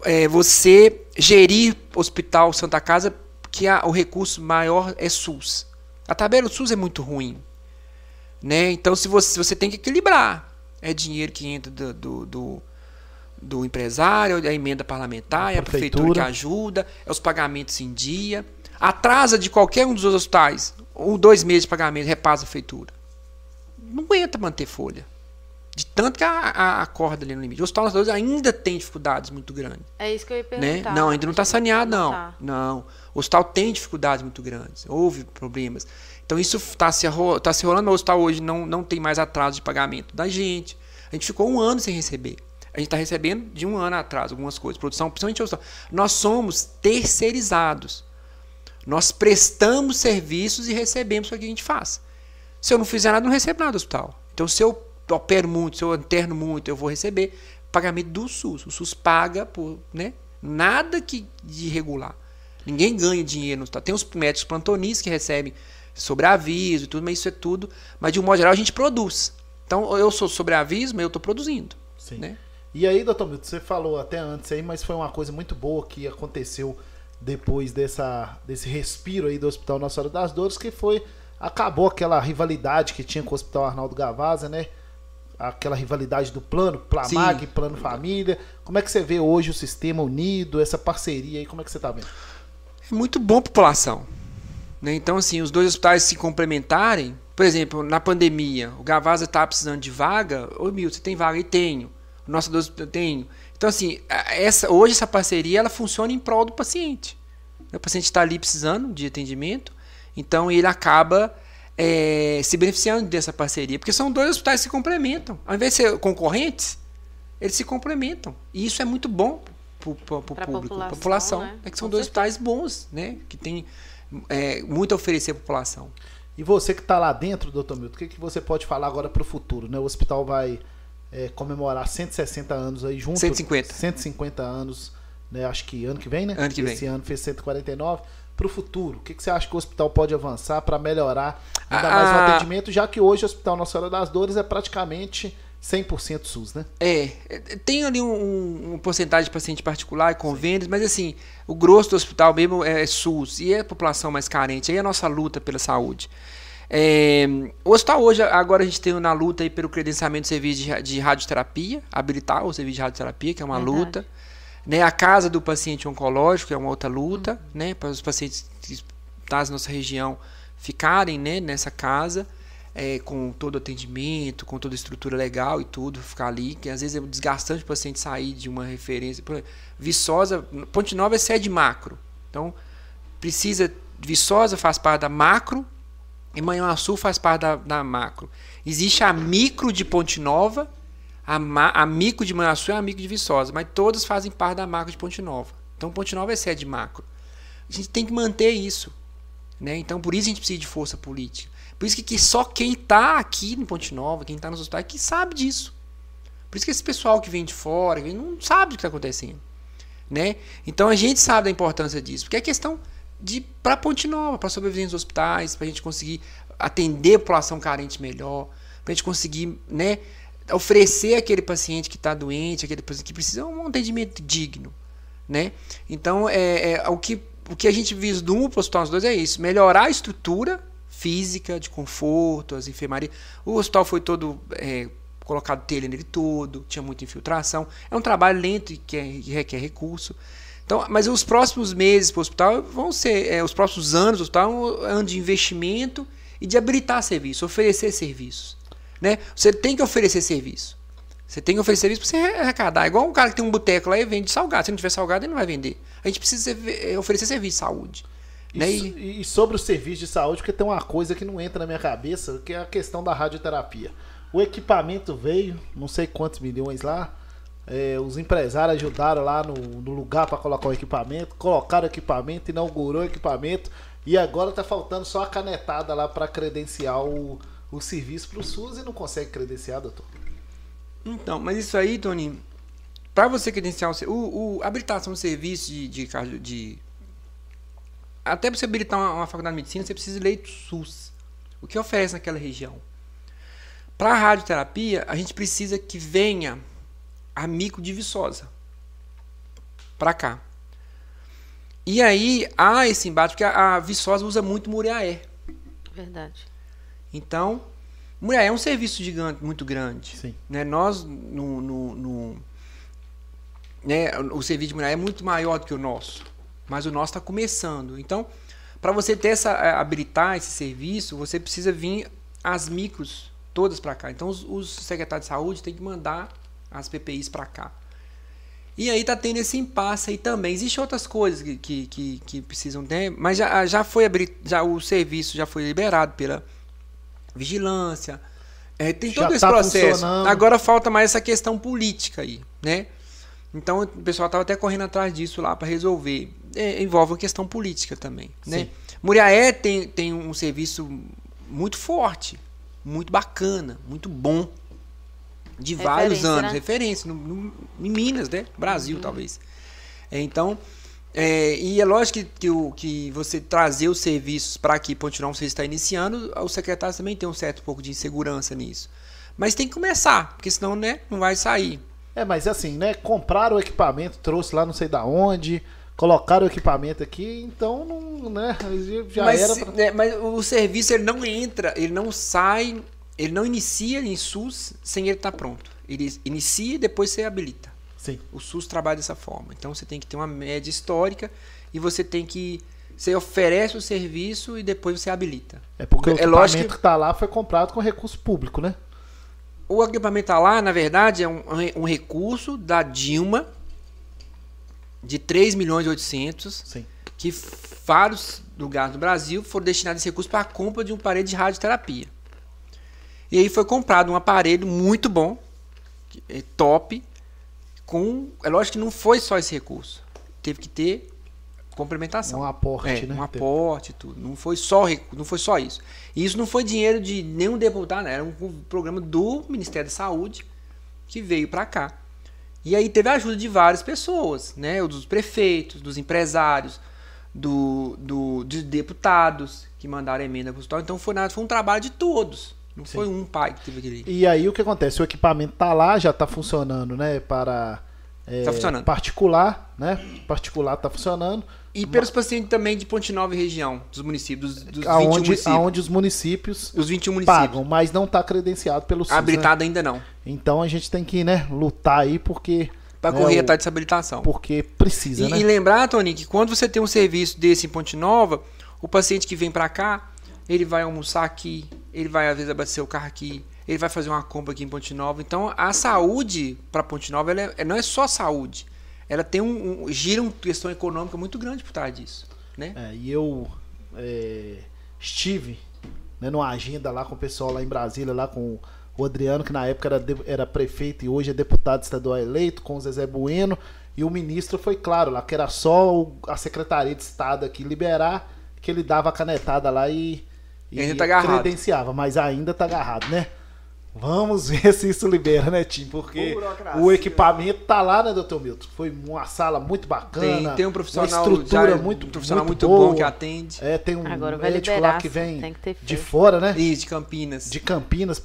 é, você gerir Hospital Santa Casa, que a, o recurso maior é SUS. A tabela do SUS é muito ruim. Né? Então se você, você tem que equilibrar. É dinheiro que entra do, do, do do empresário, a emenda parlamentar, é a prefeitura que ajuda, é os pagamentos em dia. Atrasa de qualquer um dos hospitais, um, dois meses de pagamento, repassa a prefeitura. Não aguenta manter folha. De tanto que a, a, a corda ali no limite. O Hospital Nacional ainda tem dificuldades muito grandes. É isso que eu ia né? perguntar. Né? Não, ainda não está saneado, não. Tá. Não. O hospital tem dificuldades muito grandes. Houve problemas. Então isso está se, tá se rolando. O hospital hoje não, não tem mais atraso de pagamento da gente. A gente ficou um ano sem receber. A gente está recebendo de um ano atrás algumas coisas. Produção, principalmente Nós somos terceirizados. Nós prestamos serviços e recebemos o que a gente faz. Se eu não fizer nada, não recebo nada do hospital. Então, se eu opero muito, se eu interno muito, eu vou receber pagamento do SUS. O SUS paga por né, nada que de irregular. Ninguém ganha dinheiro no hospital. Tem os médicos plantonistas que recebem sobreaviso e tudo, mas isso é tudo. Mas de um modo geral a gente produz. Então eu sou sobreaviso, mas eu estou produzindo. Sim. Né? E aí, doutor Milton, você falou até antes aí, mas foi uma coisa muito boa que aconteceu depois dessa, desse respiro aí do Hospital Nossa Senhora das Dores, que foi. Acabou aquela rivalidade que tinha com o Hospital Arnaldo Gavaza, né? Aquela rivalidade do plano, Plamag, Sim. plano família. Como é que você vê hoje o sistema unido, essa parceria aí? Como é que você tá vendo? É muito bom a população. Né? Então, assim, os dois hospitais se complementarem. Por exemplo, na pandemia, o Gavaza estava precisando de vaga. Ô, Milton, você tem vaga? E tenho. O nosso dois eu tenho. Então, assim, a- essa, hoje essa parceria ela funciona em prol do paciente. O paciente está ali precisando de atendimento, então ele acaba é, se beneficiando dessa parceria, porque são dois hospitais que se complementam. Ao invés de ser concorrentes, eles se complementam. E isso é muito bom para o público, população, pra população. né? É que são Com dois certeza. hospitais bons, né? Que tem é, muito a oferecer à população. E você que está lá dentro, doutor Milton, o que, que você pode falar agora para o futuro? Né? O hospital vai é, comemorar 160 anos aí junto. 150. 150 anos, né? Acho que ano que vem, né? Ano que vem. Esse ano fez 149. Para o futuro, o que, que você acha que o hospital pode avançar para melhorar ainda Ah, mais o ah. atendimento, já que hoje o Hospital Nossa Senhora das Dores é praticamente 100% SUS, né? É, é, tem ali um, um, porcentagem de paciente particular e convênios, mas assim, o grosso do hospital mesmo é SUS e é a população mais carente, aí é a nossa luta pela saúde. É, o hospital hoje, agora a gente tem na luta aí pelo credenciamento do serviço de, de radioterapia, habilitar o serviço de radioterapia, que é uma Verdade. luta. Né, a casa do paciente oncológico é uma outra luta, né, para os pacientes que estão na nossa região ficarem né, nessa casa é, com todo o atendimento, com toda a estrutura legal e tudo, ficar ali, que às vezes é desgastante o paciente sair de uma referência. Por exemplo, Viçosa, Ponte Nova é sede macro, então precisa, Viçosa faz parte da macro e Manhuaçu faz parte da, da macro. Existe a micro de Ponte Nova, a, ma, a micro de Manhuaçu e a micro de Viçosa, mas todas fazem parte da macro de Ponte Nova. Então Ponte Nova é sede macro. A gente tem que manter isso. Né? Então por isso a gente precisa de força política. Por isso que, que só quem está aqui em Ponte Nova, quem está nos hospitais, que sabe disso. Por isso que esse pessoal que vem de fora, não sabe o que está acontecendo. Né? Então a gente sabe da importância disso, porque é questão para Ponte Nova, para sobrevivência dos hospitais, para a gente conseguir atender a população carente melhor, para a gente conseguir né, oferecer aquele paciente que está doente, aquele paciente que precisa um atendimento digno. Né? Então é, é, o, que, o que a gente vislumbra para o Hospital dos Dois é isso: melhorar a estrutura física, de conforto, as enfermarias. O hospital foi todo é, colocado telha nele todo, tinha muita infiltração. É um trabalho lento e que, é, que requer recurso. Então, mas os próximos meses para o hospital vão ser, é, os próximos anos do hospital é um ano de investimento e de habilitar serviço, oferecer serviços. Né? Você tem que oferecer serviço. Você tem que oferecer serviço para você arrecadar. Igual um cara que tem um boteco lá e vende salgado. Se não tiver salgado, ele não vai vender. A gente precisa eh, oferecer serviço de saúde. Né? E, e sobre o serviço de saúde, porque tem uma coisa que não entra na minha cabeça, que é a questão da radioterapia. O equipamento veio, não sei quantos milhões lá. É, os empresários ajudaram lá no, no lugar para colocar o equipamento, colocaram o equipamento, inaugurou o equipamento e agora tá faltando só a canetada lá para credenciar o, o serviço para o SUS e não consegue credenciar, doutor. Então, mas isso aí, Tony, para você credenciar o, o, o habilitação de serviço de, de, cardio- de até para você habilitar uma, uma faculdade de medicina, você precisa de leito SUS. O que oferece naquela região? Para a radioterapia, a gente precisa que venha a mico de Viçosa para cá. E aí há esse embate, porque a, a Viçosa usa muito Muriaé. Verdade. Então, Muriaé é um serviço gigante, muito grande. Sim. Né? Nós, no, no, no- né? o serviço de Muriaé é muito maior do que o nosso, mas o nosso está começando. Então, para você ter essa, eh, habilitar esse serviço, você precisa vir as micros todas para cá. Então, os, os secretários de saúde têm que mandar as PPIs para cá. E aí tá tendo esse impasse aí também. Existem outras coisas que, que, que, que precisam ter, mas já, já foi abri- já o serviço já foi liberado pela vigilância. É, tem Já todo esse tá processo. Agora falta mais essa questão política aí, né? Então o pessoal estava até correndo atrás disso lá para resolver. É, envolve uma questão política também, né? Sim. Muriaé tem, tem um serviço muito forte, muito bacana, muito bom. De vários Referência, anos, né? referência, no, no- em Minas, né? Brasil, talvez. É, então, É, e é lógico que, que, o, que você trazer os serviços para aqui, Ponte Nova, você está iniciando, os secretários também tem um certo pouco de insegurança nisso. Mas tem que começar, porque senão né, não vai sair. É, mas assim, né? Compraram o equipamento, trouxe lá não sei da onde, colocaram o equipamento aqui, então não, né? Já mas, era. Pra... É, mas o serviço ele não entra, ele não sai, ele não inicia em SUS sem ele estar pronto. Ele inicia e depois você habilita. Sim. O SUS trabalha dessa forma. Então você tem que ter uma média histórica e você tem que. Você oferece o serviço e depois você habilita. É porque o É equipamento que... está lá foi comprado com recurso público, né? O equipamento tá lá, na verdade, é um, um recurso da Dilma de 3 milhões e 800, Sim. que vários lugares do Brasil foram destinados esse recurso para a compra de um aparelho de radioterapia. E aí foi comprado um aparelho muito bom, é top, com. É lógico que não foi só esse recurso. Teve que ter complementação. Um aporte, É, né? um aporte, tudo. Não foi só não foi só isso. E isso não foi dinheiro de nenhum deputado, né? era um programa do Ministério da Saúde que veio para cá. E aí teve a ajuda de várias pessoas, né? Dos prefeitos, dos empresários, do, do, de deputados que mandaram emenda para o hospital. Então foi, foi um trabalho de todos. Não foi um pai que teve aquele. E aí o que acontece? O equipamento tá lá, já tá funcionando, né? Para é, Tá funcionando. particular, né? Particular tá funcionando. E pelos pacientes também de Ponte Nova e região, dos municípios, dos, dos 21 Aonde, municípios. aonde os municípios Os 21 municípios. pagam, mas não tá credenciado pelo SUS. né? Habilitado ainda não. Então a gente tem que, né, lutar aí porque Para né, correr o- atrás dessa habilitação. porque precisa, E, né? e lembrar, Tony, que quando você tem um serviço desse em Ponte Nova, o paciente que vem para cá, ele vai almoçar aqui, ele vai às vezes abastecer o carro aqui, ele vai fazer uma compra aqui em Ponte Nova. Então, a saúde para Ponte Nova ela é- não é só saúde. Ela tem um, um gira uma questão econômica muito grande por trás disso, né? É, e eu é, estive né, numa agenda lá com o pessoal lá em Brasília, lá com o Adriano, que na época era, era prefeito e hoje é deputado estadual eleito, com o Zezé Bueno, e o ministro foi claro lá, que era só a Secretaria de Estado aqui liberar, que ele dava a canetada lá e, E ainda tá agarrado. credenciava, mas ainda tá agarrado, né? Vamos ver *laughs* se isso libera, né, Tim? Porque o equipamento tá lá, né, doutor Milton? Foi uma sala muito bacana. Tem, tem um profissional, uma estrutura já- muito, um profissional muito, boa. bom que atende. É, tem um Agora vai médico liberar, lá que vem tem que ter de fora, né? E de Campinas. De Campinas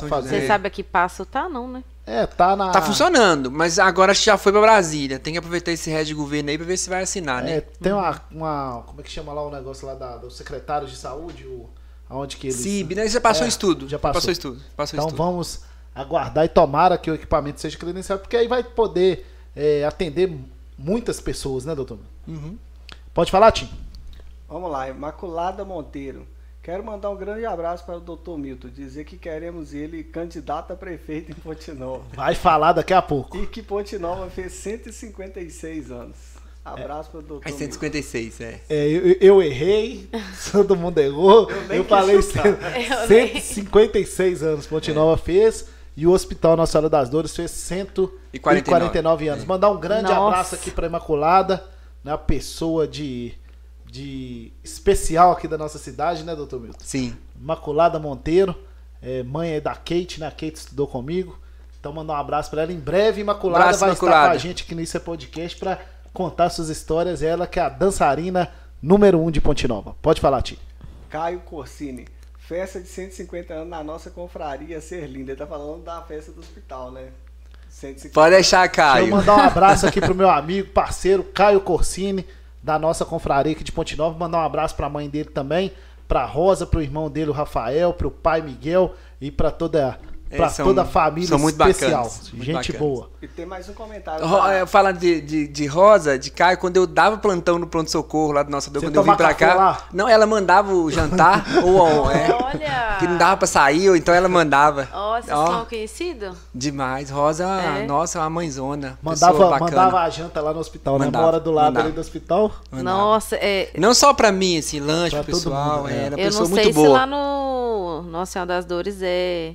São fazer. Você sabe aqui passo tá não, né? É, tá na. Tá funcionando, mas agora já foi pra Brasília. Tem que aproveitar esse resto de governo aí pra ver se vai assinar, É, né? tem uma, uma. Como é que chama lá o negócio lá da, do secretário de saúde? O, aonde que eles. CIB, né? Você passou É, estudo. já passou. estudo. Passou Então estudo. vamos aguardar e tomara que o equipamento seja credenciado, porque aí vai poder é, atender muitas pessoas, né, doutor? Uhum. Pode falar, Tim? Vamos lá, Imaculada Monteiro. Quero mandar um grande abraço para o Dr. Milton, dizer que queremos ele candidato a prefeito em Ponte Nova. Vai falar daqui a pouco. E que Ponte Nova fez 156 anos. Abraço para o Dr. Aí Milton. 156, é. É, eu, eu errei, *laughs* todo mundo errou. Eu, quis falei chutar. Eu nem- 156 anos Ponte Nova fez e o Hospital Nossa Senhora das Dores fez 149 anos. Mandar um grande Nossa. abraço aqui para Imaculada, né, a pessoa de, de especial aqui da nossa cidade, né, doutor Milton? Sim. Imaculada Monteiro, é, mãe é da Kate, né? A Kate estudou comigo. Então mandar um abraço para ela. Em breve, Imaculada Abraço, vai estar Imaculada. com a gente aqui no Isso é Podcast para contar suas histórias. Ela que é a dançarina número 1 um de Ponte Nova. Pode falar, Ti. Caio Corsini. Festa de 150 anos na nossa confraria Ser Linda. Ele tá falando da festa do hospital, né? 150 Pode deixar, Deixa Caio. eu mandar um abraço aqui pro meu amigo, parceiro Caio Corsini, da nossa confraria aqui de Ponte Nova. Mandar um abraço pra mãe dele também, pra Rosa, pro irmão dele, o Rafael, pro pai Miguel e pra toda, pra Eles são- toda a família são muito especial. bacanas, muito Gente bacanas. boa. E tem mais um comentário. Tá? é, Falando de, de, de Rosa, de Caio, quando eu dava plantão no pronto-socorro lá do nosso Você quando eu vim pra café cá. lá? Não, ela mandava o jantar, *laughs* ou ou, é, Olha! que não dava pra sair, ou então ela mandava. Ó, vocês Ó. são conhecidos? Demais. Rosa, É? nossa, uma mãezona. Mandava, mandava a janta lá no hospital, né? Mandava, Mora do lado mandava. ali do hospital. Mandava. Nossa, é, Não só pra mim, assim, lanche Pra pessoal. mundo, é. Era uma eu pessoa não muito sei se boa. lá no Nossa Senhora das Dores é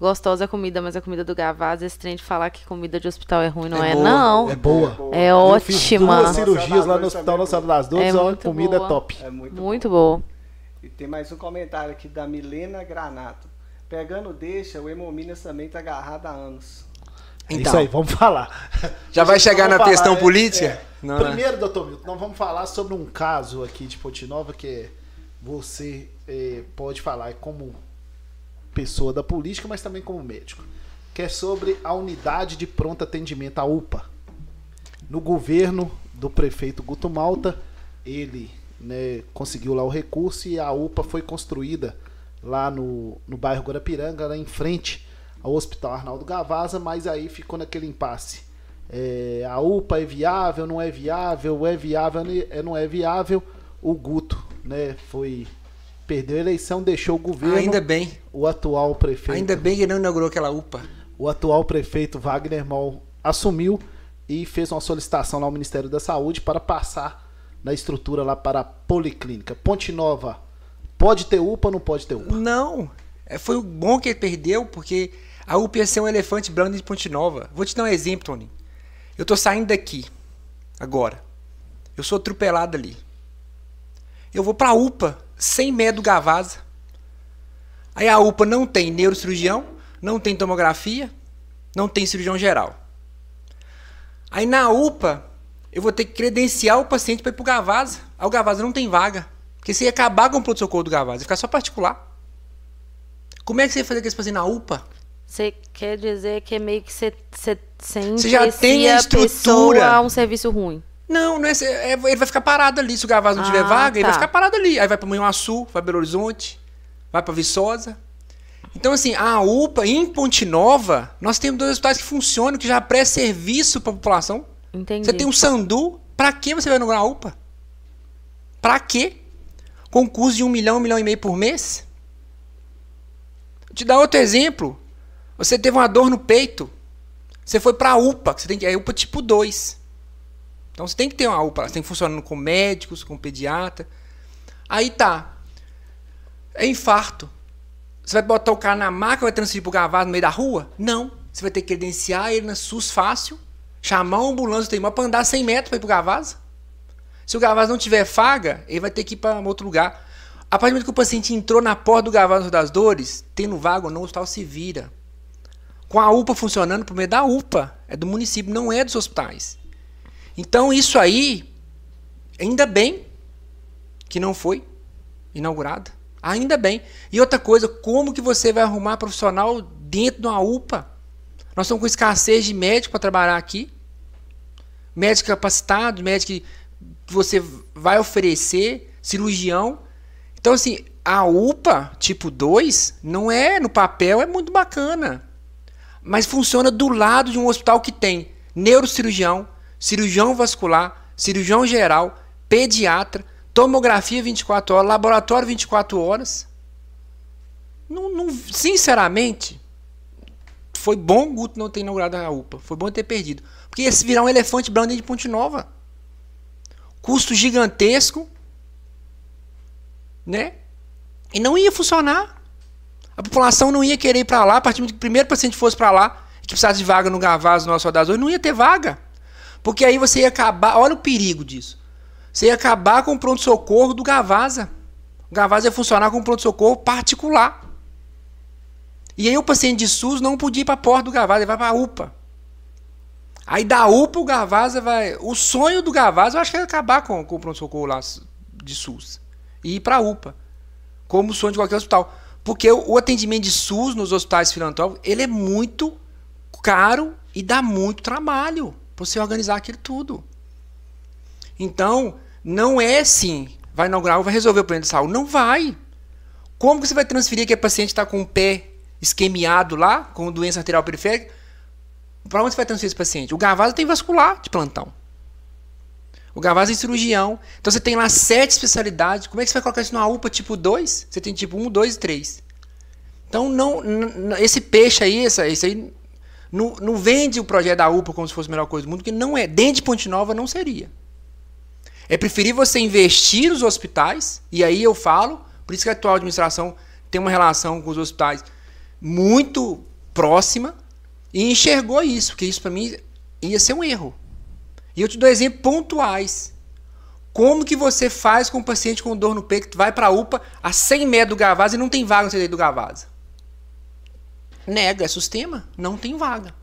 gostosa a comida, mas a comida do Gavaz, esse trem de falar que comida de hospital é ruim, não É é, boa, não. É boa. É Eu fiz ótima. duas cirurgias lá no Hospital Nossa das Dores, É a muito comida é boa. top. É muito, Muito bom. bom. E tem mais um comentário aqui da Milena Granato. Pegando deixa, o Hemominas também tá agarrado há anos. É Então. Isso aí, vamos falar. Já vai chegar na questão é, política? é. Não, né? Primeiro, doutor Milton, nós vamos falar sobre um caso aqui de Ponte Nova que você eh, pode falar como pessoa da política, mas também como médico. Que é sobre a unidade de pronto atendimento, a UPA. No governo do prefeito Guto Malta, ele né, conseguiu lá o recurso e a UPA foi construída lá no, no bairro Guarapiranga, lá em frente ao Hospital Arnaldo Gavaza, mas aí ficou naquele impasse. É, a UPA é viável, não é viável, é viável, é, não é viável. O Guto, né, foi perdeu a eleição, deixou o governo. Ainda bem. O atual prefeito, Ainda bem que ele não inaugurou aquela UPA. o atual prefeito Wagner Moll assumiu e fez uma solicitação lá ao Ministério da Saúde para passar na estrutura lá para a Policlínica. Ponte Nova, pode ter UPA ou não pode ter UPA? Não. É, Foi o bom que ele perdeu, porque a UPA ia ser um elefante branco de Ponte Nova. Vou te dar um exemplo, Tony. Eu tô saindo daqui, agora. Eu sou atropelado ali. Eu vou pra UPA, 100 metros do Gavaza. Aí a UPA não tem neurocirurgião, não tem tomografia, não tem cirurgião geral. Aí na UPA, eu vou ter que credenciar o paciente para ir pro Gavaza. Aí o Gavaza não tem vaga. Porque você ia acabar com o pronto-socorro do Gavaza, ia ficar só particular. Como é que você ia fazer com esse paciente na UPA? Você quer dizer que é meio que você você Você já tem a estrutura. a um serviço ruim. Não, não é, é- ele vai ficar parado ali. Se o Gavaza não tiver Ah, vaga, ele vai tá. ficar parado ali. Aí vai para Manhuaçu, vai para Belo Horizonte, vai para Viçosa. Então, assim, a UPA em Ponte Nova, nós temos dois hospitais que funcionam, que já presta serviço para a população. Entendi. Você tem um Sandu, pra que você vai inaugurar a UPA? Pra quê? Com custo de um milhão, um milhão e meio por mês? Vou te dar outro exemplo. Você teve uma dor no peito. Você foi pra UPA, que você tem que é UPA tipo 2. Então você tem que ter uma UPA, você tem que funcionando com médicos, com pediatra. Aí tá. É infarto. Você vai botar o cara na maca, vai transferir pro Gavaz no meio da rua? Não. Você vai ter que credenciar ele na SUS fácil, chamar uma ambulância tem para andar 100 metros para ir pro Gavaz. Se o Gavaz não tiver vaga, ele vai ter que ir para outro lugar. A partir do momento que o paciente entrou na porta do Gavaz das Dores, tendo vaga ou não, o hospital se vira. Com a UPA funcionando por meio da UPA, é do município, não é dos hospitais. Então isso aí, ainda bem que não foi inaugurada. Ainda bem. E outra coisa, como que você vai arrumar profissional dentro de uma UPA? Nós estamos com escassez de médico para trabalhar aqui. Médico capacitado, médico que você vai oferecer, cirurgião. Então, assim, a UPA tipo 2 não é no papel, é muito bacana. Mas funciona do lado de um hospital que tem neurocirurgião, cirurgião vascular, cirurgião geral, pediatra, tomografia 24 horas, laboratório 24 horas. Não, não- sinceramente, foi bom o Guto não ter inaugurado a UPA. Foi bom ter perdido. Porque ia se virar um elefante branco de Ponte Nova. Custo gigantesco. Né? E não ia funcionar. A população não ia querer ir para lá. A partir do que o primeiro paciente fosse para lá, que precisasse de vaga no Gavaz, no nosso Soldado não ia ter vaga. Porque aí você ia acabar. Olha o perigo disso. Você ia acabar com o pronto-socorro do Gavaza. O Gavaza ia funcionar com um pronto-socorro particular. E aí o paciente de SUS não podia ir para a porta do Gavaza, ele vai para a UPA. Aí da UPA o Gavaza vai. O sonho do Gavaza eu acho que é acabar com, com o pronto-socorro lá de SUS. E ir para a UPA. Como o sonho de qualquer hospital. Porque o, o atendimento de SUS nos hospitais filantrópicos, ele é muito caro e dá muito trabalho para você organizar aquilo tudo. Então, não é assim, vai inaugurar, vai resolver o problema de saúde. Não vai. Como que você vai transferir que a paciente está com o pé esquemiado lá, com doença arterial periférica? Para onde você vai transferir esse paciente? O Gavaza tem vascular de plantão. O Gavaza tem cirurgião. Então você tem lá sete especialidades. Como é que você vai colocar isso numa UPA tipo 2? Você tem tipo 1, 2 e 3. Então, não, esse peixe aí, esse aí, não, não vende o projeto da UPA como se fosse a melhor coisa do mundo, que não é. Dentro de Ponte Nova não seria. É preferir você investir nos hospitais, e aí eu falo, por isso que a atual administração tem uma relação com os hospitais muito próxima e enxergou isso, porque isso para mim ia ser um erro. E eu te dou exemplos pontuais. Como que você faz com um paciente com dor no peito que vai para a UPA a 100 metros do Gavaza e não tem vaga no CTI do Gavaza? Nega, é sistema, não tem vaga.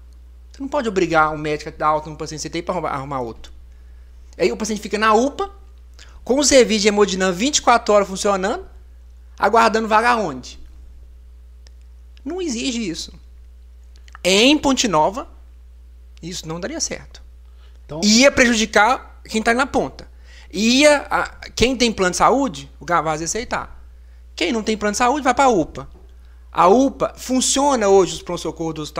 Você não pode obrigar um médico a dar alta num paciente CTI para arrumar outro. Aí o paciente fica na UPA, com o serviço de hemodinâmica 24 horas funcionando, aguardando vaga onde? Não exige isso. Em Ponte Nova, isso não daria certo. Então, Ia prejudicar quem está na ponta. Ia, a- quem tem plano de saúde, o Gavaz ia aceitar. Quem não tem plano de saúde, vai para a UPA. A UPA funciona hoje, os pronto-socorro dos.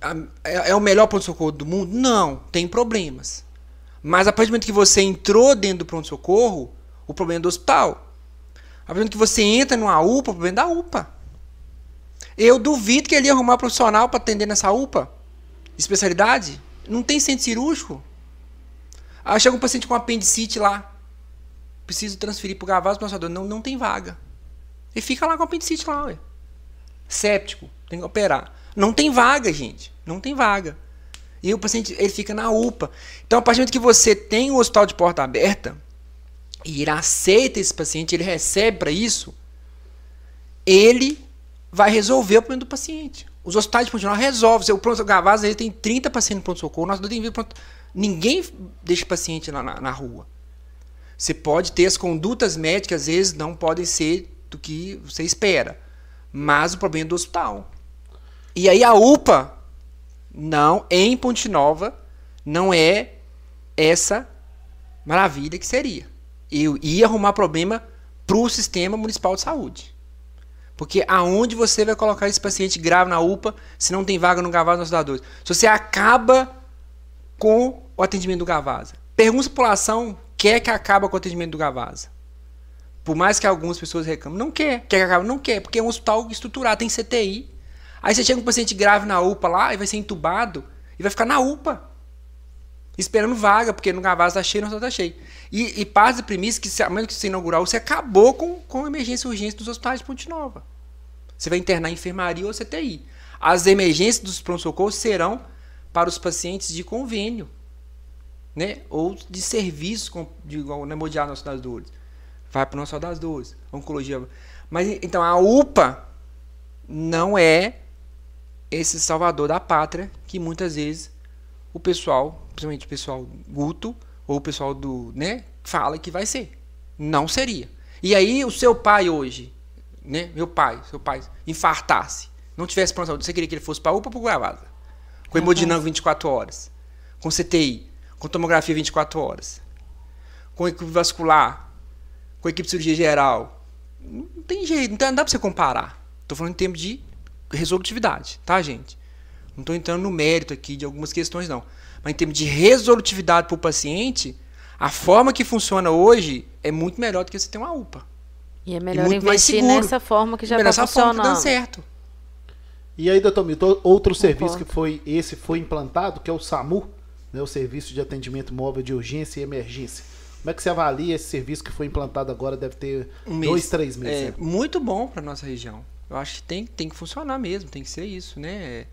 A- É, é o melhor pronto-socorro do mundo? Não, tem problemas. Mas a partir do momento que você entrou dentro do pronto-socorro, o problema é do hospital. A partir do momento que você entra numa UPA, o problema é da UPA. Eu duvido que ele ia arrumar profissional para atender nessa UPA. Especialidade? Não tem centro cirúrgico. Aí chega um paciente com apendicite lá. Preciso transferir pro Gavaz, pro nosso não, não tem vaga. Ele fica lá com apendicite lá, ué. Séptico, tem que operar. Não tem vaga, gente. Não tem vaga. E o paciente ele fica na UPA. Então, a partir do momento que você tem um hospital de porta aberta e ele aceita esse paciente, ele recebe para isso, ele vai resolver o problema do paciente. Os hospitais de Ponte resolvem. O pronto Gavaz ele tem 30 pacientes no pronto-socorro. Nós tem pronto... Ninguém deixa paciente na, na, na rua. Você pode ter as condutas médicas, às vezes não podem ser do que você espera. Mas o problema é do hospital. E aí a UPA, não, em Ponte Nova, não é essa maravilha que seria. Eu ia arrumar problema para o sistema municipal de saúde. Porque aonde você vai colocar esse paciente grave na UPA se não tem vaga no Gavasa nos dadores? Se você acaba com o atendimento do Gavasa. Pergunta a população quer que acaba com o atendimento do Gavasa. Por mais que algumas pessoas reclamem, não quer. Quer que acabe? Não quer, porque é um hospital estruturado, tem CTI. Aí você chega um paciente grave na UPA lá e vai ser entubado e vai ficar na UPA. Esperando vaga, porque no Gavasa tá cheio, no hospital tá cheio. E, e parte da premissa que, a menos que você inaugurar, você acabou com, com a emergência e urgência dos hospitais de Ponte Nova. Você vai internar em enfermaria ou CTI. As emergências dos pronto-socorros serão para os pacientes de convênio, né? Ou de serviço, de igual na Mundial Nossa das Dores. Vai para o Nosso das Dores, oncologia. Mas então a UPA não é esse salvador da pátria que muitas vezes o pessoal, principalmente o pessoal guto ou o pessoal do, né, fala que vai ser. Não seria. E aí o seu pai hoje, né, meu pai, seu pai infartasse, não tivesse pronto, você queria que ele fosse para UPA ou para Guavasa? Com hemodinâmica 24 horas, com CTI, com tomografia 24 horas, com equipe com equipe de cirurgia geral. Não tem jeito, não dá pra você comparar. Tô falando em termos de resolutividade, tá, gente? Não tô entrando no mérito aqui de algumas questões, não. Mas em termos de resolutividade para o paciente, a forma que funciona hoje é muito melhor do que você ter uma UPA. E é melhor muito mais investir nessa forma que já Melhor está essa forma que tá funcionando. dando certo. E aí, doutor Milton, outro serviço que foi esse foi implantado, que é o SAMU, né, o Serviço de Atendimento Móvel de Urgência e Emergência. Como é que você avalia esse serviço que foi implantado agora? Deve ter Um mês. dois, três meses. É né? muito bom para nossa região. Eu acho que tem, tem que funcionar mesmo, tem que ser isso, né?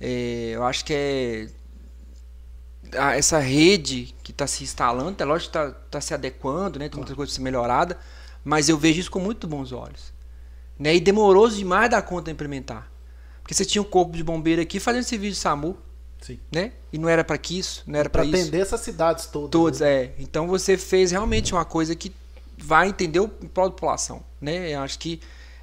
É, eu acho que é essa rede que está se instalando, é lógico que está se adequando, né? Tem muita coisa a ser melhorada, mas eu vejo isso com muito bons olhos. Né? E demorou demais da conta implementar. Porque você tinha um corpo de bombeiro aqui fazendo serviço de SAMU, Sim. né? E não era para isso, não era Para para isso. atender essas cidades todas. Todos, né? é. Então você fez realmente uma coisa que vai entender o prol da população, né? Eu acho que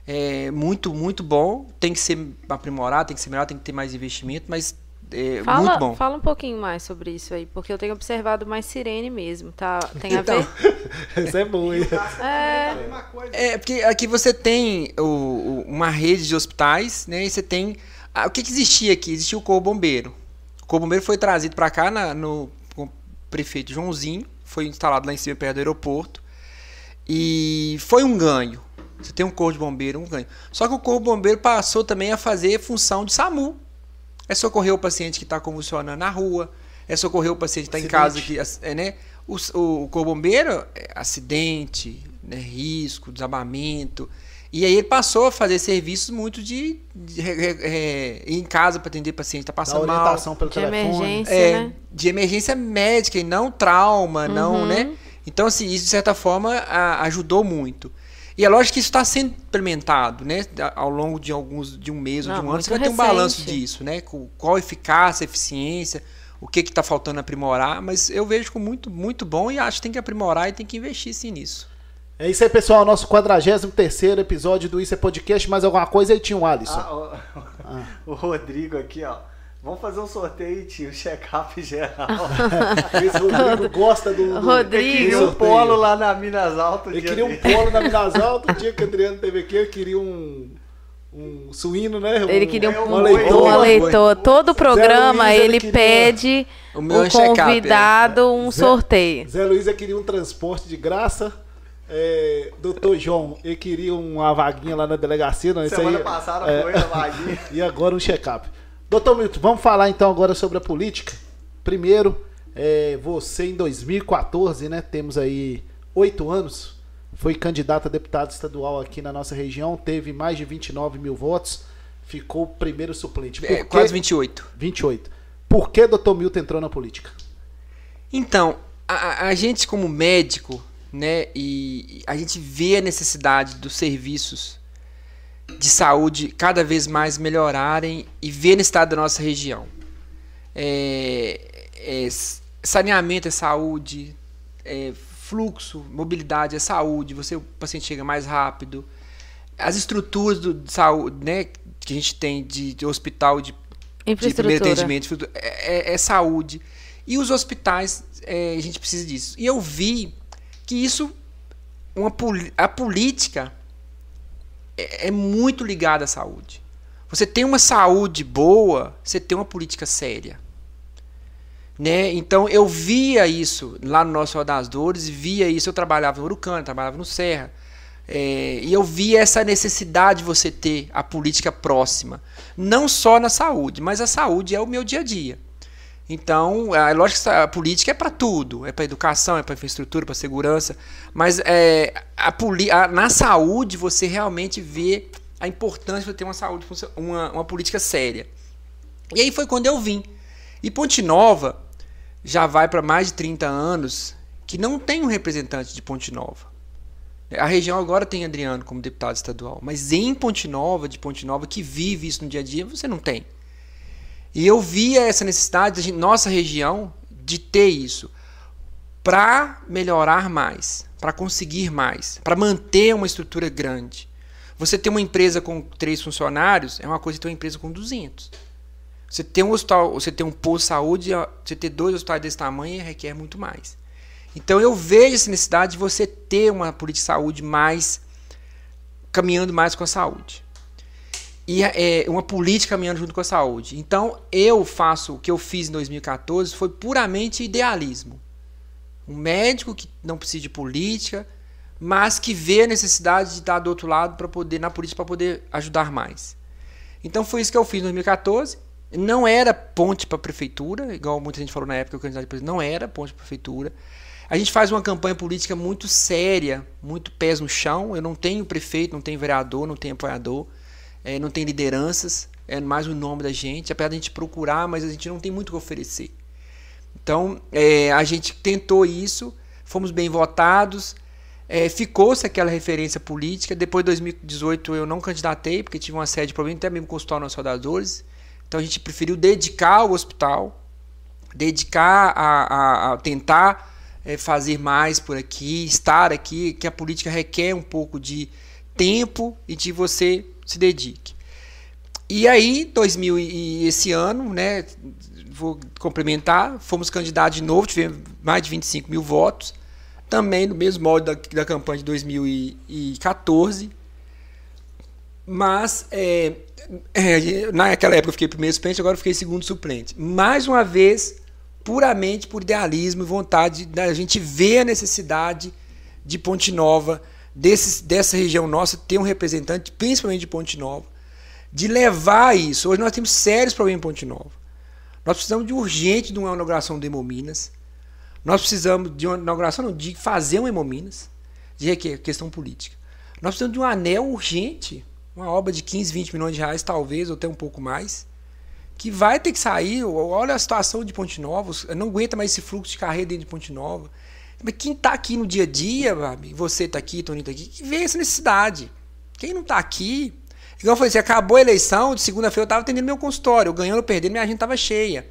é muito, muito bom. Tem que ser aprimorado, tem que ser melhor, tem que ter mais investimento, mas é Fala, muito bom. fala um pouquinho mais sobre isso aí, porque eu tenho observado mais sirene mesmo, tá? Tem a Então, ver? *laughs* Isso é bom, hein? É, a mesma coisa. É, porque aqui você tem o- o- uma rede de hospitais, né? E você tem. ah, o que, que existia aqui? Existia o Corpo Bombeiro. O Corpo Bombeiro foi trazido para cá na- no o prefeito Joãozinho, foi instalado lá em cima perto do aeroporto. E foi um ganho. Você tem um corpo de bombeiro, um ganho. Só que o corpo de bombeiro passou também a fazer função de SAMU. É socorrer o paciente que está convulsionando na rua, é socorrer o paciente que está em casa, que, é, né? O, o, o corpo bombeiro, é acidente, né? risco, desabamento. E aí ele passou a fazer serviços muito de, de, é, ir em casa para atender paciente que Dá passando mal. orientação pelo de telefone. emergência, É, né? de emergência médica e não trauma, não, Uhum. né? Então, assim, isso de certa forma a- ajudou muito. E é lógico que isso está sendo implementado, né? Ao longo de alguns de um mês ou de um ano, você vai ter um balanço disso, né? Com qual eficácia, eficiência, o que está faltando aprimorar, mas eu vejo como muito, muito bom e acho que tem que aprimorar e tem que investir sim nisso. É isso aí, pessoal. Nosso 43 episódio do Isso é Podcast. Mais alguma coisa aí tinha um Alisson. Ah, o, ah. *laughs* o Rodrigo aqui, ó. Vamos fazer um sorteio, tio. Check-up geral. *laughs* Esse Rodrigo gosta do. do Rodrigo. Ele queria um polo lá na Minas Altas. Ele queria um polo na Minas *laughs* Altas. O dia que o Adriano teve aqui, eu queria um. Um suíno, né? Ele queria um, um, leitor. Um leitor. Todo programa Luiz, ele, ele pede o, o é. convidado um Zé, sorteio. Zé Luiz queria um transporte de graça. É, doutor João, ele queria uma vaguinha lá na delegacia. Não, Semana aí, passada é, foi a vaguinha. *laughs* e agora um check-up. Doutor Milton, vamos falar então agora sobre a política. Primeiro, é, você em 2014, né? Temos aí oito anos. Foi candidato a deputado estadual aqui na nossa região, teve mais de 29 mil votos, ficou o primeiro suplente. É, quase 28. 28. Por que doutor Milton entrou na política? Então, a, a gente como médico, né, e a gente vê a necessidade dos serviços de saúde cada vez mais melhorarem e ver no estado da nossa região. É, é, saneamento é saúde, é, fluxo, mobilidade é saúde, você o paciente chega mais rápido. As estruturas do, de saúde, né, que a gente tem de, de hospital de, de primeiro atendimento é, é, é, saúde. E os hospitais, é, a gente precisa disso. E eu vi que isso, uma, a política é, é muito ligado à saúde. Você tem uma saúde boa, você tem uma política séria. Né? Então eu via isso lá no nosso Roda das Dores, via isso, eu trabalhava no Urucano, trabalhava no Serra, é, e eu via essa necessidade de você ter a política próxima, não só na saúde, mas a saúde é o meu dia a dia. Então, é lógico que a política é para tudo, é para educação, é para infraestrutura, para segurança, mas é, a, a, na saúde você realmente vê a importância de ter uma saúde, uma, uma política séria. E aí foi quando eu vim. E Ponte Nova já vai para mais de 30 anos que não tem um representante de Ponte Nova. A região agora tem Adriano como deputado estadual, mas em Ponte Nova, de Ponte Nova, que vive isso no dia a dia, você não tem. E eu via essa necessidade de nossa região de ter isso para melhorar mais, para conseguir mais, para manter uma estrutura grande. Você ter uma empresa com três funcionários é uma coisa ter uma empresa com 200. Você ter um hospital, você ter um posto de saúde, você ter dois hospitais desse tamanho requer muito mais. Então eu vejo essa necessidade de você ter uma política de saúde mais caminhando mais com a saúde e é, uma política caminhando junto com a saúde. Então, eu faço o que eu fiz em 2014 foi puramente idealismo. Um médico que não precisa de política, mas que vê a necessidade de estar do outro lado para poder na política para poder ajudar mais. Então foi isso que eu fiz em 2014. Não era ponte para a prefeitura, igual muita gente falou na época, o candidato de não era ponte para a prefeitura. A gente faz uma campanha política muito séria, muito pés no chão. Eu não tenho prefeito, não tenho vereador, não tenho apoiador é, não tem lideranças, é mais o nome da gente, apesar de a gente procurar, mas a gente não tem muito o que oferecer. Então, é, a gente tentou isso, fomos bem votados, é, ficou-se aquela referência política. Depois de 2018 eu não candidatei, porque tive uma série de problemas, até mesmo com nossos soldadores. Então a gente preferiu dedicar ao hospital, dedicar a, a, a tentar é, fazer mais por aqui, estar aqui, que a política requer um pouco de tempo e de você se dedique. E aí, 2000 e esse ano, né, vou complementar, fomos candidatos de novo, tivemos mais de 25 mil votos, também no mesmo modo da, da campanha de 2014. Mas, é, é, naquela época eu fiquei primeiro suplente, agora eu fiquei segundo suplente. Mais uma vez, puramente por idealismo e vontade da gente ver a necessidade de Ponte Nova desses, dessa região nossa ter um representante, principalmente de Ponte Nova, de levar isso. Hoje nós temos sérios problemas em Ponte Nova. Nós precisamos de urgente de uma inauguração do Hemominas. Nós precisamos de uma inauguração, não, de fazer um Hemominas, de questão política. Nós precisamos de um anel urgente, uma obra de 15, 20 milhões de reais, talvez, ou até um pouco mais, que vai ter que sair. Olha a situação de Ponte Nova, não aguenta mais esse fluxo de carreira dentro de Ponte Nova. Mas quem está aqui no dia a dia, você está aqui, Toninho está aqui, que vê essa necessidade. Quem não está aqui. Igual eu falei, assim, acabou a eleição, de segunda-feira eu estava atendendo meu consultório, eu ganhando ou perdendo, minha agenda estava cheia.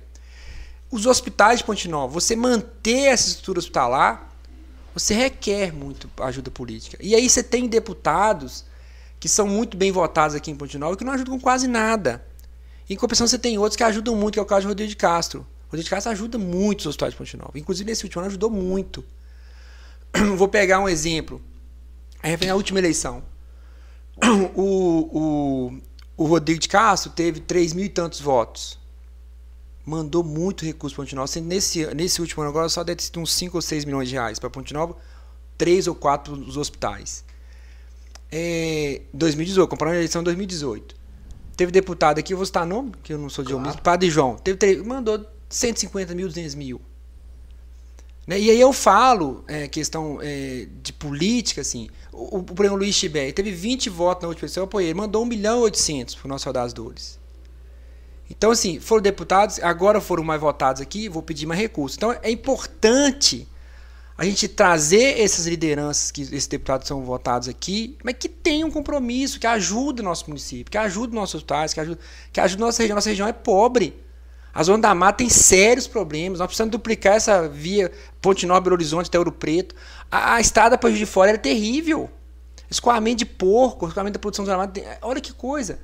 Os hospitais de Ponte Nova, você manter essa estrutura hospitalar, você requer muito ajuda política. E aí você tem deputados que são muito bem votados aqui em Ponte Nova que não ajudam com quase nada. Em compensação, você tem outros que ajudam muito, que é o caso de Rodrigo de Castro. Rodrigo de Castro ajuda muito os hospitais de Ponte Nova. Inclusive, nesse último ano ajudou muito. *clears throat* Vou pegar um exemplo. A última eleição. *clears throat* O, o, o Rodrigo de Castro teve 3 mil e tantos votos. Mandou muito recurso para Ponte Nova. Nesse, nesse último ano agora só deve ter uns 5 ou 6 milhões de reais para Ponte Nova. 3 ou 4 dos hospitais. É, 2018, comparando a eleição em 2018. Teve deputado aqui, eu vou citar nome, que eu não sou de claro. Padre João. Teve, mandou 150 mil, 200 mil. Né? E aí eu falo, é, questão é, de política, assim, o, o, o Luiz Tibé teve 20 votos na última eleição, eu apoiei, ele mandou 1 milhão e 800 para o nosso das Dores. Então, assim, foram deputados, agora foram mais votados aqui, vou pedir mais recursos. Então, é importante a gente trazer essas lideranças que esses deputados são votados aqui, mas que tenham um compromisso, que ajude o nosso município, que ajude nossos hospitais, que ajude, que ajude a nossa região. Nossa região é pobre. A Zona da Mata tem sérios problemas. Nós precisamos duplicar essa via Ponte Belo Horizonte até Ouro Preto. A, a estrada para Juiz de Fora era terrível. Escoamento de porco, escoamento da produção da Zona da Mata. Olha que coisa.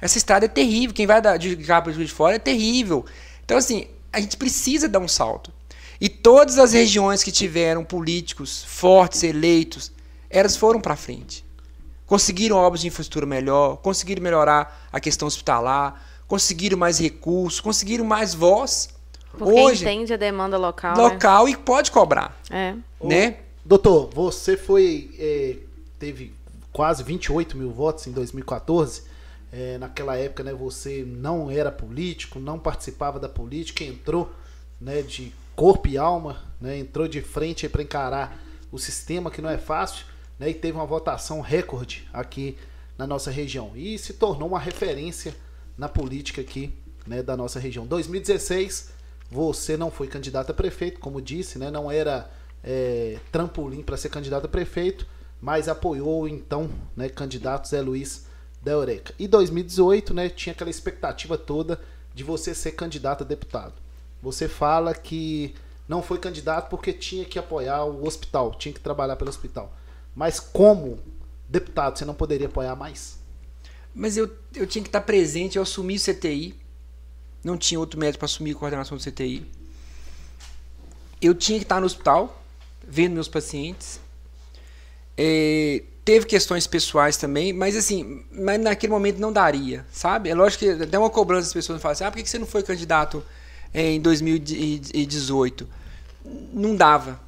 Essa estrada é terrível. Quem vai de cá para Juiz de Fora é terrível. Então, assim, a gente precisa dar um salto. E todas as regiões que tiveram políticos fortes, eleitos, elas foram para frente. Conseguiram obras de infraestrutura melhor, conseguiram melhorar a questão hospitalar, conseguiram mais recursos, conseguiram mais voz. Porque Hoje, entende a demanda local. Né? Local né? e pode cobrar. É. Né? doutor, você foi. É, teve quase 28 mil votos em 2014. É, naquela época, né, você não era político, não participava da política, entrou né, de corpo e alma, né? entrou de frente para encarar o sistema que não é fácil né? e teve uma votação recorde aqui na nossa região e se tornou uma referência na política aqui né, da nossa região. 2016 você não foi candidato a prefeito, como disse, né? não era é, trampolim para ser candidato a prefeito, mas apoiou então né, candidato Zé Luiz da Eureka. E 2018 né, tinha aquela expectativa toda de você ser candidato a deputado. Você fala que não foi candidato porque tinha que apoiar o hospital, tinha que trabalhar pelo hospital. Mas como deputado, você não poderia apoiar mais? Mas eu, eu tinha que estar presente, eu assumi o CTI. Não tinha outro médico para assumir a coordenação do CTI. Eu tinha que estar no hospital, vendo meus pacientes. É, teve questões pessoais também, mas assim, mas naquele momento não daria, sabe? É lógico que até uma cobrança das pessoas falam assim, ah, por que você não foi candidato em 2018. Não dava.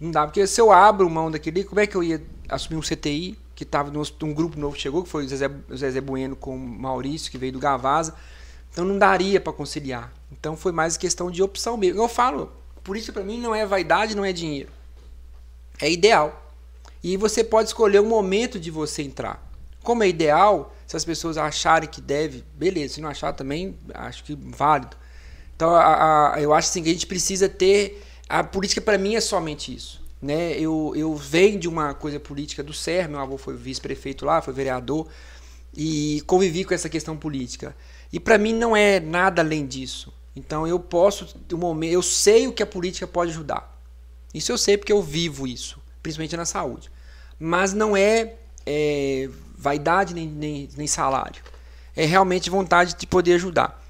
Não dava. Porque se eu abro mão daquele, como é que eu ia assumir um CTI, que estava um grupo novo que chegou, que foi o Zezé, o Zezé Bueno com o Maurício, que veio do Gavaza. Então não daria para conciliar. Então foi mais questão de opção mesmo. Eu falo, política para mim não é vaidade, não é dinheiro. É ideal. E você pode escolher o momento de você entrar. Como é ideal, se as pessoas acharem que deve, beleza. Se não achar também, acho que válido. Então, a, a, eu acho assim, que a gente precisa ter. A política, para mim, é somente isso. Né? Eu, eu venho de uma coisa política do SER, meu avô foi vice-prefeito lá, foi vereador, e convivi com essa questão política. E para mim não é nada além disso. Então eu posso, eu sei o que a política pode ajudar. Isso eu sei porque eu vivo isso, principalmente na saúde. Mas não é, é vaidade nem, nem, nem salário. É realmente vontade de poder ajudar.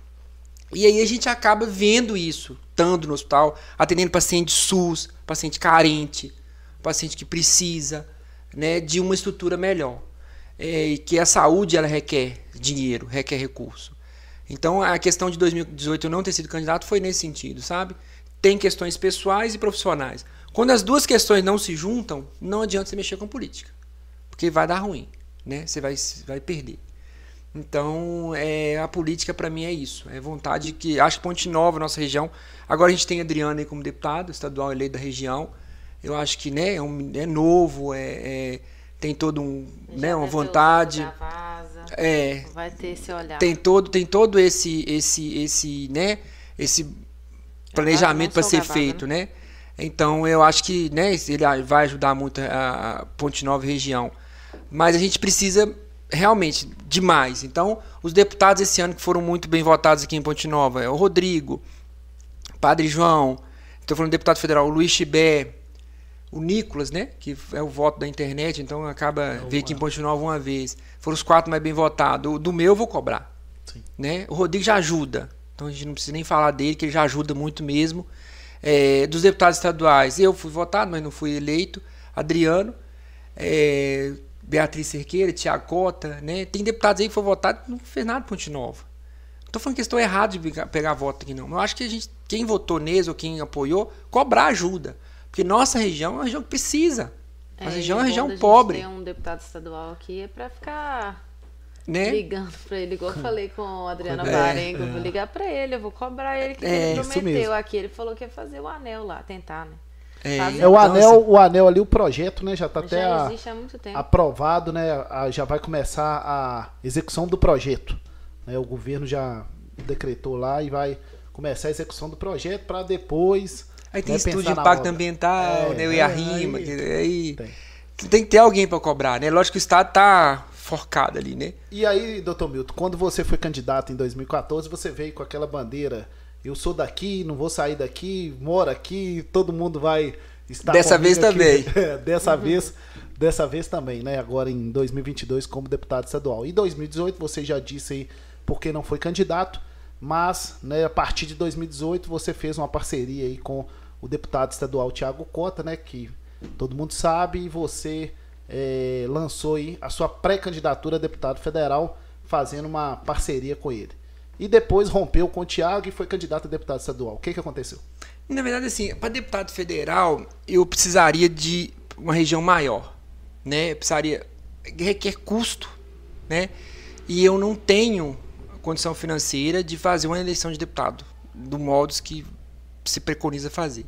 E aí a gente acaba vendo isso, estando no hospital, atendendo paciente SUS, paciente carente, paciente que precisa né, de uma estrutura melhor. É, e que a saúde ela requer dinheiro, requer recurso. Então a questão de 2018 eu não ter sido candidato foi nesse sentido, sabe? Tem questões pessoais e profissionais. Quando as duas questões não se juntam, não adianta você mexer com política, porque vai dar ruim, né? Você vai, vai perder. Então, é, a política para mim é isso. É vontade que. Acho que Ponte Nova, nossa região. Agora a gente tem Adriano aí como deputado estadual eleito da região. Eu acho que né, é, um, é novo, é, é, tem todo um, né, uma vontade. É, vai ter esse olhar. Tem todo, tem todo esse, esse, esse, né, esse planejamento para ser feito, né? né? Então eu acho que né, ele vai ajudar muito a Ponte Nova região. Mas a gente precisa realmente demais. Então, os deputados esse ano que foram muito bem votados aqui em Ponte Nova é o Rodrigo, Padre João, estou falando do deputado federal, o Luiz Chibé, o Nicolas, né? Que é o voto da internet, então acaba é aqui em Ponte Nova uma vez. Foram os quatro mais bem votados. O do meu eu vou cobrar. Sim. Né? O Rodrigo já ajuda. Então a gente não precisa nem falar dele, que ele já ajuda muito mesmo. É, dos deputados estaduais, eu fui votado, mas não fui eleito. Adriano, é, Beatriz Cerqueira, Tiago Cota, né? Tem deputados aí que foram votados e não fez nada Ponte Nova. Não tô falando que estou errado de pegar voto aqui, não. Eu acho que a gente, quem votou neles ou quem apoiou, cobrar ajuda. Porque nossa região é uma região que precisa. A é, região é uma região pobre. Tem um deputado estadual aqui é para ficar né? ligando para ele, igual eu falei com o Adriano é, Barengo, é. vou ligar para ele, eu vou cobrar ele que é, ele prometeu aqui. Ele falou que ia fazer o anel lá, tentar, né? É, é o anel, o anel ali, o projeto, né? Já está até a, aprovado, né? A, já vai começar a execução do projeto. Né, o governo já decretou lá e vai começar a execução do projeto para depois Aí tem estudo de impacto ambiental, é, né? O IARIMA, aí, aí tem. tem. que ter alguém para cobrar, né? Lógico que o Estado tá forcado ali, né? E aí, doutor Milton, quando você foi candidato em 2014, você veio com aquela bandeira, eu sou daqui, não vou sair daqui, moro aqui, todo mundo vai estar Dessa vez aqui. também. *laughs* dessa uhum. vez, dessa vez também, né? Agora em 2022 como deputado estadual. Em 2018 você já disse aí porque não foi candidato, mas né, a partir de 2018 você fez uma parceria aí com o deputado estadual Tiago Cota, né, que todo mundo sabe, e você é, lançou aí a sua pré-candidatura a deputado federal, fazendo uma parceria com ele. E depois rompeu com o Tiago e foi candidato a deputado estadual. O que, que aconteceu? Na verdade, assim, para deputado federal, eu precisaria de uma região maior, né? Eu precisaria requer custo, né? E eu não tenho condição financeira de fazer uma eleição de deputado do modos que se preconiza fazer.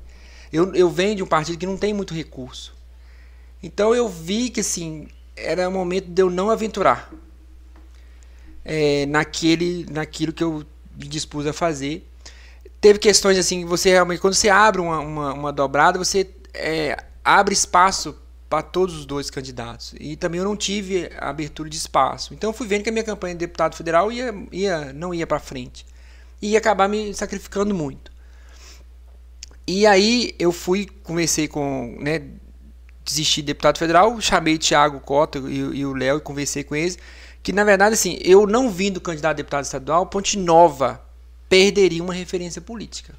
Eu, eu venho de um partido que não tem muito recurso. Então eu vi que assim era o momento de eu não aventurar é, naquele, naquilo que eu me dispus a fazer. Teve questões assim, você realmente, quando você abre uma, uma, uma dobrada, você é, abre espaço para todos os dois candidatos. E também eu não tive abertura de espaço. Então eu fui vendo que a minha campanha de deputado federal ia, ia, não ia para frente. E ia acabar me sacrificando muito. E aí eu fui, conversei com, né, desisti de deputado federal, chamei Tiago Cota e, e o Léo e conversei com eles, que na verdade assim, eu não vindo candidato a deputado estadual, Ponte Nova perderia uma referência política.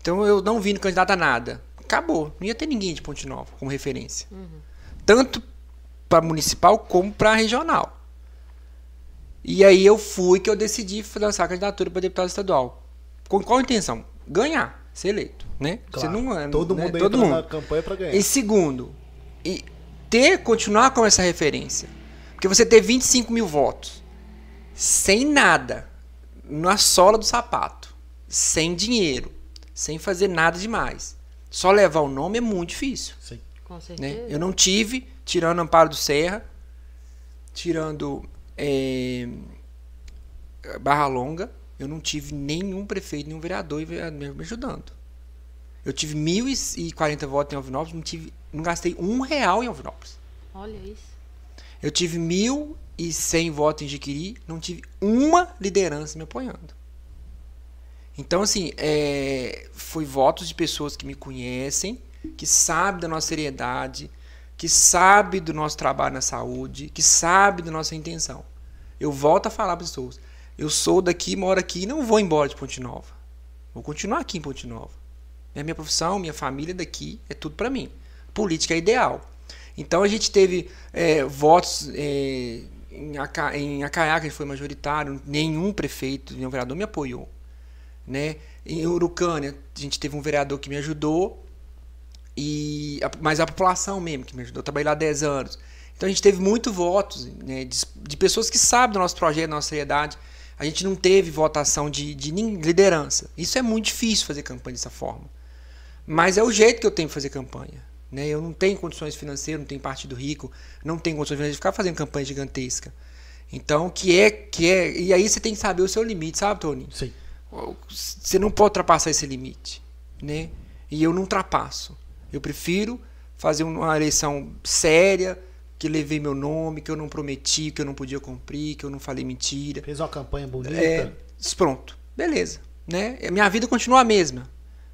Então eu não vindo candidato a nada. Acabou, não ia ter ninguém de Ponte Nova como referência. Uhum. Tanto para municipal como para regional. E aí eu fui que eu decidi lançar a candidatura para deputado estadual. Com qual intenção? ganhar, ser eleito, né? Claro, Você não, é, todo né? mundo todo mundo. na campanha para ganhar. E segundo, e ter, continuar com essa referência. Porque você ter 25 mil votos sem nada, na sola do sapato, sem dinheiro, sem fazer nada demais, só levar o nome é muito difícil. Sim. Com né? certeza. Né? Eu não tive, tirando Amparo do Serra, tirando é, Barra Longa, eu não tive nenhum prefeito, nenhum vereador me ajudando. Eu tive 1.040 votos em Alvinópolis, não, tive, não gastei um real em Alvinópolis. Olha isso. Eu tive 1.100 votos em Jiquiri, não tive uma liderança me apoiando. Então, assim, é, foi votos de pessoas que me conhecem, que sabem da nossa seriedade, que sabem do nosso trabalho na saúde, que sabem da nossa intenção. Eu volto a falar para as pessoas. Eu sou daqui, moro aqui e não vou embora de Ponte Nova. Vou continuar aqui em Ponte Nova. É minha profissão, minha família daqui, é tudo para mim. Política é ideal. Então a gente teve é, votos é, em, Aca, em Acaiá, que foi majoritário, nenhum prefeito, nenhum vereador me apoiou. Né? Em Urucânia, a gente teve um vereador que me ajudou, e mas a população mesmo que me ajudou. Eu trabalhei lá 10 anos. Então a gente teve muitos votos né, de, de, pessoas que sabem do nosso projeto, da nossa seriedade. A gente não teve votação de, de liderança. Isso é muito difícil fazer campanha dessa forma. Mas é o jeito que eu tenho de fazer campanha. Né? Eu não tenho condições financeiras, não tenho partido rico, não tenho condições financeiras de ficar fazendo campanha gigantesca. Então, que é, que é. E aí você tem que saber o seu limite, sabe, Tony? Sim. Você não pode ultrapassar esse limite. né? E eu não ultrapasso. Eu prefiro fazer uma eleição séria, que levei meu nome, que eu não prometi, que eu não podia cumprir, que eu não falei mentira. Fez uma campanha bonita. É, pronto, beleza. Né? Minha vida continua a mesma.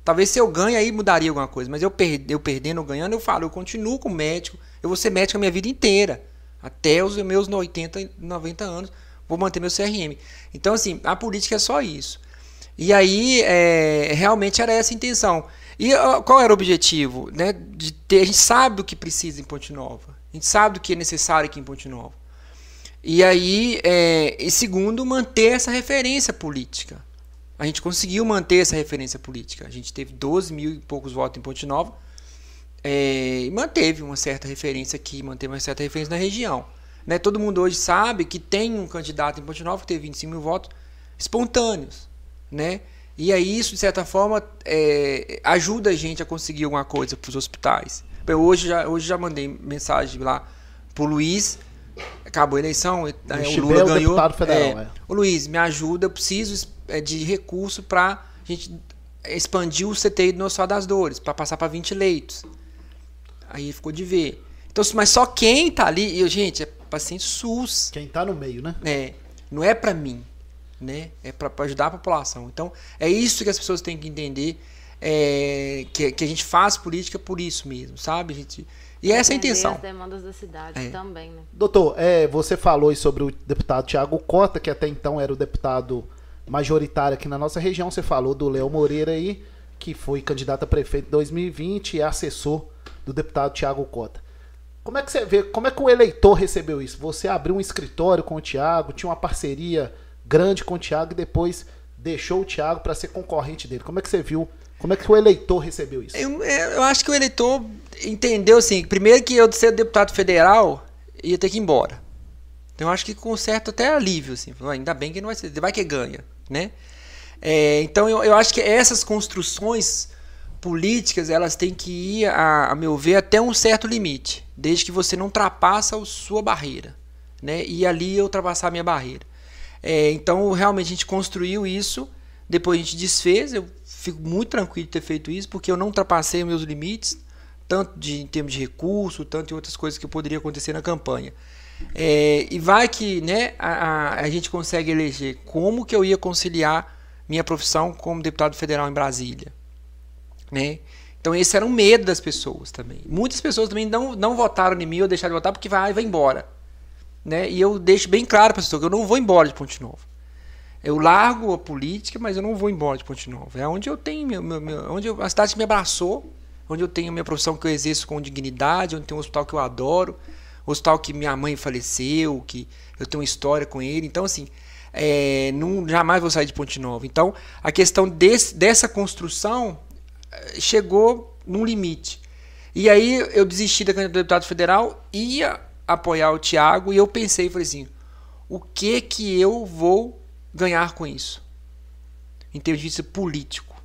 Talvez se eu ganho aí mudaria alguma coisa, mas eu, per eu perdendo ou ganhando, eu falo, eu continuo como médico, eu vou ser médico a minha vida inteira. Até os meus 80, 90 anos, vou manter meu CRM. Então, assim, a política é só isso. E aí, é, realmente era essa a intenção. E qual era o objetivo? Né? De ter, a gente sabe o que precisa em Ponte Nova. A gente sabe do que é necessário aqui em Ponte Nova. E aí, é, e segundo, manter essa referência política. A gente conseguiu manter essa referência política. A gente teve 12 mil e poucos votos em Ponte Nova é, e manteve uma certa referência aqui, manteve uma certa referência na região. Né? Todo mundo hoje sabe que tem um candidato em Ponte Nova que teve 25 mil votos espontâneos. Né? E aí isso, de certa forma, é, ajuda a gente a conseguir alguma coisa para os hospitais. Eu hoje já, hoje já mandei mensagem lá pro Luiz. Acabou a eleição, o, o Lula ganhou. Federal, é, é. O Luiz, me ajuda, eu preciso de recurso para a gente expandir o CTI do Nosso das Dores, para passar para 20 leitos. Aí ficou de ver. Então, mas só quem tá ali, eu, gente, é paciente SUS. Quem tá no meio, né? É. Não é para mim, né? É para ajudar a população. Então, é isso que as pessoas têm que entender é, que, que, a gente faz política por isso mesmo, sabe? A gente, e essa é a intenção. as demandas da cidade é. também, né? Doutor, é, você falou sobre o deputado Tiago Cota, que até então era o deputado majoritário aqui na nossa região. Você falou do Léo Moreira aí, que foi candidato a prefeito em 2020 e é assessor do deputado Tiago Cota. Como é que você vê, como é que o eleitor recebeu isso? Você abriu um escritório com o Tiago, tinha uma parceria grande com o Tiago e depois deixou o Tiago para ser concorrente dele. Como é que você viu como é que o eleitor recebeu isso? Eu, eu acho que o eleitor entendeu assim, primeiro que eu de ser deputado federal ia ter que ir embora. Então eu acho que com certo até alívio, assim, ainda bem que não vai ser, vai que ganha, né? É, então eu, eu acho que essas construções políticas elas têm que ir, a, a meu ver, até um certo limite, desde que você não ultrapassa a sua barreira, né? E ali eu ultrapassar a minha barreira. É, então realmente a gente construiu isso, depois a gente desfez, eu fico muito tranquilo de ter feito isso, porque eu não ultrapassei meus limites, tanto de, em termos de recurso, tanto em outras coisas que poderia acontecer na campanha. É, e vai que né, a, a, gente consegue eleger como que eu ia conciliar minha profissão como deputado federal em Brasília. Né? Então esse era um medo das pessoas também. Muitas pessoas também não, não votaram em mim ou deixaram de votar porque vai, vai embora. Né? E eu deixo bem claro para as pessoas que eu não vou embora de Ponte Novo. Eu largo a política, mas eu não vou embora de Ponte Nova. É onde eu tenho meu, meu, meu onde eu, a cidade me abraçou, onde eu tenho minha profissão que eu exerço com dignidade, onde tem um hospital que eu adoro, hospital que minha mãe faleceu, que eu tenho uma história com ele. Então, assim, é, não, jamais vou sair de Ponte Nova. Então, a questão desse, dessa construção eh, chegou num limite. E aí eu desisti da candidatura deputado federal, ia apoiar o Tiago, e eu pensei, falei assim, o que que eu vou ganhar com isso? Em termos de político.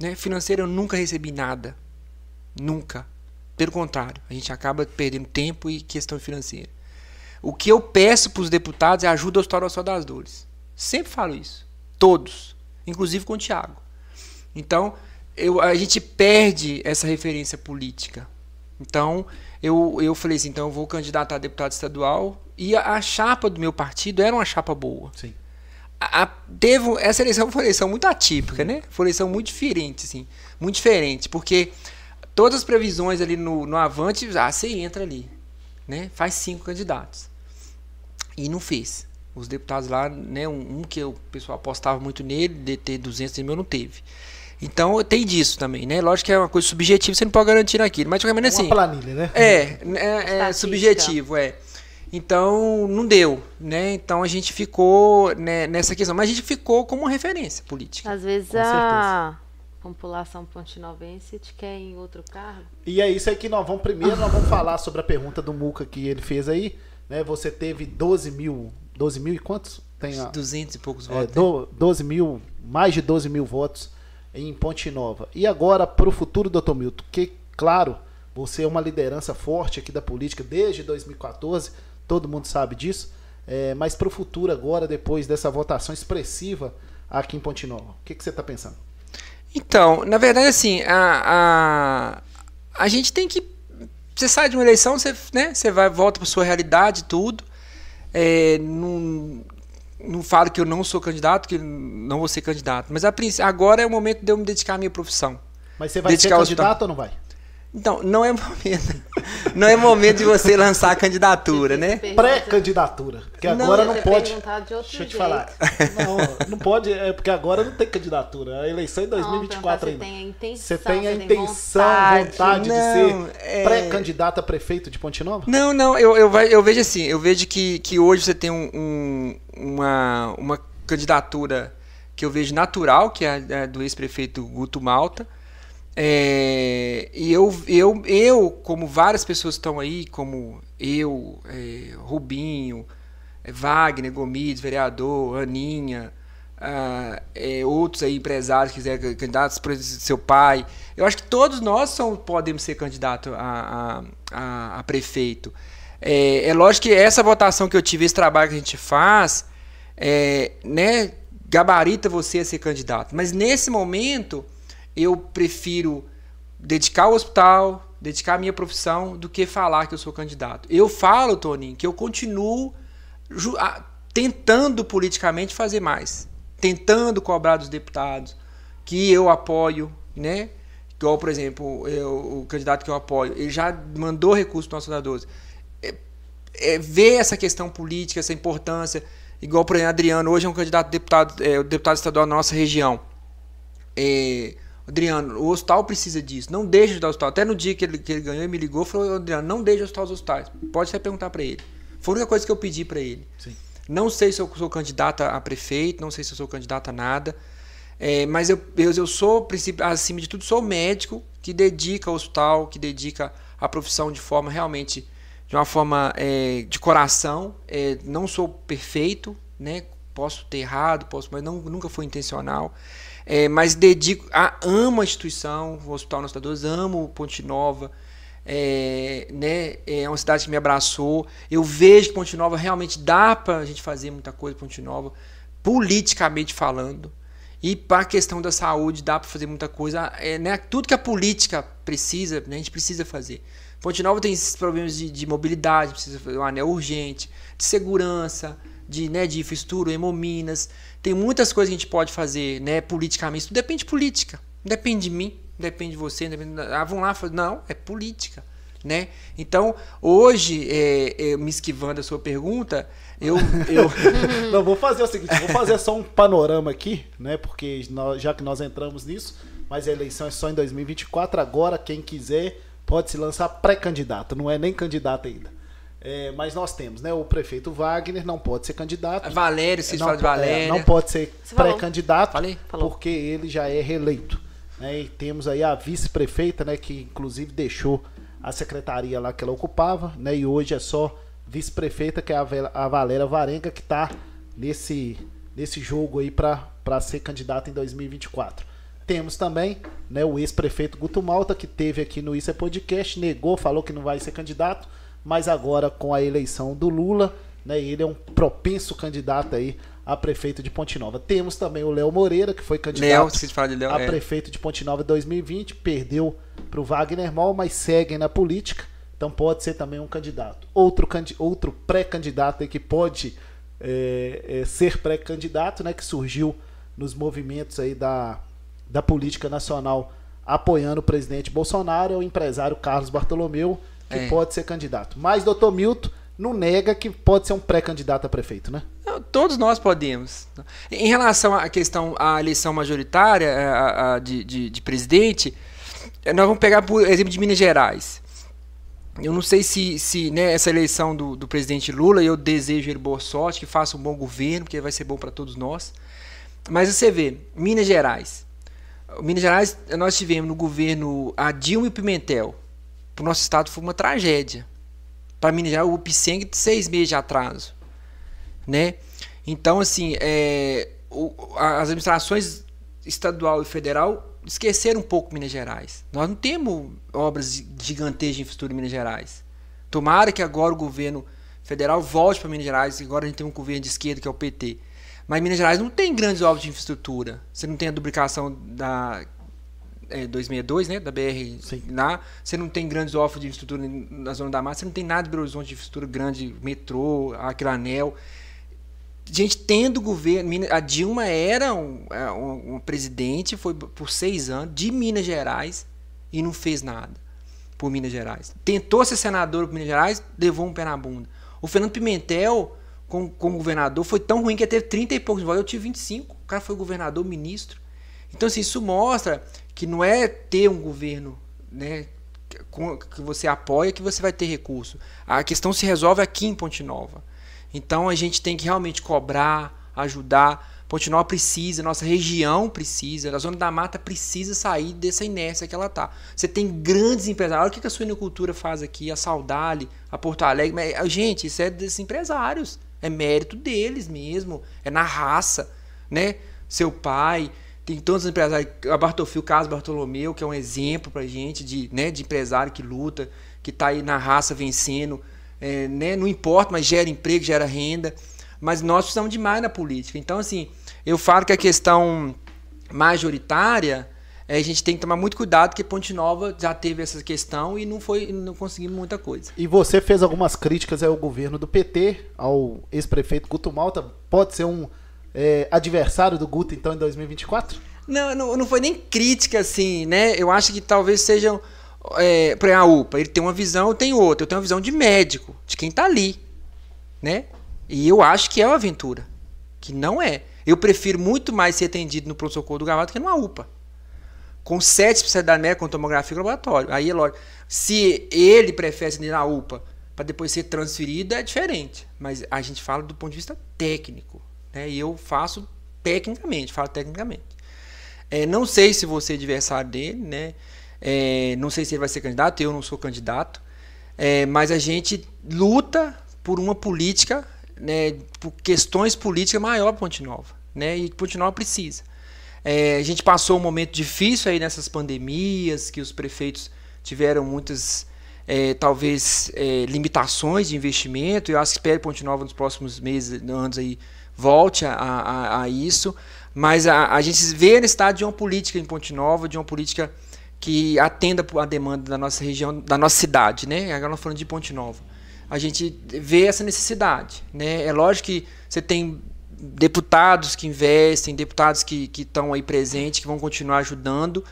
Né? Financeiro eu nunca recebi nada. Nunca. Pelo contrário, a gente acaba perdendo tempo e questão financeira. O que eu peço para os deputados é ajuda ao Hospital das Dores. Sempre falo isso. Todos. Inclusive com o Tiago. Então, eu, a gente perde essa referência política. Então, eu, eu falei assim, então eu vou candidatar a deputado estadual e a, a chapa do meu partido era uma chapa boa. Sim a, teve, essa eleição foi uma eleição muito atípica, né? Foi uma eleição muito diferente, assim. Muito diferente, porque todas as previsões ali no, no Avante, ah, você entra ali, né? Faz cinco candidatos. E não fez. Os deputados lá, né? Um, um que o pessoal apostava muito nele, de ter 200 mil, não teve. Então tem disso também, né? Lógico que é uma coisa subjetiva, você não pode garantir aquilo. Mas de qualquer maneira, assim. Uma planilha, né? É, é, é subjetivo, é. Então não deu, né? Então a gente ficou né, nessa questão, mas a gente ficou como referência política. Às vezes a certeza. População pontinovense te quer em outro cargo. E é isso aí que nós vamos primeiro, nós vamos falar sobre a pergunta do Muca que ele fez aí, né? Você teve 12 mil, 12 mil e quantos? Tem a, 200 e poucos é, votos. Do, 12 mil, mais de 12 mil votos em Ponte Nova. E agora para o futuro, doutor Milton, que claro, você é uma liderança forte aqui da política desde 2014 todo mundo sabe disso. É, mas para o futuro agora, depois dessa votação expressiva aqui em Ponte Nova, o que, que você está pensando? Então, na verdade, assim, a, a, a gente tem que. Você sai de uma eleição, você, né, você vai, volta para sua realidade tudo. É, não, não falo que eu não sou candidato, que não vou ser candidato. Mas a, agora é o momento de eu me dedicar à minha profissão. Mas você vai dedicar ser candidato ou não vai? Então, não é momento. *laughs* Não é momento de você lançar a candidatura, né? Pré-candidatura. Porque agora não, não pode. Deixa eu te jeito. falar. *laughs* Não, não pode, é porque agora não tem candidatura. A eleição é em 2024 ainda. Você tem a intenção, vontade, vontade não, de ser é... pré-candidato a prefeito de Ponte Nova? Não, não, eu, eu, eu vejo assim, eu vejo que, que hoje você tem um, um, uma, uma candidatura que eu vejo natural, que é a do ex-prefeito Guto Malta é, e eu, eu, eu, como várias pessoas estão aí, como eu, é, Rubinho, é, Wagner, Gomides, vereador, Aninha, ah, é, outros aí empresários que quiserem candidatos, seu pai. Eu acho que todos nós são, podemos ser candidatos a, a, a, a prefeito. É, é, lógico que essa votação que eu tive, esse trabalho que a gente faz, é, né, gabarita você a ser candidato. Mas nesse momento eu prefiro dedicar ao hospital, dedicar a minha profissão, do que falar que eu sou candidato. Eu falo, Toninho, que eu continuo tentando politicamente fazer mais, tentando cobrar dos deputados, que eu apoio, né? Igual, por exemplo, eu, o candidato que eu apoio, ele já mandou recurso para o nosso 12. É, é, ver essa questão política, essa importância. Igual, por exemplo, Adriano, hoje é um candidato deputado, é, o deputado estadual da nossa região. É, Adriano, o hospital precisa disso. Não deixe de ajudar o hospital. Até no dia que ele, que ele ganhou, ele me ligou e falou: Adriano, não deixe de ajudar os hospitais. Pode até perguntar para ele. Foi a única coisa que eu pedi para ele. Sim. Não sei se eu sou candidato a prefeito, não sei se eu sou candidato a nada. É, mas eu, eu, eu sou, acima de tudo, sou médico que dedica ao hospital, que dedica a profissão de forma realmente, de uma forma é, de coração. É, não sou perfeito, né? Posso ter errado, posso, mas não, nunca foi intencional. É, mas dedico, a, amo a instituição, o Hospital Nossa Deus, amo Ponte Nova. É, né, é uma cidade que me abraçou. Eu vejo que Ponte Nova realmente dá para a gente fazer muita coisa Ponte Nova, politicamente falando. E para a questão da saúde, dá para fazer muita coisa. É, né, tudo que a política precisa, né, a gente precisa fazer. Ponte Nova tem esses problemas de, de mobilidade, precisa fazer um anel urgente, de segurança, de, né, de infraestrutura, hemominas. Tem muitas coisas que a gente pode fazer, né, politicamente. Isso depende de política. Não depende de mim, depende de você. Depende... Ah, vão lá, não, é política. Né? Então, hoje, é, é, me esquivando da sua pergunta, eu. eu... *laughs* não, vou fazer o seguinte: vou fazer só um panorama aqui, né? Porque nós, já que nós entramos nisso, mas a eleição é só em 2024. Agora, quem quiser pode se lançar pré-candidato, não é nem candidato ainda. É, mas nós temos, né? O prefeito Wagner não pode ser candidato. Valério, vocês falam de Valério. É, não pode ser pré-candidato, porque ele já é reeleito. Né? E temos aí a vice-prefeita, né? Que inclusive deixou a secretaria lá que ela ocupava, né? E hoje é só vice-prefeita, que é a Valéria Varenga, que está nesse, nesse jogo aí para ser candidata em 2024. Temos também né, o ex-prefeito Guto Malta, que teve aqui no Isso é Podcast, negou, falou que não vai ser candidato mas agora com a eleição do Lula, né, ele é um propenso candidato aí a prefeito de Ponte Nova. Temos também o Léo Moreira, que foi candidato de a é. prefeito de Ponte Nova 2020, perdeu para o Wagner Mol, mas segue na política, então pode ser também um candidato. Outro, outro pré-candidato que pode é, é, ser pré-candidato, né, que surgiu nos movimentos aí da, da política nacional apoiando o presidente Bolsonaro, é o empresário Carlos Bartolomeu, que é. pode ser candidato. Mas doutor Milton não nega que pode ser um pré-candidato a prefeito, né? Não, todos nós podemos. Em relação à questão à eleição majoritária a, é, a, de, de, de, presidente, é, nós vamos pegar por exemplo de Minas Gerais. Eu não sei se, se né, essa eleição do, do presidente Lula, eu desejo ele boa sorte, que faça um bom governo, porque vai ser bom para todos nós. Mas você vê, Minas Gerais. Minas Gerais, nós tivemos no governo a Dilma e Pimentel para o nosso estado foi uma tragédia. Para Minas Gerais, o Upseng de seis meses de atraso. Né? Então, assim, é, o, as administrações estadual e federal esqueceram um pouco Minas Gerais. Nós não temos obras gigantescas de infraestrutura em Minas Gerais. Tomara que agora o governo federal volte para Minas Gerais. Agora a gente tem um governo de esquerda que é o PT. Mas Minas Gerais não tem grandes obras de infraestrutura. Você não tem a duplicação da é, 262, né, da BR Sim. lá, você não tem grandes offers de infraestrutura na Zona da Mata, você não tem nada em Belo Horizonte de infraestrutura grande, metrô, aquele anel. Gente, tendo governo, a Dilma era um, é, um- um presidente, foi por seis anos, de Minas Gerais, e não fez nada por Minas Gerais. Tentou ser senador por Minas Gerais, levou um pé na bunda. O Fernando Pimentel, como, como governador, foi tão ruim que ele teve 30 e poucos votos. Eu tive 25. O cara foi governador, ministro. Então, assim, isso mostra que não é ter um governo né, que você apoia que você vai ter recurso. A questão se resolve aqui em Ponte Nova. Então, a gente tem que realmente cobrar, ajudar. Ponte Nova precisa, nossa região precisa, a Zona da Mata precisa sair dessa inércia que ela tá. Você tem grandes empresários. Olha o que a suinocultura faz aqui, a Saudale, a Porto Alegre. Mas, Gente, isso é desses empresários. É mérito deles mesmo. É na raça, né? Seu pai, tem todos os empresários. A Bartolfio, Carlos Bartolomeu, que é um exemplo pra gente de, né, de empresário que luta, que tá aí na raça vencendo. É, né? Não importa, mas gera emprego, gera renda. Mas nós precisamos de mais na política. Então, assim, eu falo que a questão majoritária, eh, a gente tem que tomar muito cuidado, porque Ponte Nova já teve essa questão e não foi, não conseguimos muita coisa. E você fez algumas críticas ao governo do PT, ao ex-prefeito Guto Malta. Pode ser um é, adversário do Guto, então, em 2024? Não, não, não foi nem crítica, assim, né? Eu acho que talvez sejam. É, exemplo, a UPA, ele tem uma visão, eu tenho outra. Eu tenho uma visão de médico, de quem tá ali, né? E eu acho que é uma aventura, que não é. Eu prefiro muito mais ser atendido no pronto-socorro do Gravado que numa UPA. Com sete especialidades médicas, com tomografia e laboratório. Aí é lógico. Se ele prefere ser na UPA para depois ser transferido, é diferente. Mas a gente fala do ponto de vista técnico. Né? E eu faço tecnicamente, falo tecnicamente. É, não sei se você é adversário dele, né? É, não sei se ele vai ser candidato, eu não sou candidato. É, mas a gente luta por uma política, né, por questões políticas maior para Ponte Nova. Né? E Ponte Nova precisa. É, a gente passou um momento difícil aí nessas pandemias, que os prefeitos tiveram muitas, é, talvez, é, limitações de investimento. Eu acho que espero Ponte Nova nos próximos meses, anos aí, volte a, a, a isso. Mas a, a gente vê a necessidade de uma política em Ponte Nova, de uma política que atenda a demanda da nossa região, da nossa cidade, né? Agora nós falando de Ponte Nova. A gente vê essa necessidade, né? É lógico que você tem deputados que investem, deputados que estão aí presentes, que vão continuar ajudando.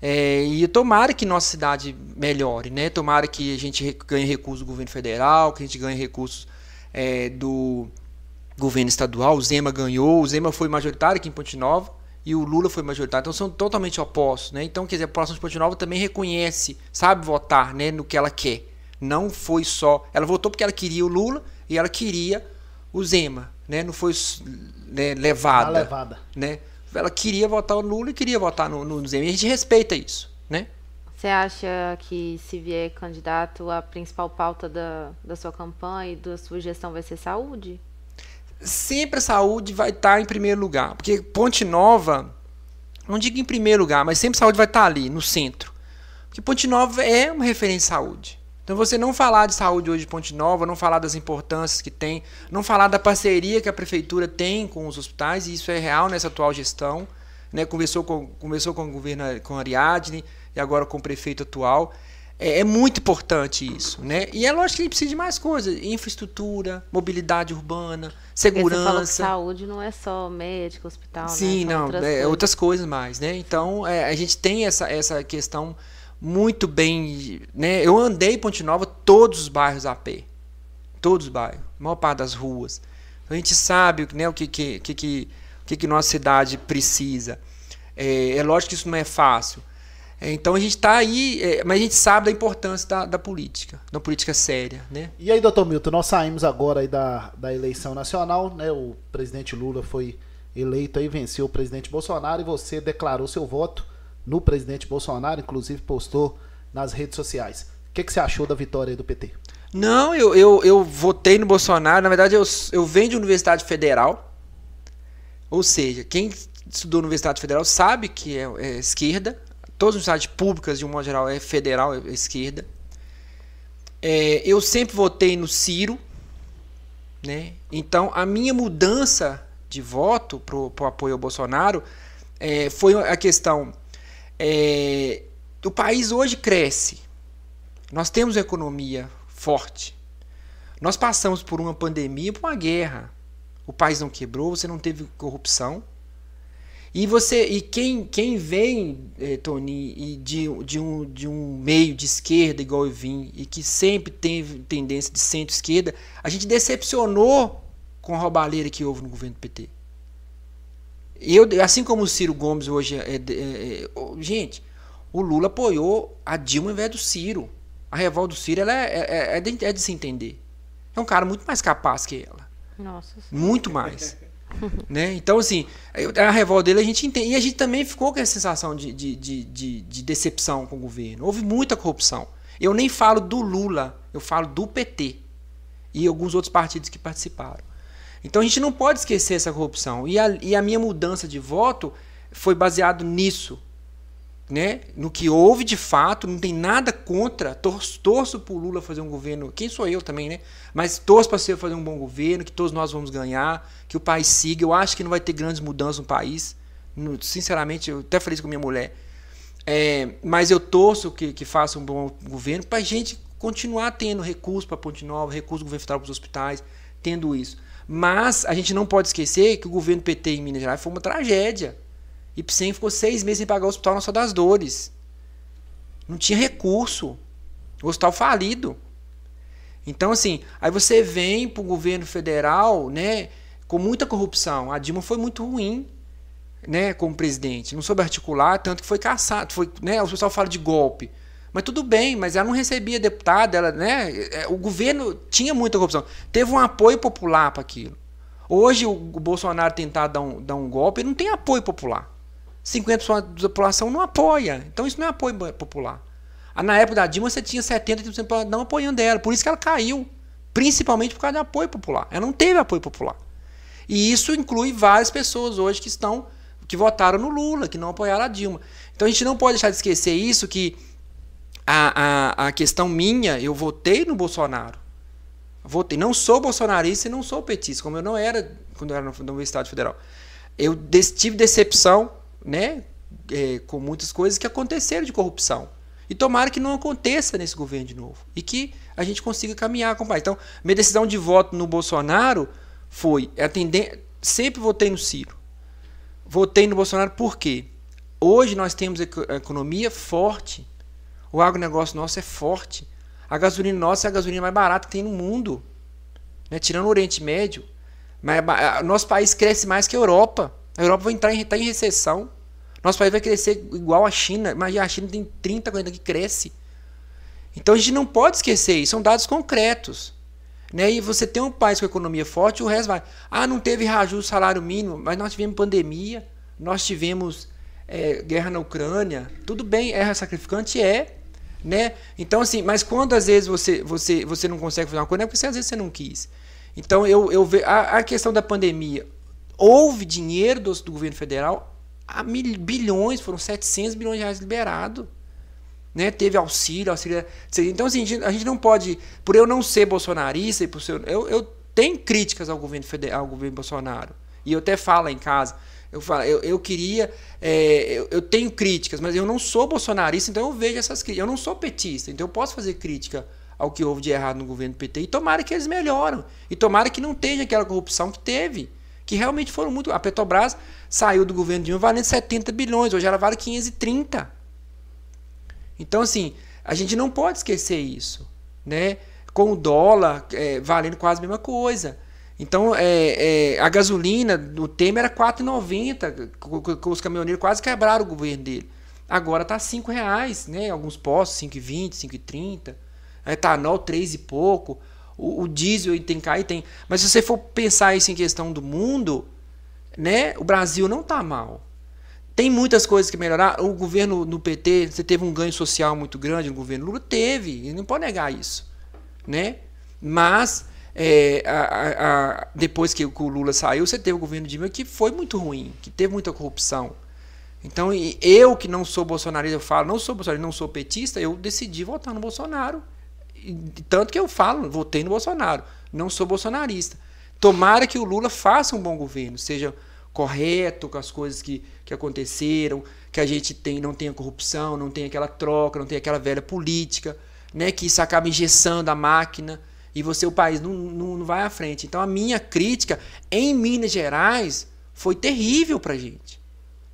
É, e tomara que nossa cidade melhore, né? Tomara que a gente ganhe recursos do governo federal, que a gente ganhe recursos é, do governo estadual. O Zema ganhou, o Zema foi majoritário aqui em Ponte Nova e o Lula foi majoritário. Então são totalmente opostos, né? Então, quer dizer, a população de Ponte Nova também reconhece, sabe votar, né, no que ela quer. Não foi só, ela votou porque ela queria o Lula e ela queria o Zema, né? Não foi né, levada, A levada. né? Ela queria votar no Lula e queria votar no, no Zema. E a gente respeita isso, né? Você acha que se vier candidato, a principal pauta da, da sua campanha e da sua gestão vai ser saúde? Sempre a saúde vai estar em primeiro lugar. Porque Ponte Nova, não digo em primeiro lugar, mas sempre a saúde vai estar ali, no centro. Porque Ponte Nova é uma referência em saúde. Então você não falar de saúde hoje de Ponte Nova, não falar das importâncias que tem, não falar da parceria que a prefeitura tem com os hospitais, e isso é real nessa atual gestão. Né? Conversou, com, conversou com o governo, com a Ariadne e agora com o prefeito atual. É, é, muito importante isso, né? E é lógico que gente precisa de mais coisas: infraestrutura, mobilidade urbana, segurança. Porque você falou que saúde não é só médico, hospital, Sim, né? não, outras, é, coisas. outras coisas mais, né? Então é, a gente tem essa, essa questão muito bem, né? Eu andei em Ponte Nova todos os bairros a pé, todos os bairros, a maior parte das ruas. A gente sabe, né, o que que que, que, que, que nossa cidade precisa. É, é lógico que isso não é fácil. É, então a gente está aí, é, mas a gente sabe da importância da, da política, da política séria, né? E aí, doutor Milton, nós saímos agora aí da, da eleição nacional, né? O presidente Lula foi eleito aí, venceu o presidente Bolsonaro e você declarou seu voto no presidente Bolsonaro, inclusive postou nas redes sociais. O que, que você achou da vitória aí do PT? Não, eu, eu, eu votei no Bolsonaro. Na verdade, eu, eu venho de Universidade Federal. Ou seja, quem estudou na Universidade Federal sabe que é, é esquerda. Todas as universidades públicas, de um modo geral, é federal, é esquerda. É, eu sempre votei no Ciro. Né? Então, a minha mudança de voto para o apoio ao Bolsonaro é, foi a questão. é, o país hoje cresce. Nós temos economia forte. Nós passamos por uma pandemia, por uma guerra. O país não quebrou, você não teve corrupção. E você e quem, quem vem, eh, Tony, e de, de, um, de um meio de esquerda igual eu vim, e que sempre teve tendência de centro-esquerda, a gente decepcionou com a roubalheira que houve no governo do PT. Eu, assim como o Ciro Gomes hoje é, é, é, gente, o Lula apoiou a Dilma ao invés do Ciro. A revolta do Ciro ela é, é, é, de, é de se entender. É um cara muito mais capaz que ela. Nossa. Muito mais. *laughs* *laughs* né? Então, assim, a revolta dele a gente entende. E a gente também ficou com essa sensação de, de, de, de, de decepção com o governo. Houve muita corrupção. Eu nem falo do Lula, eu falo do PT e alguns outros partidos que participaram. Então a gente não pode esquecer essa corrupção. E a, e a minha mudança de voto foi baseado nisso né, no que houve de fato, não tem nada contra, torço, torço o Lula fazer um governo, quem sou eu também, né? Mas torço para ser fazer um bom governo, que todos nós vamos ganhar, que o país siga. Eu acho que não vai ter grandes mudanças no país. Sinceramente, eu até falei isso com minha mulher. É, mas eu torço que, que faça um bom governo para a gente continuar tendo recursos para Ponte Nova, recursos do governo federal para os hospitais, tendo isso. Mas a gente não pode esquecer que o governo PT em Minas Gerais foi uma tragédia. Ipsen ficou seis meses sem pagar o Hospital Nossa das Dores. Não tinha recurso. O hospital falido. Então, assim, aí você vem para o governo federal né, com muita corrupção. A Dilma foi muito ruim né, como presidente. Não soube articular, tanto que foi caçado. Foi, né, o pessoal fala de golpe. Mas tudo bem, mas ela não recebia deputado, ela, né, é, o governo tinha muita corrupção. Teve um apoio popular para aquilo. Hoje o Bolsonaro tentar dar um, dar um golpe, ele não tem apoio popular. 50% da população não apoia. Então isso não é apoio popular. Ah, na época da Dilma você tinha 70% não apoiando ela. Por isso que ela caiu. Principalmente por causa do apoio popular. Ela não teve apoio popular. E isso inclui várias pessoas hoje que estão que votaram no Lula, que não apoiaram a Dilma. Então a gente não pode deixar de esquecer isso, que a, a, a questão minha, eu votei no Bolsonaro. Votei. Não sou bolsonarista e não sou petista, como eu não era quando eu era na Universidade Federal. Eu tive decepção né, é, com muitas coisas que aconteceram de corrupção. E tomara que não aconteça nesse governo de novo. E que a gente consiga caminhar com. Então, minha decisão de voto no Bolsonaro foi atender. Sempre votei no Ciro. Votei no Bolsonaro por quê? Hoje nós temos a economia forte. O agronegócio nosso é forte. A gasolina nossa é a gasolina mais barata que tem no mundo. Né? Tirando o Oriente Médio. Mas nosso país cresce mais que a Europa. A Europa vai entrar em, tá em recessão. Nosso país vai crescer igual a China. Imagina, a China tem 30, 40 que cresce. Então a gente não pode esquecer isso, são dados concretos. Né? E você tem um país com economia forte, o resto vai. Ah, não teve reajuste salário mínimo, mas nós tivemos pandemia, nós tivemos é, guerra na Ucrânia. Tudo bem, é sacrificante? É. Né? Então, assim, mas quando às vezes você, você, você não consegue fazer uma coisa, é porque às vezes você não quis. Então, eu, eu vejo. A, a questão da pandemia. Houve dinheiro do, do governo federal a mil, bilhões, foram 700 bilhões de reais liberados. Né? Teve auxílio, auxílio. Então, assim, a gente não pode, por eu não ser bolsonarista e por ser, eu, eu tenho críticas ao governo federal, ao governo Bolsonaro. E eu até falo em casa. Eu, falo, eu, eu queria. É, eu, eu, tenho críticas, mas eu não sou bolsonarista, então eu vejo essas críticas. Eu não sou petista, então eu posso fazer crítica ao que houve de errado no governo PT. E tomara que eles melhoram. E tomara que não tenha aquela corrupção que teve que realmente foram muito. A Petrobras saiu do governo Dilma valendo 70 bilhões, hoje ela vale 530. Então, assim, a gente não pode esquecer isso. Né? Com o dólar é, valendo quase a mesma coisa. Então, é, é, a gasolina no Temer era 4,90, os caminhoneiros quase quebraram o governo dele. Agora está R$ reais, né? Alguns postos, 5,20, 5,30. Etanol, 3 e pouco o, o diesel tem e tem. Mas se você for pensar isso em questão do mundo, né, o Brasil não está mal. Tem muitas coisas que melhorar. O governo no PT, você teve um ganho social muito grande no governo Lula? Teve, não pode negar isso. Né? Mas é, a, a, depois que o Lula saiu, você teve o governo Dilma que foi muito ruim, que teve muita corrupção. Então, eu que não sou bolsonarista, eu falo, não sou bolsonarista, não sou petista, eu decidi votar no Bolsonaro tanto que eu falo, votei no Bolsonaro. Não sou bolsonarista. Tomara que o Lula faça um bom governo, seja correto com as coisas que, que aconteceram, que a gente tem, não tenha corrupção, não tenha aquela troca, não tenha aquela velha política, né, que isso acaba engessando a máquina e você, o país, não, não, não vai à frente. Então a minha crítica em Minas Gerais foi terrível para a gente.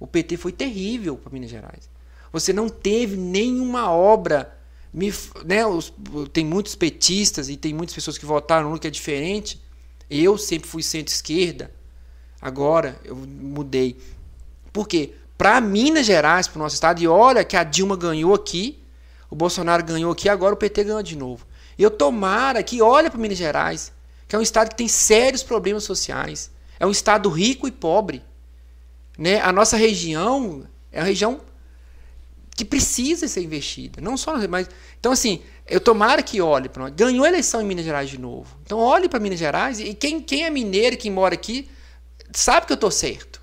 O PT foi terrível para Minas Gerais. Você não teve nenhuma obra. Me, né, os, tem muitos petistas e tem muitas pessoas que votaram no que é diferente. Eu sempre fui centro-esquerda. Agora eu mudei. Por quê? Para Minas Gerais, para o nosso estado, e olha que a Dilma ganhou aqui, o Bolsonaro ganhou aqui, agora o PT ganhou de novo. E eu tomara que olha para Minas Gerais, que é um estado que tem sérios problemas sociais. É um estado rico e pobre. Né? A nossa região é uma região que precisa ser investida. Não só, mas então assim, eu tomara que olhe para ganhou a eleição em Minas Gerais de novo. Então olhe para Minas Gerais e quem, quem é mineiro, quem mora aqui, sabe que eu estou certo.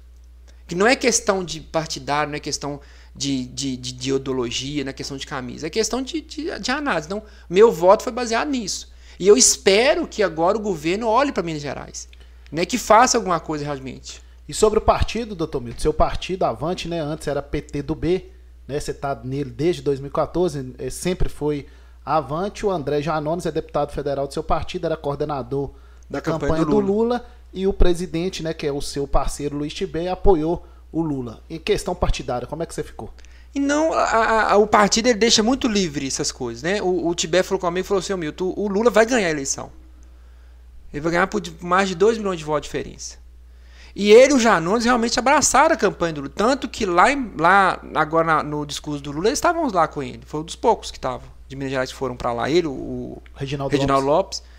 Que não é questão de partidário, não é questão de, de, de, de ideologia, não é questão de camisa, é questão de, de, de análise. Então, meu voto foi baseado nisso. E eu espero que agora o governo olhe para Minas Gerais, né, que faça alguma coisa realmente. E sobre o partido, doutor Milton, seu partido, Avante, né, antes era PT do B, né, você está nele desde 2014, é, sempre foi Avante. O André Janones é deputado federal do seu partido, era coordenador da, da campanha, campanha, do, Lula. do Lula. E o presidente, né, que é o seu parceiro Luiz Tibé, apoiou o Lula. Em questão partidária, como é que você ficou? E não, a, a, o partido ele deixa muito livre essas coisas, né? O, o Tibé falou comigo e falou assim, Milton, o Lula vai ganhar a eleição. Ele vai ganhar por mais de 2 milhões de votos de diferença. E ele e o Janones realmente abraçaram a campanha do Lula. Tanto que lá, lá agora no discurso do Lula, eles estavam lá com ele. Foi um dos poucos que estavam, de Minas Gerais, que foram para lá. Ele, o Reginaldo, Reginaldo Lopes. Lopes.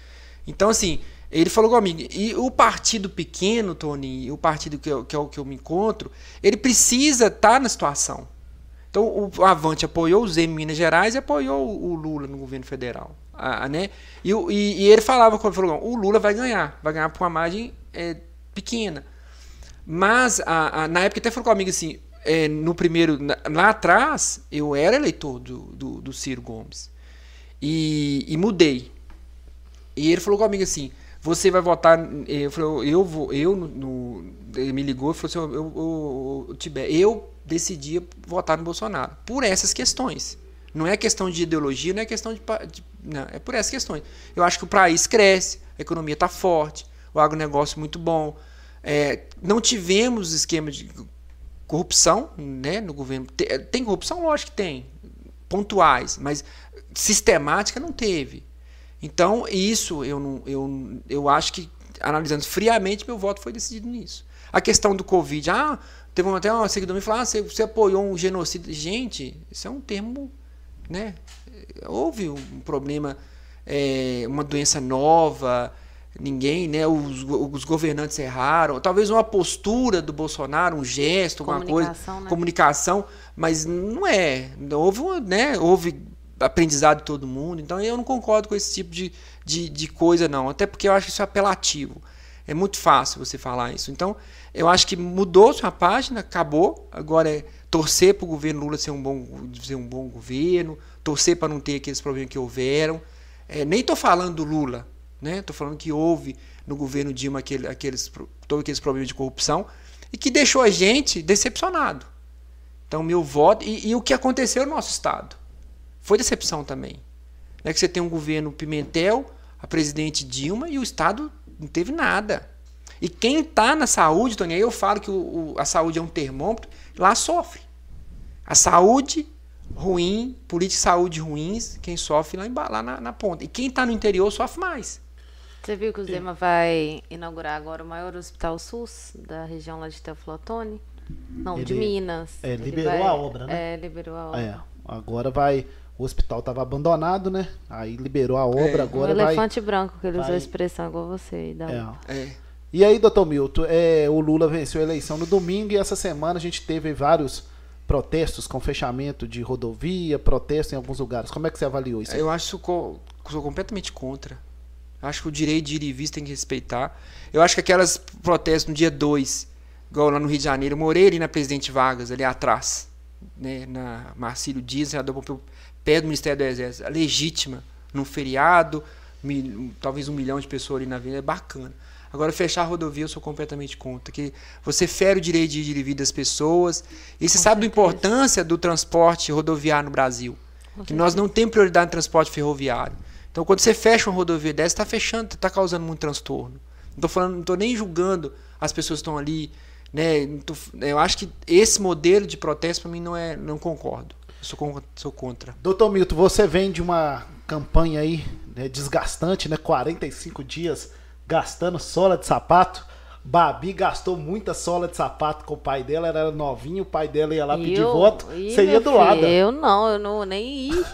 Então, assim, ele falou comigo, e o partido pequeno, Tony, o partido que, eu, que é o que eu me encontro, ele precisa estar tá na situação. Então o Avante apoiou o Zé em Minas Gerais e apoiou o Lula no governo federal. Ah, né? e, e, e, ele falava, falou, o Lula vai ganhar, vai ganhar por uma margem é, pequena. Mas a, a, na época até falou comigo assim, é, no primeiro, na, lá atrás, eu era eleitor do, do, do Ciro Gomes. E, e mudei. E ele falou comigo assim, você vai votar. Eu falei, eu vou. Eu no, ele me ligou e falou assim: eu, eu, eu, Tibé, eu decidi votar no Bolsonaro. Por essas questões. Não é questão de ideologia, não é questão de. de não, é por essas questões. Eu acho que o país cresce, a economia está forte, o agronegócio muito bom. É, não tivemos esquema de corrupção né, no governo. Tem, tem corrupção? Lógico que tem. Pontuais, mas sistemática não teve. Então, isso eu, não, eu, eu acho que, analisando friamente, meu voto foi decidido nisso. A questão do Covid, ah, teve até uma seguidora me falar, ah, você, você apoiou um genocídio. Gente, isso é um termo, né? Houve um problema, é, uma doença nova, ninguém, né? Os, os, governantes erraram. Talvez uma postura do Bolsonaro, um gesto, alguma coisa, né? comunicação, mas não é. Houve, né? Houve aprendizado de todo mundo. Então eu não concordo com esse tipo de, de, de coisa, não. Até porque eu acho isso apelativo. É muito fácil você falar isso. Então, eu acho que mudou-se a página, acabou. Agora é torcer para o governo Lula ser um bom, ser um bom governo, torcer para não ter aqueles problemas que houveram. É, nem estou falando do Lula, né? Estou falando que houve no governo Dilma aquele, aqueles, todos aqueles problemas de corrupção e que deixou a gente decepcionado. Então, meu voto. E, e o que aconteceu no nosso Estado? Foi decepção também. É que você tem um governo Pimentel, a presidente Dilma e o Estado não teve nada. E quem está na saúde, Tony, aí eu falo que o, o, a saúde é um termômetro, lá sofre. A saúde ruim, política de saúde ruins, quem sofre lá, lá na, na ponta. E quem está no interior sofre mais. Você viu que o Zema vai inaugurar agora o maior hospital SUS da região lá de Teoflotone? Não, ele, de Minas. É, liberou vai, a obra, né? É, liberou a obra. É, agora vai o hospital estava abandonado, né? Aí liberou a obra, é. agora um vai... elefante branco, que ele vai... usou a expressão igual você. É. é. E aí, doutor Milton, é, o Lula venceu a eleição no domingo e essa semana a gente teve vários protestos com fechamento de rodovia, protestos em alguns lugares. Como é que você avaliou isso? Aí? Eu acho que sou, sou completamente contra. Eu acho que o direito de ir e vir tem que respeitar. Eu acho que aquelas protestos no dia 2, igual lá no Rio de Janeiro, eu morei ali na Presidente Vargas, ali atrás, né, na Marcílio Dias, senador Pompeu pé do Ministério do Exército, legítima, num feriado, mil, talvez um milhão de pessoas ali na vida, é bacana. Agora, fechar a rodovia eu sou completamente contra. Que você fere o direito de ir e vir das pessoas. E você Com sabe da certeza. importância do transporte rodoviário no Brasil. Que nós não temos prioridade no transporte ferroviário. Então, quando você fecha uma rodovia dessa, está fechando, está causando muito transtorno. Não tô nem julgando as pessoas que estão ali, né? Tô- eu acho que esse modelo de protesto para mim não é, não concordo. Eu sou, con- sou contra. Doutor Milton, você vem de uma campanha aí né, desgastante, né? 45 dias gastando sola de sapato. Babi gastou muita sola de sapato com o pai dela, ela era novinho, o pai dela ia lá pedir Eu- voto. Ih, Você ia meu do lado. filho, Eu não, eu não nem ia.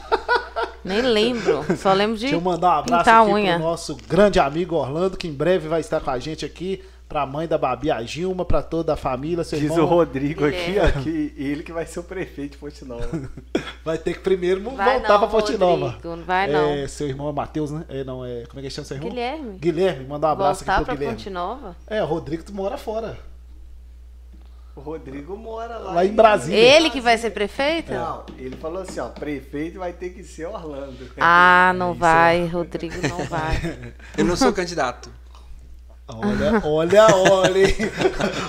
nem lembro. Só lembro de Deixa eu mandar um abraço aqui unha. pro nosso grande amigo Orlando, que em breve vai estar com a gente aqui. Pra mãe da Babi, a Gilma, pra toda a família, seu Diz irmão. o Rodrigo aqui, ó, que ele que vai ser o prefeito de Pontinova. *laughs* Vai ter que primeiro Vai voltar não, pra Fonte Nova. Rodrigo, não vai não. É, seu irmão é Matheus, né? É, não, é, como é que chama seu irmão? Guilherme. Guilherme, manda um abraço Voltar aqui pra pro Guilherme. Ponte Nova? É, o Rodrigo tu mora fora. O Rodrigo mora lá, Lá em Brasília. Ele que vai ser prefeito? Não, ele falou assim, ó, prefeito vai ter que ser Orlando. Ah, não *laughs* isso. vai, Rodrigo não vai. *laughs* Eu não sou candidato. Olha, olha, olha. hein?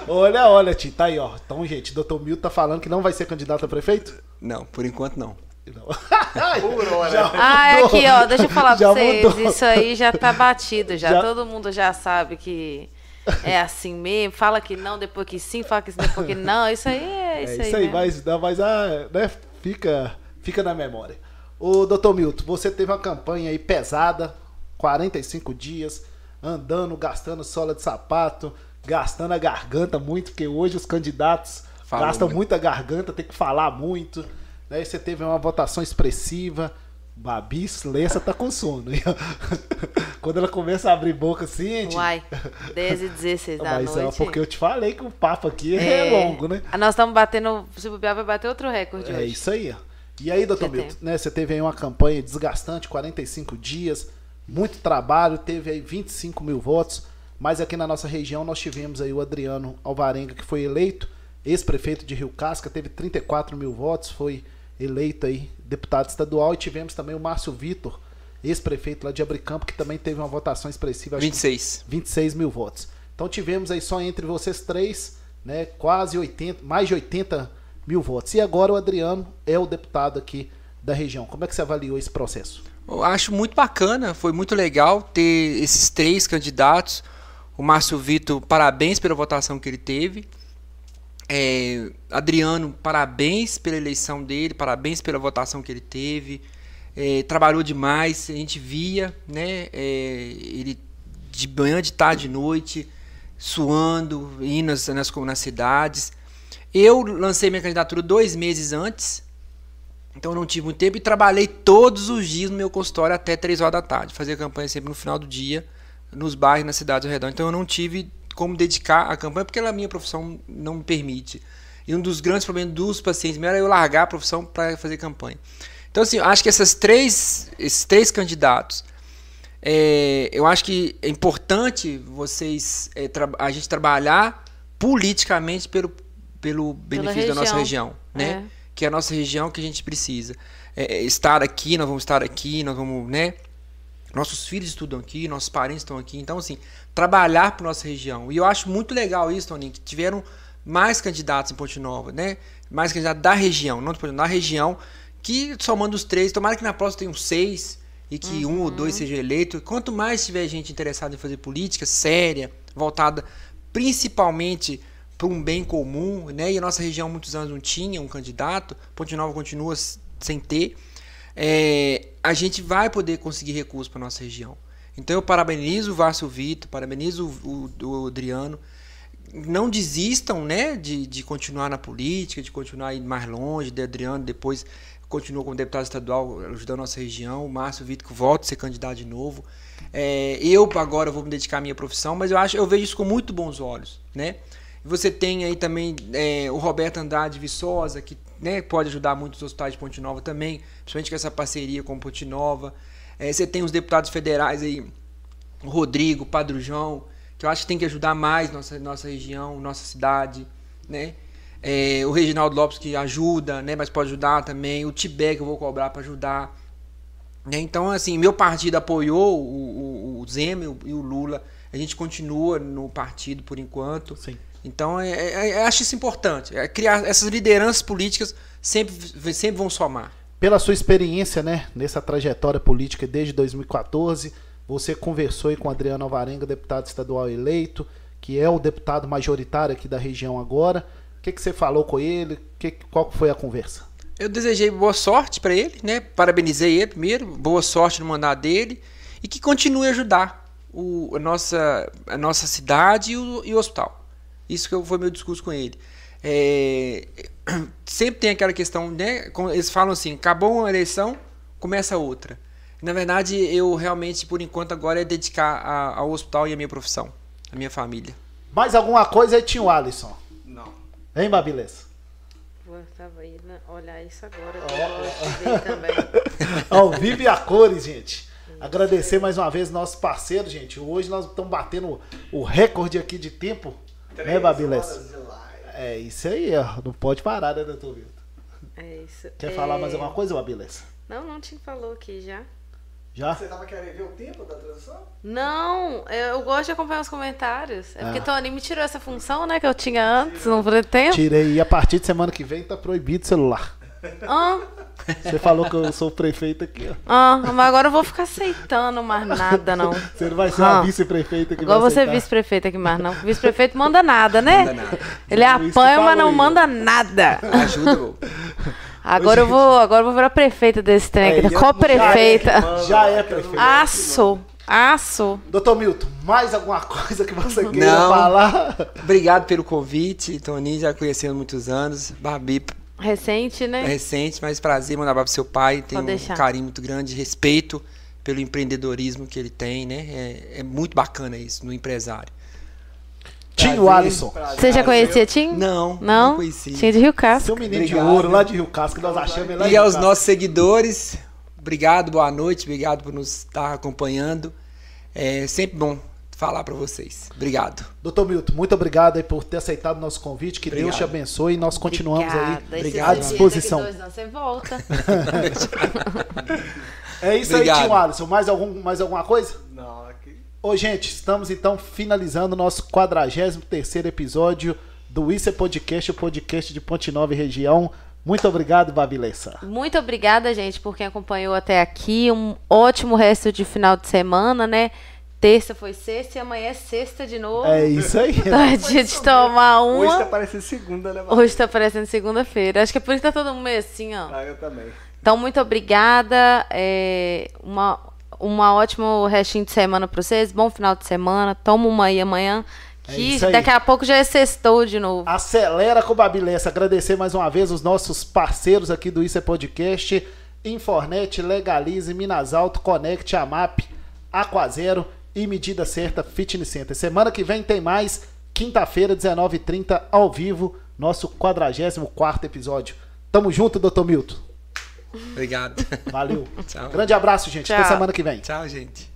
olha, olha, Ti. Tá aí, ó. Então, gente, doutor Milton tá falando que não vai ser candidato a prefeito? Não, por enquanto não. Não. *laughs* Por hora. Já Ah, é aqui, ó, deixa eu falar Já pra vocês. mudou. Isso aí já tá batido, já. Já- Todo mundo já sabe que é assim mesmo. Fala que não, depois que sim, fala que sim, depois que não. Isso aí é É isso, isso aí, mesmo. mas, mas ah, né, fica, fica na memória. Ô, doutor Milton, você teve uma campanha aí pesada, 45 dias, andando, gastando sola de sapato, gastando a garganta muito, porque hoje os candidatos Falam gastam muito. muita garganta, tem que falar muito. Né? Você teve uma votação expressiva. Babi Lessa tá com sono. *laughs* Quando ela começa a abrir boca assim, gente, Uai, 10 e 16 da mas é noite. porque eu te falei que o papo aqui é, longo, né? Nós estamos batendo. Se bobear, vai bater outro recorde É hoje. isso aí. ó. E aí, doutor Milton, né, você teve aí uma campanha desgastante, 45 dias, muito trabalho, teve aí 25 mil votos, mas aqui na nossa região nós tivemos aí o Adriano Alvarenga, que foi eleito ex-prefeito de Rio Casca, teve 34 mil votos, foi eleito aí deputado estadual, e tivemos também o Márcio Vitor, ex-prefeito lá de Abricampo, que também teve uma votação expressiva, acho que 26. 26 mil votos. Então tivemos aí só entre vocês três, né, quase 80, mais de 80 mil votos. E agora o Adriano é o deputado aqui da região. Como é que você avaliou esse processo? Eu acho muito bacana, foi muito legal ter esses três candidatos. O Márcio Vitor, parabéns pela votação que ele teve. É, Adriano, parabéns pela eleição dele, parabéns pela votação que ele teve. É, trabalhou demais, a gente via, né? é, ele de manhã, de tarde, de noite, suando, indo nas, nas, nas cidades. Eu lancei minha candidatura dois meses antes, então eu não tive muito tempo e trabalhei todos os dias no meu consultório até 3 horas da tarde. Fazia campanha sempre no final do dia, nos bairros, nas cidades ao redor. Então eu não tive como dedicar a campanha porque a minha profissão não me permite. E um dos grandes problemas dos pacientes meus era eu largar a profissão para fazer campanha. Então, assim, eu acho que essas três, esses três candidatos, é, eu acho que é importante vocês, é, a gente trabalhar politicamente pelo, pelo benefício da nossa região. região, né? É. Que é a nossa região que a gente precisa. É, é, estar aqui, nós vamos estar aqui, nós vamos, né? Nossos filhos estudam aqui, nossos parentes estão aqui. Então, assim, trabalhar para nossa região. E eu acho muito legal isso, Toninho, que tiveram mais candidatos em Ponte Nova, né? Mais candidatos da região, não da região, que somando os três, tomara que na próxima tenham seis e que um ou dois seja eleito. Quanto mais tiver gente interessada em fazer política séria, voltada principalmente para um bem comum, né? E a nossa região muitos anos não tinha um candidato, Ponte Nova continua sem ter. É, a gente vai poder conseguir recursos para nossa região. Então eu parabenizo o Várcio Vitor, parabenizo o, o, o Adriano. Não desistam né, de, de continuar na política, de continuar indo mais longe. De Adriano depois continua como deputado estadual ajudando a nossa região. O Márcio Vitor que volta a ser candidato de novo. É, eu agora vou me dedicar à minha profissão, mas eu acho eu vejo isso com muito bons olhos. Né? Você tem aí também é, o Roberto Andrade Viçosa, que né, pode ajudar muito os hospitais de Ponte Nova também, principalmente com essa parceria com Ponte Nova. É, você tem os deputados federais aí, o Rodrigo, o Padre João, que eu acho que tem que ajudar mais nossa, nossa região, nossa cidade, né? É, o Reginaldo Lopes que ajuda, né? Mas pode ajudar também. O Tibé que eu vou cobrar para ajudar. Né? Então, assim, meu partido apoiou o, o, o Zema e o Lula A gente continua no partido por enquanto. Sim. Então, é, é, é, acho isso importante. É criar essas lideranças políticas sempre, sempre vão somar. Pela sua experiência, né, nessa trajetória política desde 2014, você conversou aí com Adriano Alvarenga, deputado estadual eleito, que é o deputado majoritário aqui da região agora. O que, que você falou com ele? Que, qual foi a conversa? Eu desejei boa sorte para ele, né? Parabenizei ele primeiro, boa sorte no mandato dele e que continue a ajudar o, a, nossa, a nossa cidade e o, e o hospital. Isso que foi meu discurso com ele. É, sempre tem aquela questão, né? Eles falam assim: acabou uma eleição, começa outra. Na verdade, eu realmente, por enquanto, agora é dedicar a, ao hospital e à minha profissão, à minha família. Mais alguma coisa aí tinha o Alisson? Não. Hein, Babilés? Vou indo olhar isso agora, ver também. *laughs* Ao vivo e a cores, gente. Agradecer mais uma vez nossos parceiros, gente. Hoje nós estamos batendo o recorde aqui de tempo, né, Babilés? É isso aí, ó. Não pode parar, né, doutor Milton? É isso. Quer É, falar mais alguma coisa, Babilés? Não, não te falou aqui já. Já? Você tava querendo ver o tempo da transição? Não, eu gosto de acompanhar os comentários. É porque Ah. Tony me tirou essa função, né, que eu tinha antes, não pretendo. Tirei. E a partir de semana que vem tá proibido o celular. Ah, Você falou que eu sou o prefeito aqui, ó. ah, mas agora eu vou ficar aceitando mais nada, não. Você não vai ser uma Ah. vice-prefeita que Igual vai você é aceitar. vice-prefeito aqui mais, não. Vice-prefeito manda nada, né? Manda nada. Ele apanha, mas não aí, manda nada. Ajuda. Agora eu vou, agora eu vou virar prefeita desse trem aqui, É, né? Co-prefeita. Já é prefeito. Aço, aço. Doutor Milton, mais alguma coisa que você queira Não. falar? Obrigado pelo convite, Toninho, já conhecendo há muitos anos. Babi Recente, né? recente, mas prazer mandar para seu pai. Tem um carinho muito grande, respeito pelo empreendedorismo que ele tem, né? É, é muito bacana isso no empresário. Tinho Alisson. Você já conhecia Tim? Não, Não? não. Tinha de Rio Castro. Seu menino Obrigado. de ouro lá de Rio Casco, que nós achamos ele lá E aos nossos seguidores, obrigado, boa noite, obrigado por nos estar acompanhando. É sempre bom falar para vocês. Obrigado. Doutor Milton, muito obrigado aí por ter aceitado o nosso convite. Que Deus Obrigado. te abençoe e nós continuamos Obrigada. aí Obrigado. à disposição. dois anos, você volta. *laughs* É isso Obrigado. aí, Tinho Alisson. Mais, algum, mais alguma coisa? Não, aqui. Ô, gente, estamos então finalizando o nosso 43 episódio do Isso é Podcast, o podcast de Ponte Nova e região. Muito obrigado, Babilessa. Muito obrigada, gente, por quem acompanhou até aqui. Um ótimo resto de final de semana, né? Terça foi sexta e amanhã é sexta de novo. É isso aí. *laughs* Então é dia de tomar Hoje tá uma. parecendo segunda, né, Hoje tá parecendo segunda-feira. Acho que é por isso que tá todo mundo meio assim, ó. Ah, eu também. Então, muito obrigada. É, uma, uma ótima restinho de semana pra vocês. Bom final de semana. Toma uma aí amanhã. É Que isso aí. daqui a pouco já é sextou de novo. Acelera com o Babilessa. Agradecer mais uma vez os nossos parceiros aqui do Isso é Podcast. Infornet, Legalize, Minas Alto, Connect, Amap, Aquazero e Medida Certa Fitness Center. Semana que vem tem mais. Quinta-feira, 19h30, ao vivo, nosso 44 episódio. Tamo junto, doutor Milton. Obrigado. Valeu. *laughs* Tchau. Grande abraço, gente. Até Tchau. semana que vem. Tchau, gente.